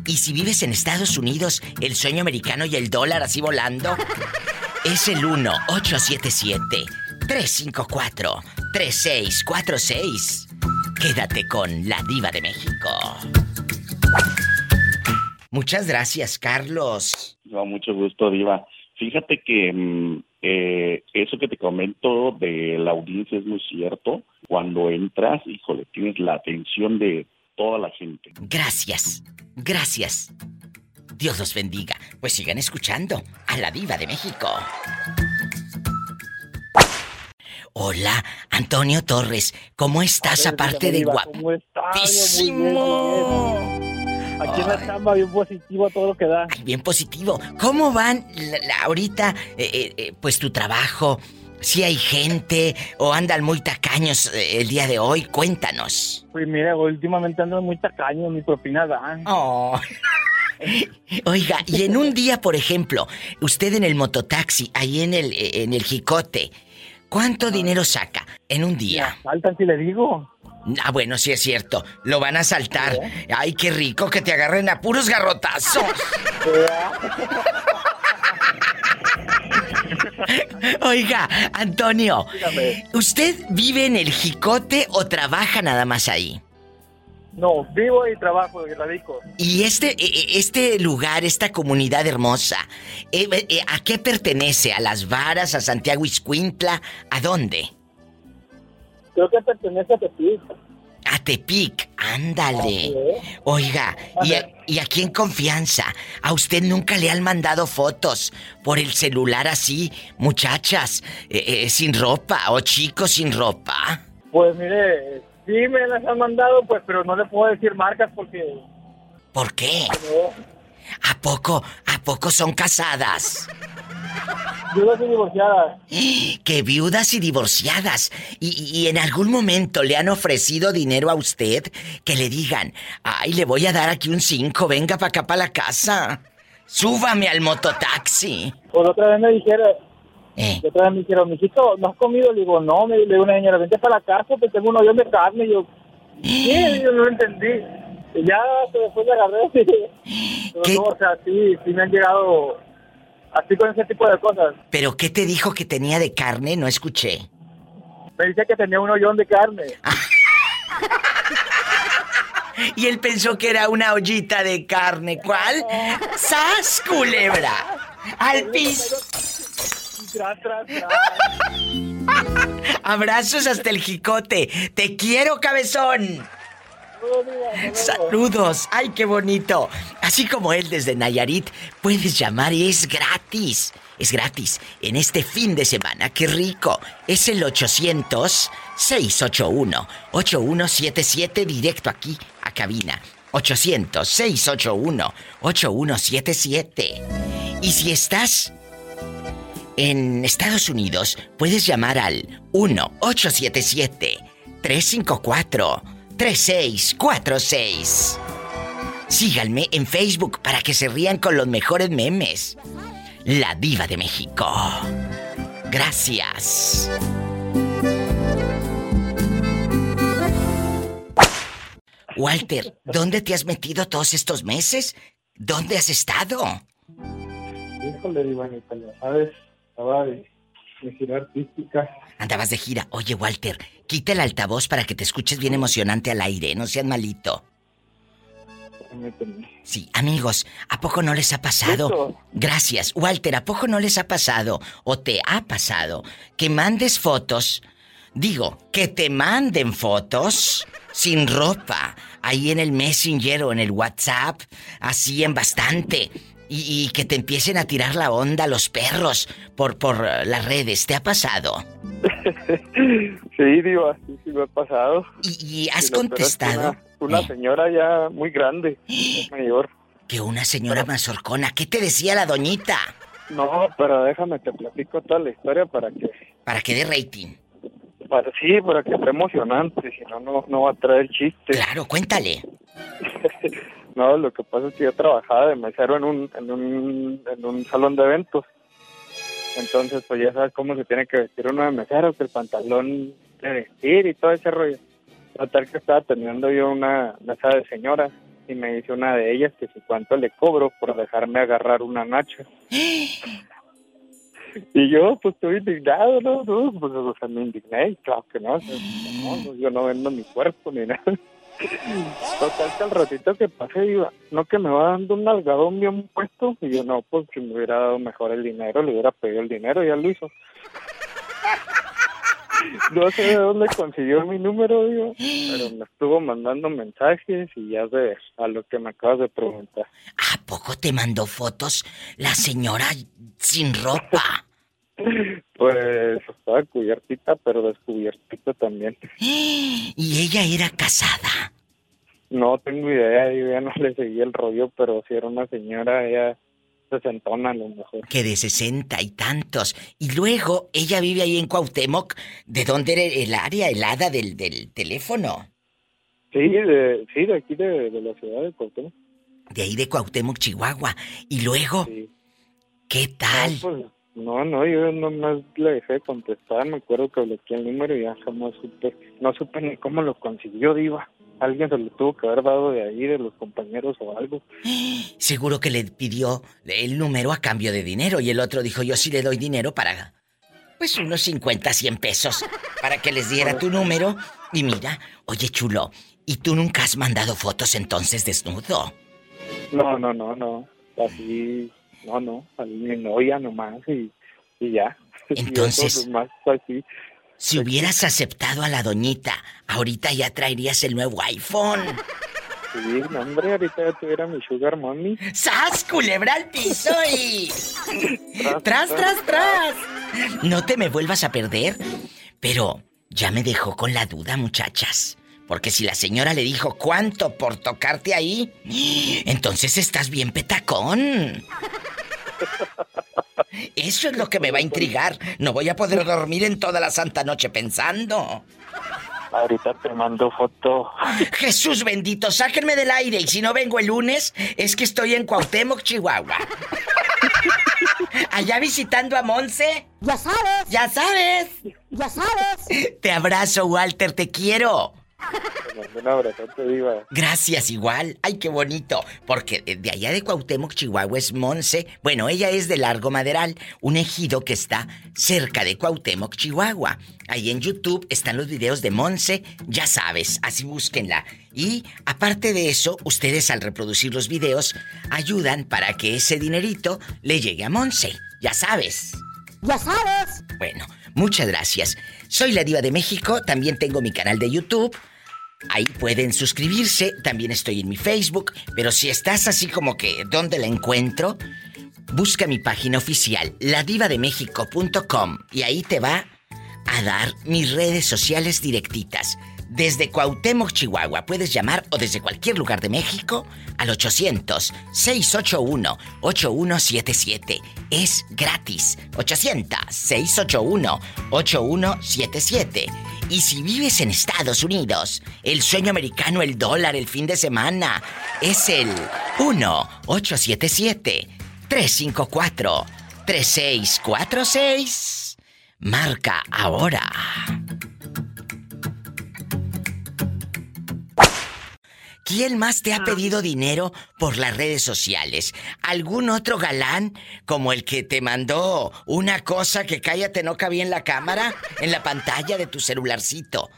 Speaker 2: Y si vives en Estados Unidos, el sueño americano y el dólar así volando, es el 1-877-354-3646. Quédate con la diva de México. Muchas gracias, Carlos.
Speaker 25: No, mucho gusto, Diva. Fíjate que mm, eh, eso que te comento de la audiencia es muy cierto. Cuando entras, híjole, tienes la atención de toda la gente.
Speaker 2: Gracias, gracias. Dios los bendiga. Pues sigan escuchando a la diva de México. Hola, Antonio Torres. ¿Cómo estás aparte de guapo?
Speaker 18: Aquí en la chamba bien positivo a todo lo que da.
Speaker 2: Ay, bien positivo. ¿Cómo van la- la- ahorita, eh, eh, eh, pues tu trabajo? Si hay gente o andan muy tacaños el día de hoy, cuéntanos.
Speaker 18: Pues mira, últimamente ando muy tacaño, mi propina dan.
Speaker 2: Oh. Oiga, y en un día, por ejemplo, usted en el mototaxi, ahí en el, en el jicote, ¿cuánto dinero saca en un día?
Speaker 18: Faltan si le digo.
Speaker 2: Ah, bueno, sí es cierto. Lo van a saltar. Ay, qué rico que te agarren a puros garrotazos. Oiga, Antonio, ¿usted vive en el jicote o trabaja nada más ahí?
Speaker 18: No, vivo y trabajo y radico.
Speaker 2: Y este, e- e- este lugar, esta comunidad hermosa, eh, eh, ¿a qué pertenece? ¿A las varas, a Santiago Iscuintla? ¿A dónde?
Speaker 18: Creo que pertenece a Tepic.
Speaker 2: A Tepic, ándale. Oiga, y, a- y aquí en confianza, ¿a usted nunca le han mandado fotos por el celular así, muchachas, eh, eh, sin ropa o chicos sin ropa?
Speaker 18: Pues mire, sí me las han mandado, pues, pero no le puedo decir marcas porque...
Speaker 2: ¿Por qué?
Speaker 18: No,
Speaker 2: ¿A poco, a poco son casadas?
Speaker 18: Yo no soy divorciada.
Speaker 2: Que viudas y divorciadas. Y, y en algún momento le han ofrecido dinero a usted que le digan, ay, le voy a dar aquí un 5, venga para acá para la casa. Súbame al mototaxi.
Speaker 18: Pues otra vez me dijeron...
Speaker 2: Eh.
Speaker 18: Otra vez me dijeron, mijito, ¿no has comido? Le digo, no, me le digo una señora, vente para la casa, que tengo un hoyo de carne. Y yo, ¿qué? Yo no entendí. Y ya después le agarré. Pero no, o sea, sí, sí me han llegado así con ese tipo de cosas.
Speaker 2: ¿Pero qué te dijo que tenía de carne? No escuché.
Speaker 18: Me dice que tenía un hoyón de carne.
Speaker 2: Y él pensó que era una ollita de carne. ¿Cuál? ¡Sas, culebra! ¡Al piso!
Speaker 18: Tras, tras, tras.
Speaker 2: Abrazos hasta el jicote. Te quiero, cabezón. Saludos. Ay, qué bonito. Así como él desde Nayarit, puedes llamar y es gratis. Es gratis. En este fin de semana, qué rico. Es el 800-681-8177 directo aquí a cabina. 800-681-8177. Y si estás en Estados Unidos, puedes llamar al 1-877-354-3646. Síganme en Facebook para que se rían con los mejores memes. La Diva de México. Gracias. Walter, ¿dónde te has metido todos estos meses? ¿Dónde has estado?
Speaker 18: Híjole, sabes, de gira artística.
Speaker 2: Andabas de gira. Oye, Walter, quita el altavoz para que te escuches bien emocionante al aire. No seas malito. Sí, amigos, ¿a poco no les ha pasado?
Speaker 18: Listo.
Speaker 2: Gracias. Walter, ¿a poco no les ha pasado o te ha pasado que mandes fotos? Digo, que te manden fotos sin ropa, ahí en el Messenger o en el WhatsApp, así en bastante. Y, y que te empiecen a tirar la onda los perros por, por eh, las redes. ¿Te ha pasado?
Speaker 18: Sí, Diva, sí, sí me ha pasado.
Speaker 2: ¿Y, y has contestado?
Speaker 18: Una, una señora ya muy grande, mayor.
Speaker 2: Que una señora mazorcona. ¿Qué te decía la doñita?
Speaker 18: No, pero déjame, te platico toda la historia para que...
Speaker 2: Para que dé rating.
Speaker 18: Para, sí, para que sea emocionante, si no, no, no va a traer chiste.
Speaker 2: Claro, cuéntale.
Speaker 18: No, lo que pasa es que yo trabajaba de mesero en un, en un, en un salón de eventos. Entonces, pues ya sabes cómo se tiene que vestir uno de mesero, que el pantalón de vestir y todo ese rollo. Total que estaba teniendo yo una mesa de señoras y me dice una de ellas que si cuánto le cobro por dejarme agarrar una nacha. Y yo, pues, estoy indignado, ¿no? no pues, o sea, me indigné, claro que no, no, yo no vendo mi cuerpo ni nada. Total que al ratito que pasé iba, no que me va dando un nalgadón bien puesto, y yo no, pues si me hubiera dado mejor el dinero, le hubiera pedido el dinero, ya lo hizo. No sé de dónde consiguió mi número, digo, pero me estuvo mandando mensajes y ya sé a lo que me acabas de preguntar.
Speaker 2: ¿A poco te mandó fotos la señora sin ropa?
Speaker 18: Pues estaba cubiertita, pero descubiertita también.
Speaker 2: ¿Y ella era casada?
Speaker 18: No tengo idea, yo ya no le seguí el rollo, pero si era una señora, ella sesentona a lo mejor.
Speaker 2: Que de sesenta y tantos. Y luego ella vive ahí en Cuauhtémoc. ¿De dónde era el área helada del, del teléfono?
Speaker 18: Sí, de, sí, de aquí de, de la ciudad de Cuauhtémoc.
Speaker 2: De ahí de Cuauhtémoc, Chihuahua. Y luego, ¿qué tal?
Speaker 18: No, pues, no, no, yo nomás le dejé de contestar, me acuerdo que bloqueé el número y ya jamás supe, no supe ni cómo lo consiguió, Diva. Alguien se lo tuvo que haber dado de ahí, de los compañeros o algo.
Speaker 2: Seguro que le pidió el número a cambio de dinero y el otro dijo, yo sí le doy dinero para, pues unos 50, 100 pesos, para que les diera tu número. Y mira, oye chulo, ¿y tú nunca has mandado fotos entonces desnudo?
Speaker 18: No, no, no, no, así, no, no, a mi novia nomás y, y ya.
Speaker 2: Entonces-
Speaker 18: nomás así.
Speaker 2: Si hubieras aceptado a la doñita, ahorita ya traerías el nuevo iPhone.
Speaker 18: Sí, no, hombre, ahorita ya tuviera mi sugar mommy.
Speaker 2: ¡Sas, culebra al piso y... ¡Tras, tras, tras! No te me vuelvas a perder. Pero ya me dejó con la duda, muchachas. Porque si la señora le dijo cuánto por tocarte ahí, entonces estás bien petacón. Eso es lo que me va a intrigar. No voy a poder dormir en toda la santa noche pensando.
Speaker 18: Ahorita te mando foto.
Speaker 2: Jesús bendito, sáquenme del aire y si no vengo el lunes es que estoy en Cuauhtémoc, Chihuahua. Allá visitando a Monse.
Speaker 15: Ya sabes.
Speaker 2: Ya sabes.
Speaker 15: Ya sabes.
Speaker 2: Te abrazo, Walter, te quiero.
Speaker 18: Te mando un abrazote, Diva.
Speaker 2: Gracias igual. Ay, qué bonito. Porque de- de allá de Cuauhtémoc, Chihuahua es Monse. Bueno, ella es de Largo Maderal, un ejido que está cerca de Cuauhtémoc, Chihuahua. Ahí en YouTube están los videos de Monse, ya sabes, así búsquenla. Y aparte de eso, ustedes al reproducir los videos ayudan para que ese dinerito le llegue a Monse, ya sabes.
Speaker 15: Ya sabes.
Speaker 2: Bueno, muchas gracias. Soy la diva de México, también tengo mi canal de YouTube. Ahí pueden suscribirse, también estoy en mi Facebook, pero si estás así como que, ¿dónde la encuentro? Busca mi página oficial, ladivademexico.com, y ahí te va a dar mis redes sociales directitas. Desde Cuauhtémoc, Chihuahua, puedes llamar o desde cualquier lugar de México al 800-681-8177. Es gratis. 800-681-8177. Y si vives en Estados Unidos, el sueño americano, el dólar, el fin de semana, es el 1-877-354-3646. Marca ahora. ¿Quién más te ha pedido dinero por las redes sociales? ¿Algún otro galán como el que te mandó una cosa que cállate no cabía en la cámara, en la pantalla de tu celularcito?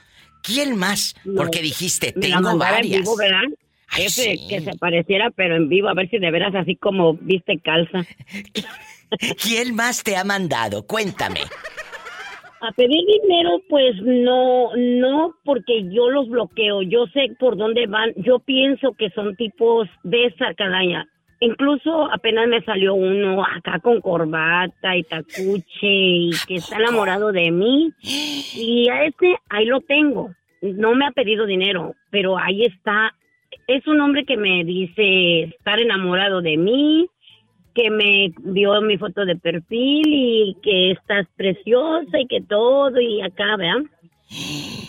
Speaker 2: ¿Quién más? Porque dijiste, tengo
Speaker 3: en
Speaker 2: varias.
Speaker 3: vivo, ¿verdad?
Speaker 2: Ay,
Speaker 3: Ese
Speaker 2: sí.
Speaker 3: que se pareciera, pero en vivo, a ver si de veras así como viste calza.
Speaker 2: ¿Quién más te ha mandado? Cuéntame.
Speaker 3: A pedir dinero, pues no, no, porque yo los bloqueo. Yo sé por dónde van. Yo pienso que son tipos de esa calaña. Incluso apenas me salió uno acá con corbata y tacuche y que está enamorado de mí. Y a ese ahí lo tengo. No me ha pedido dinero, pero ahí está. Es un hombre que me dice estar enamorado de mí, que me vio mi foto de perfil y que estás preciosa y que todo y acá, ¿verdad?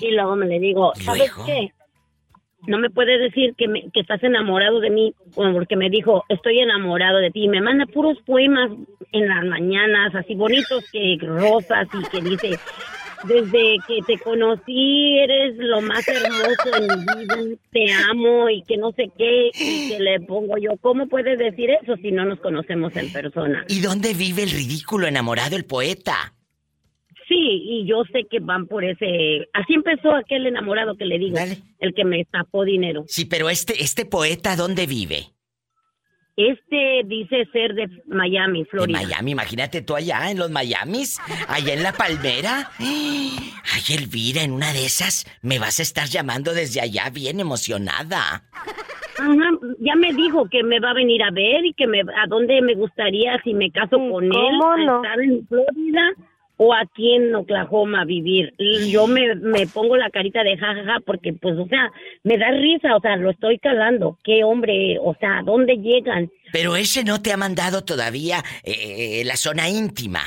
Speaker 3: Y luego me le digo, ¿sabes qué? No me puedes decir que, me- que estás enamorado de mí porque me dijo, estoy enamorado de ti. Me manda puros poemas en las mañanas, así bonitos, que rosas y que dice, desde que te conocí eres lo más hermoso en mi vida, te amo y que no sé qué, y que le pongo yo, ¿cómo puedes decir eso si no nos conocemos en persona?
Speaker 2: ¿Y dónde vive el ridículo enamorado, el poeta?
Speaker 3: Sí, y yo sé que van por ese... Así empezó aquel enamorado que le digo, el que me tapó dinero.
Speaker 2: Sí, pero este, este poeta, ¿dónde vive?
Speaker 3: Este dice ser de Miami, Florida.
Speaker 2: De Miami, imagínate tú allá en los Miamis, allá en la palmera. Ay, Elvira, en una de esas me vas a estar llamando desde allá bien emocionada.
Speaker 3: Ajá, ya me dijo que me va a venir a ver y que me a dónde me gustaría si me caso con él,
Speaker 6: no?
Speaker 3: estar en Florida o aquí en Oklahoma vivir. Y yo me, me pongo la carita de jajaja porque pues o sea, me da risa, o sea, lo estoy calando. Qué hombre, o sea, ¿a dónde llegan?
Speaker 2: Pero ese no te ha mandado todavía eh, la zona íntima.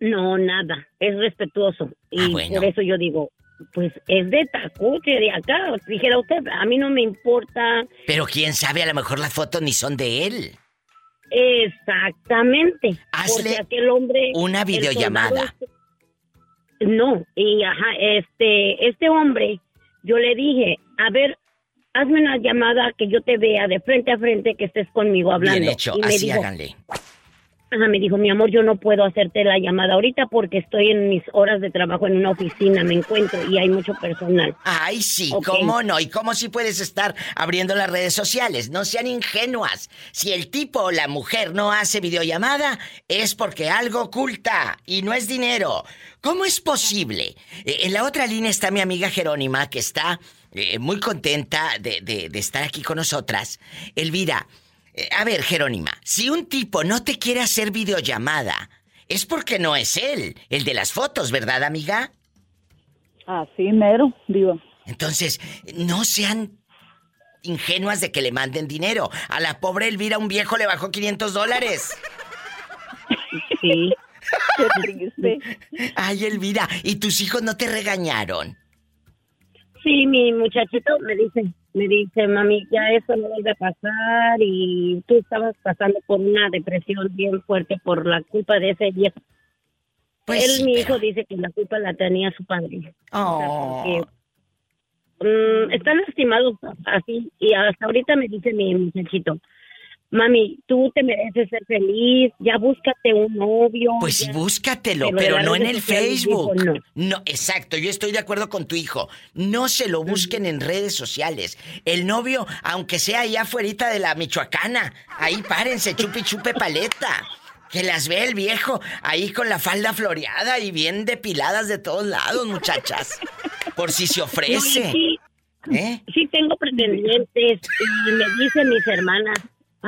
Speaker 3: No, nada, es respetuoso. Y
Speaker 2: Ah, bueno.
Speaker 3: por eso yo digo, pues es de Tacuche, de acá. Dijera usted, a mí no me importa.
Speaker 2: Pero quién sabe, a lo mejor las fotos ni son de él.
Speaker 3: Exactamente.
Speaker 2: Hazle
Speaker 3: porque aquel hombre.
Speaker 2: una videollamada.
Speaker 3: soldado este- No, y ajá, este, este hombre, yo le dije, a ver, hazme una llamada que yo te vea de frente a frente que estés conmigo hablando.
Speaker 2: Bien hecho,
Speaker 3: Y
Speaker 2: así
Speaker 3: dijo,
Speaker 2: háganle.
Speaker 3: Ajá, me dijo, mi amor, yo no puedo hacerte la llamada ahorita porque estoy en mis horas de trabajo en una oficina, me encuentro y hay mucho personal.
Speaker 2: Ay, sí. ¿cómo no? ¿Y cómo si puedes estar abriendo las redes sociales? No sean ingenuas. Si el tipo o la mujer no hace videollamada, es porque algo oculta y no es dinero. ¿Cómo es posible? Eh, en la otra línea está mi amiga Jerónima, que está eh, muy contenta de, de- de estar aquí con nosotras. Elvira, eh, a ver, Jerónima, si un tipo no te quiere hacer videollamada, es porque no es él, el de las fotos, ¿verdad, amiga?
Speaker 5: Así mero, digo.
Speaker 2: Entonces, no sean ingenuas de que le manden dinero. A la pobre Elvira un viejo le bajó 500 dólares.
Speaker 3: Sí.
Speaker 5: Qué triste.
Speaker 2: Ay, Elvira, ¿y tus hijos no te regañaron?
Speaker 3: Sí, mi muchachito me dice, me dice, mami, ya eso no a pasar y tú estabas pasando por una depresión bien fuerte por la culpa de ese viejo.
Speaker 2: Pues
Speaker 3: Él,
Speaker 2: sí,
Speaker 3: mi hijo, dice que la culpa la tenía su padre.
Speaker 2: Oh.
Speaker 3: O sea, porque, mm, están lastimados así y hasta ahorita me dice mi muchachito, mami, tú te mereces ser feliz, ya búscate un novio.
Speaker 2: Pues
Speaker 3: ya".
Speaker 2: búscatelo,
Speaker 3: Pero
Speaker 2: no en el Facebook.
Speaker 3: no.
Speaker 2: No, exacto, yo estoy de acuerdo con tu hijo. No se lo busquen en redes sociales. El novio, aunque sea allá afuera de la Michoacana, ahí párense, chupi chupe paleta. Que las ve el viejo ahí con la falda floreada y bien depiladas de todos lados, muchachas. Por si se ofrece.
Speaker 3: No, sí,
Speaker 2: ¿Eh?
Speaker 3: sí tengo pretendientes y me dicen mis hermanas,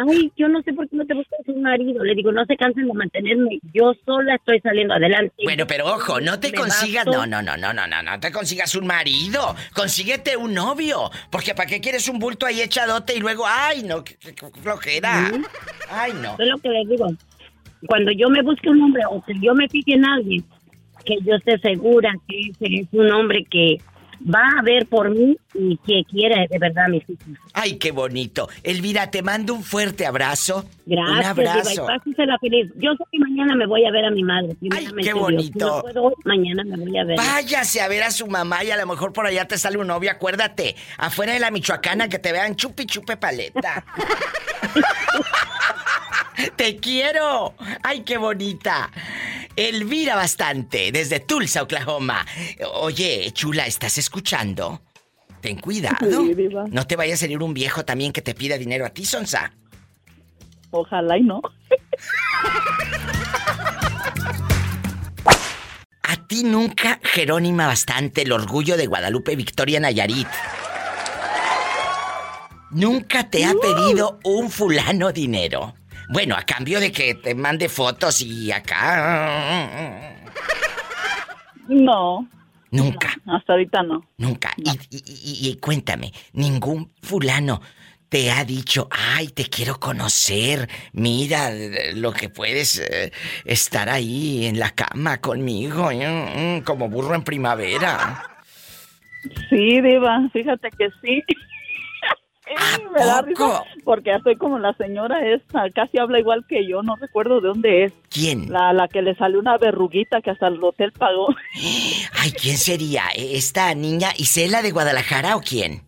Speaker 3: ay, yo no sé por qué no te buscas un marido. Le digo, no se cansen de mantenerme, yo sola estoy saliendo adelante.
Speaker 2: Bueno, pero ojo, no te
Speaker 3: Me
Speaker 2: consigas,
Speaker 3: basto.
Speaker 2: no, no, no, no, no, no, no te consigas un marido, consíguete un novio, porque para qué quieres un bulto ahí echadote y luego, ay, no, qué, qué- flojera. Ay, no.
Speaker 3: Es lo que les digo. Cuando yo me busque un hombre o que yo me fije en alguien, que yo esté segura que ese es un hombre que va a ver por mí y que quiere de verdad a mis hijos.
Speaker 2: Ay, qué bonito. Elvira, te mando un fuerte abrazo.
Speaker 3: Gracias,
Speaker 2: Un abrazo.
Speaker 3: Pásensela feliz. Yo sé que mañana me voy a ver a mi madre. primeramente
Speaker 2: qué bonito.
Speaker 3: No puedo mañana me voy a ver.
Speaker 2: Váyase a ver a su mamá y a lo mejor por allá te sale un novio, acuérdate. Afuera de la Michoacana que te vean chupi chupe paleta. ¡Te quiero! ¡Ay, qué bonita! Elvira bastante, desde Tulsa, Oklahoma. Oye, chula, ¿estás escuchando? Ten cuidado.
Speaker 5: Sí.
Speaker 2: No te vaya a salir un viejo también que te pida dinero a ti, Sonsa.
Speaker 5: Ojalá y no.
Speaker 2: A ti nunca, Jerónima Bastante, el orgullo de Guadalupe Victoria Nayarit. Nunca te ha pedido un fulano dinero. Bueno, a cambio de que te mande fotos y acá.
Speaker 5: No.
Speaker 2: Nunca,
Speaker 5: Hasta ahorita no.
Speaker 2: nunca. Y, y- y- y cuéntame, ningún fulano te ha dicho, ay, te quiero conocer, mira lo que puedes eh, estar ahí en la cama conmigo, mm, mm, como burro en primavera.
Speaker 5: Sí, Diva, fíjate que sí. Me da risa porque estoy como la señora esta, casi habla igual que yo, no recuerdo de dónde es.
Speaker 2: ¿Quién?
Speaker 5: La, la que le salió una verruguita que hasta el hotel pagó.
Speaker 2: Ay, ¿quién sería? ¿Esta niña Isela de Guadalajara o quién?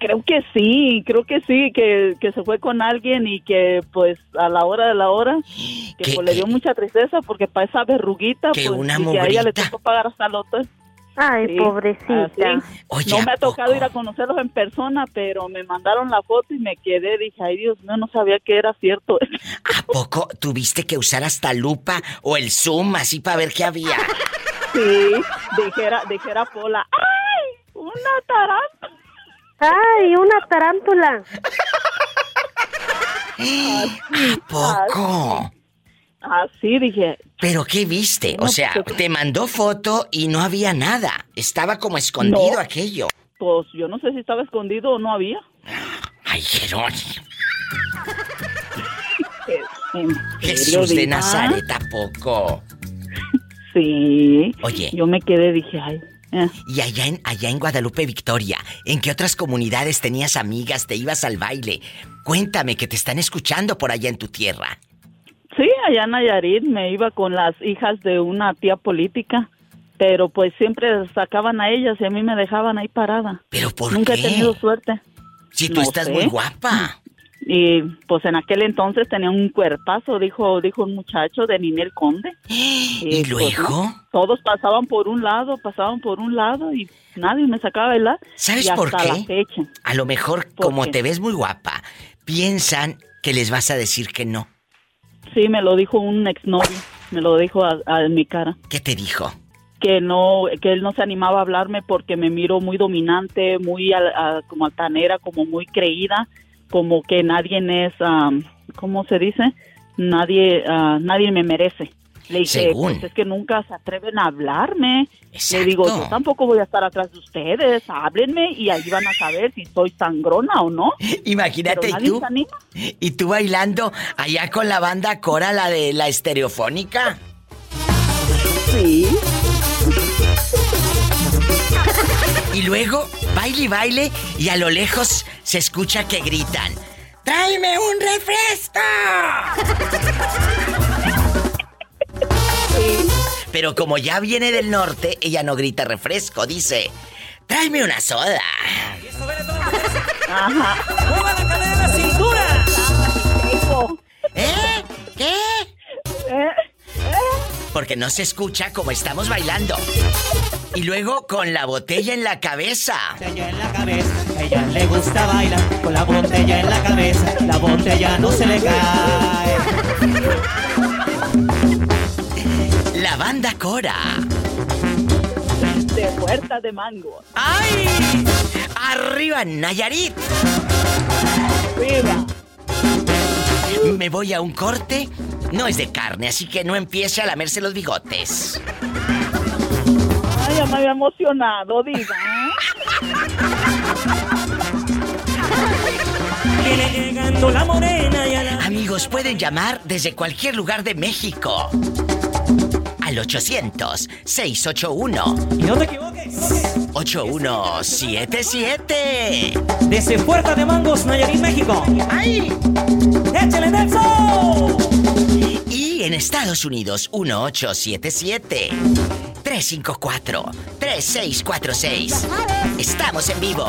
Speaker 5: Creo que sí, creo que sí, que, que se fue con alguien y que pues a la hora de la hora, que pues, le dio mucha tristeza porque para esa verruguita,
Speaker 2: Que
Speaker 5: pues
Speaker 2: una
Speaker 5: y que a ella le tocó pagar hasta el hotel.
Speaker 6: Ay,
Speaker 5: Sí,
Speaker 6: pobrecita.
Speaker 5: no me ha tocado ir a conocerlos en persona, pero me mandaron la foto y me quedé, dije, ay Dios mío, no sabía que era cierto.
Speaker 2: ¿A poco tuviste que usar hasta lupa o el zoom así para ver qué había?
Speaker 5: Sí, dijera, dijera Pola, ¡ay! Una tarántula.
Speaker 6: ¡Ay, una tarántula!
Speaker 2: ¿A poco?
Speaker 5: Así dije.
Speaker 2: ¿Pero qué viste? O sea,
Speaker 5: pues-
Speaker 2: te mandó foto y no había nada. Estaba como escondido
Speaker 5: No.
Speaker 2: aquello.
Speaker 5: Pues yo no sé si estaba escondido o no había.
Speaker 2: Ay, Jerónimo.
Speaker 5: ¿En
Speaker 2: Jesús de? Nazaret, ¿a poco?
Speaker 5: Sí.
Speaker 2: Oye.
Speaker 5: Yo me quedé, dije, ay. eh.
Speaker 2: Y allá en, allá en Guadalupe, Victoria, ¿en qué otras comunidades tenías amigas, te ibas al baile? Cuéntame que te están escuchando por allá en tu tierra.
Speaker 5: Sí, allá en Nayarit me iba con las hijas de una tía política, pero pues siempre sacaban a ellas y a mí me dejaban ahí parada.
Speaker 2: ¿Pero por
Speaker 5: Nunca
Speaker 2: qué?
Speaker 5: he tenido suerte.
Speaker 2: Si tú
Speaker 5: No
Speaker 2: estás
Speaker 5: sé.
Speaker 2: muy guapa.
Speaker 5: Y pues en aquel entonces tenía un cuerpazo, dijo dijo un muchacho de Ninel Conde.
Speaker 2: ¿Y
Speaker 5: pues,
Speaker 2: luego?
Speaker 5: no, todos pasaban por un lado, pasaban por un lado y nadie me sacaba a bailar.
Speaker 2: ¿Sabes
Speaker 5: y
Speaker 2: por
Speaker 5: hasta
Speaker 2: qué?
Speaker 5: la fecha.
Speaker 2: A lo mejor,
Speaker 5: ¿Por
Speaker 2: como
Speaker 5: qué?
Speaker 2: te ves muy guapa, piensan que les vas a decir que no.
Speaker 5: Sí, me lo dijo un exnovio, me lo dijo a, a mi cara.
Speaker 2: ¿Qué te dijo?
Speaker 5: que no que él no se animaba a hablarme porque me miro muy dominante muy a- como altanera como muy creída como que nadie es am, cómo se dice nadie ah, nadie me merece le dije
Speaker 2: Según.
Speaker 5: pues es que nunca se atreven a hablarme le digo yo tampoco voy a estar atrás de ustedes háblenme y ahí van a saber si soy sangrona o no
Speaker 2: Imagínate,
Speaker 5: Pero
Speaker 2: ¿y
Speaker 5: nadie
Speaker 2: tú? ¿Y tú bailando allá con la banda Cora, la de la estereofónica?
Speaker 5: Sí.
Speaker 2: Y luego, baile y baile, y a lo lejos se escucha que gritan: ¡Tráeme un refresco! Pero como ya viene del norte, ella no grita refresco, dice: ¡Tráeme una soda!
Speaker 5: Ajá.
Speaker 27: ¡Mueva la cadera de la cintura!
Speaker 2: ¿Eh? ¿Qué?
Speaker 5: ¿Eh?
Speaker 2: Porque no se escucha como estamos bailando. Y luego con la botella en la cabeza.
Speaker 27: en la cabeza. A ella le gusta bailar con la botella en la cabeza. La botella no se le cae.
Speaker 2: La banda Cora.
Speaker 5: de puerta de mango
Speaker 2: ¡Ay! ¡Arriba, Nayarit!
Speaker 5: ¡Viva!
Speaker 2: Me voy a un corte. No es de carne, así que no empiece a lamerse los bigotes.
Speaker 5: Ay, ya me había emocionado.
Speaker 27: Viene llegando la morena y a la...
Speaker 2: Amigos, pueden llamar desde cualquier lugar de México. Al 800-681.
Speaker 27: Y no te equivoques.
Speaker 2: 8177.
Speaker 27: Desde Puerta de Mangos, Nayarit, México.
Speaker 2: ¡Ay!
Speaker 27: ¡Échale, Nelson!
Speaker 2: Y en Estados Unidos, 1877. 354-3646. Estamos en vivo.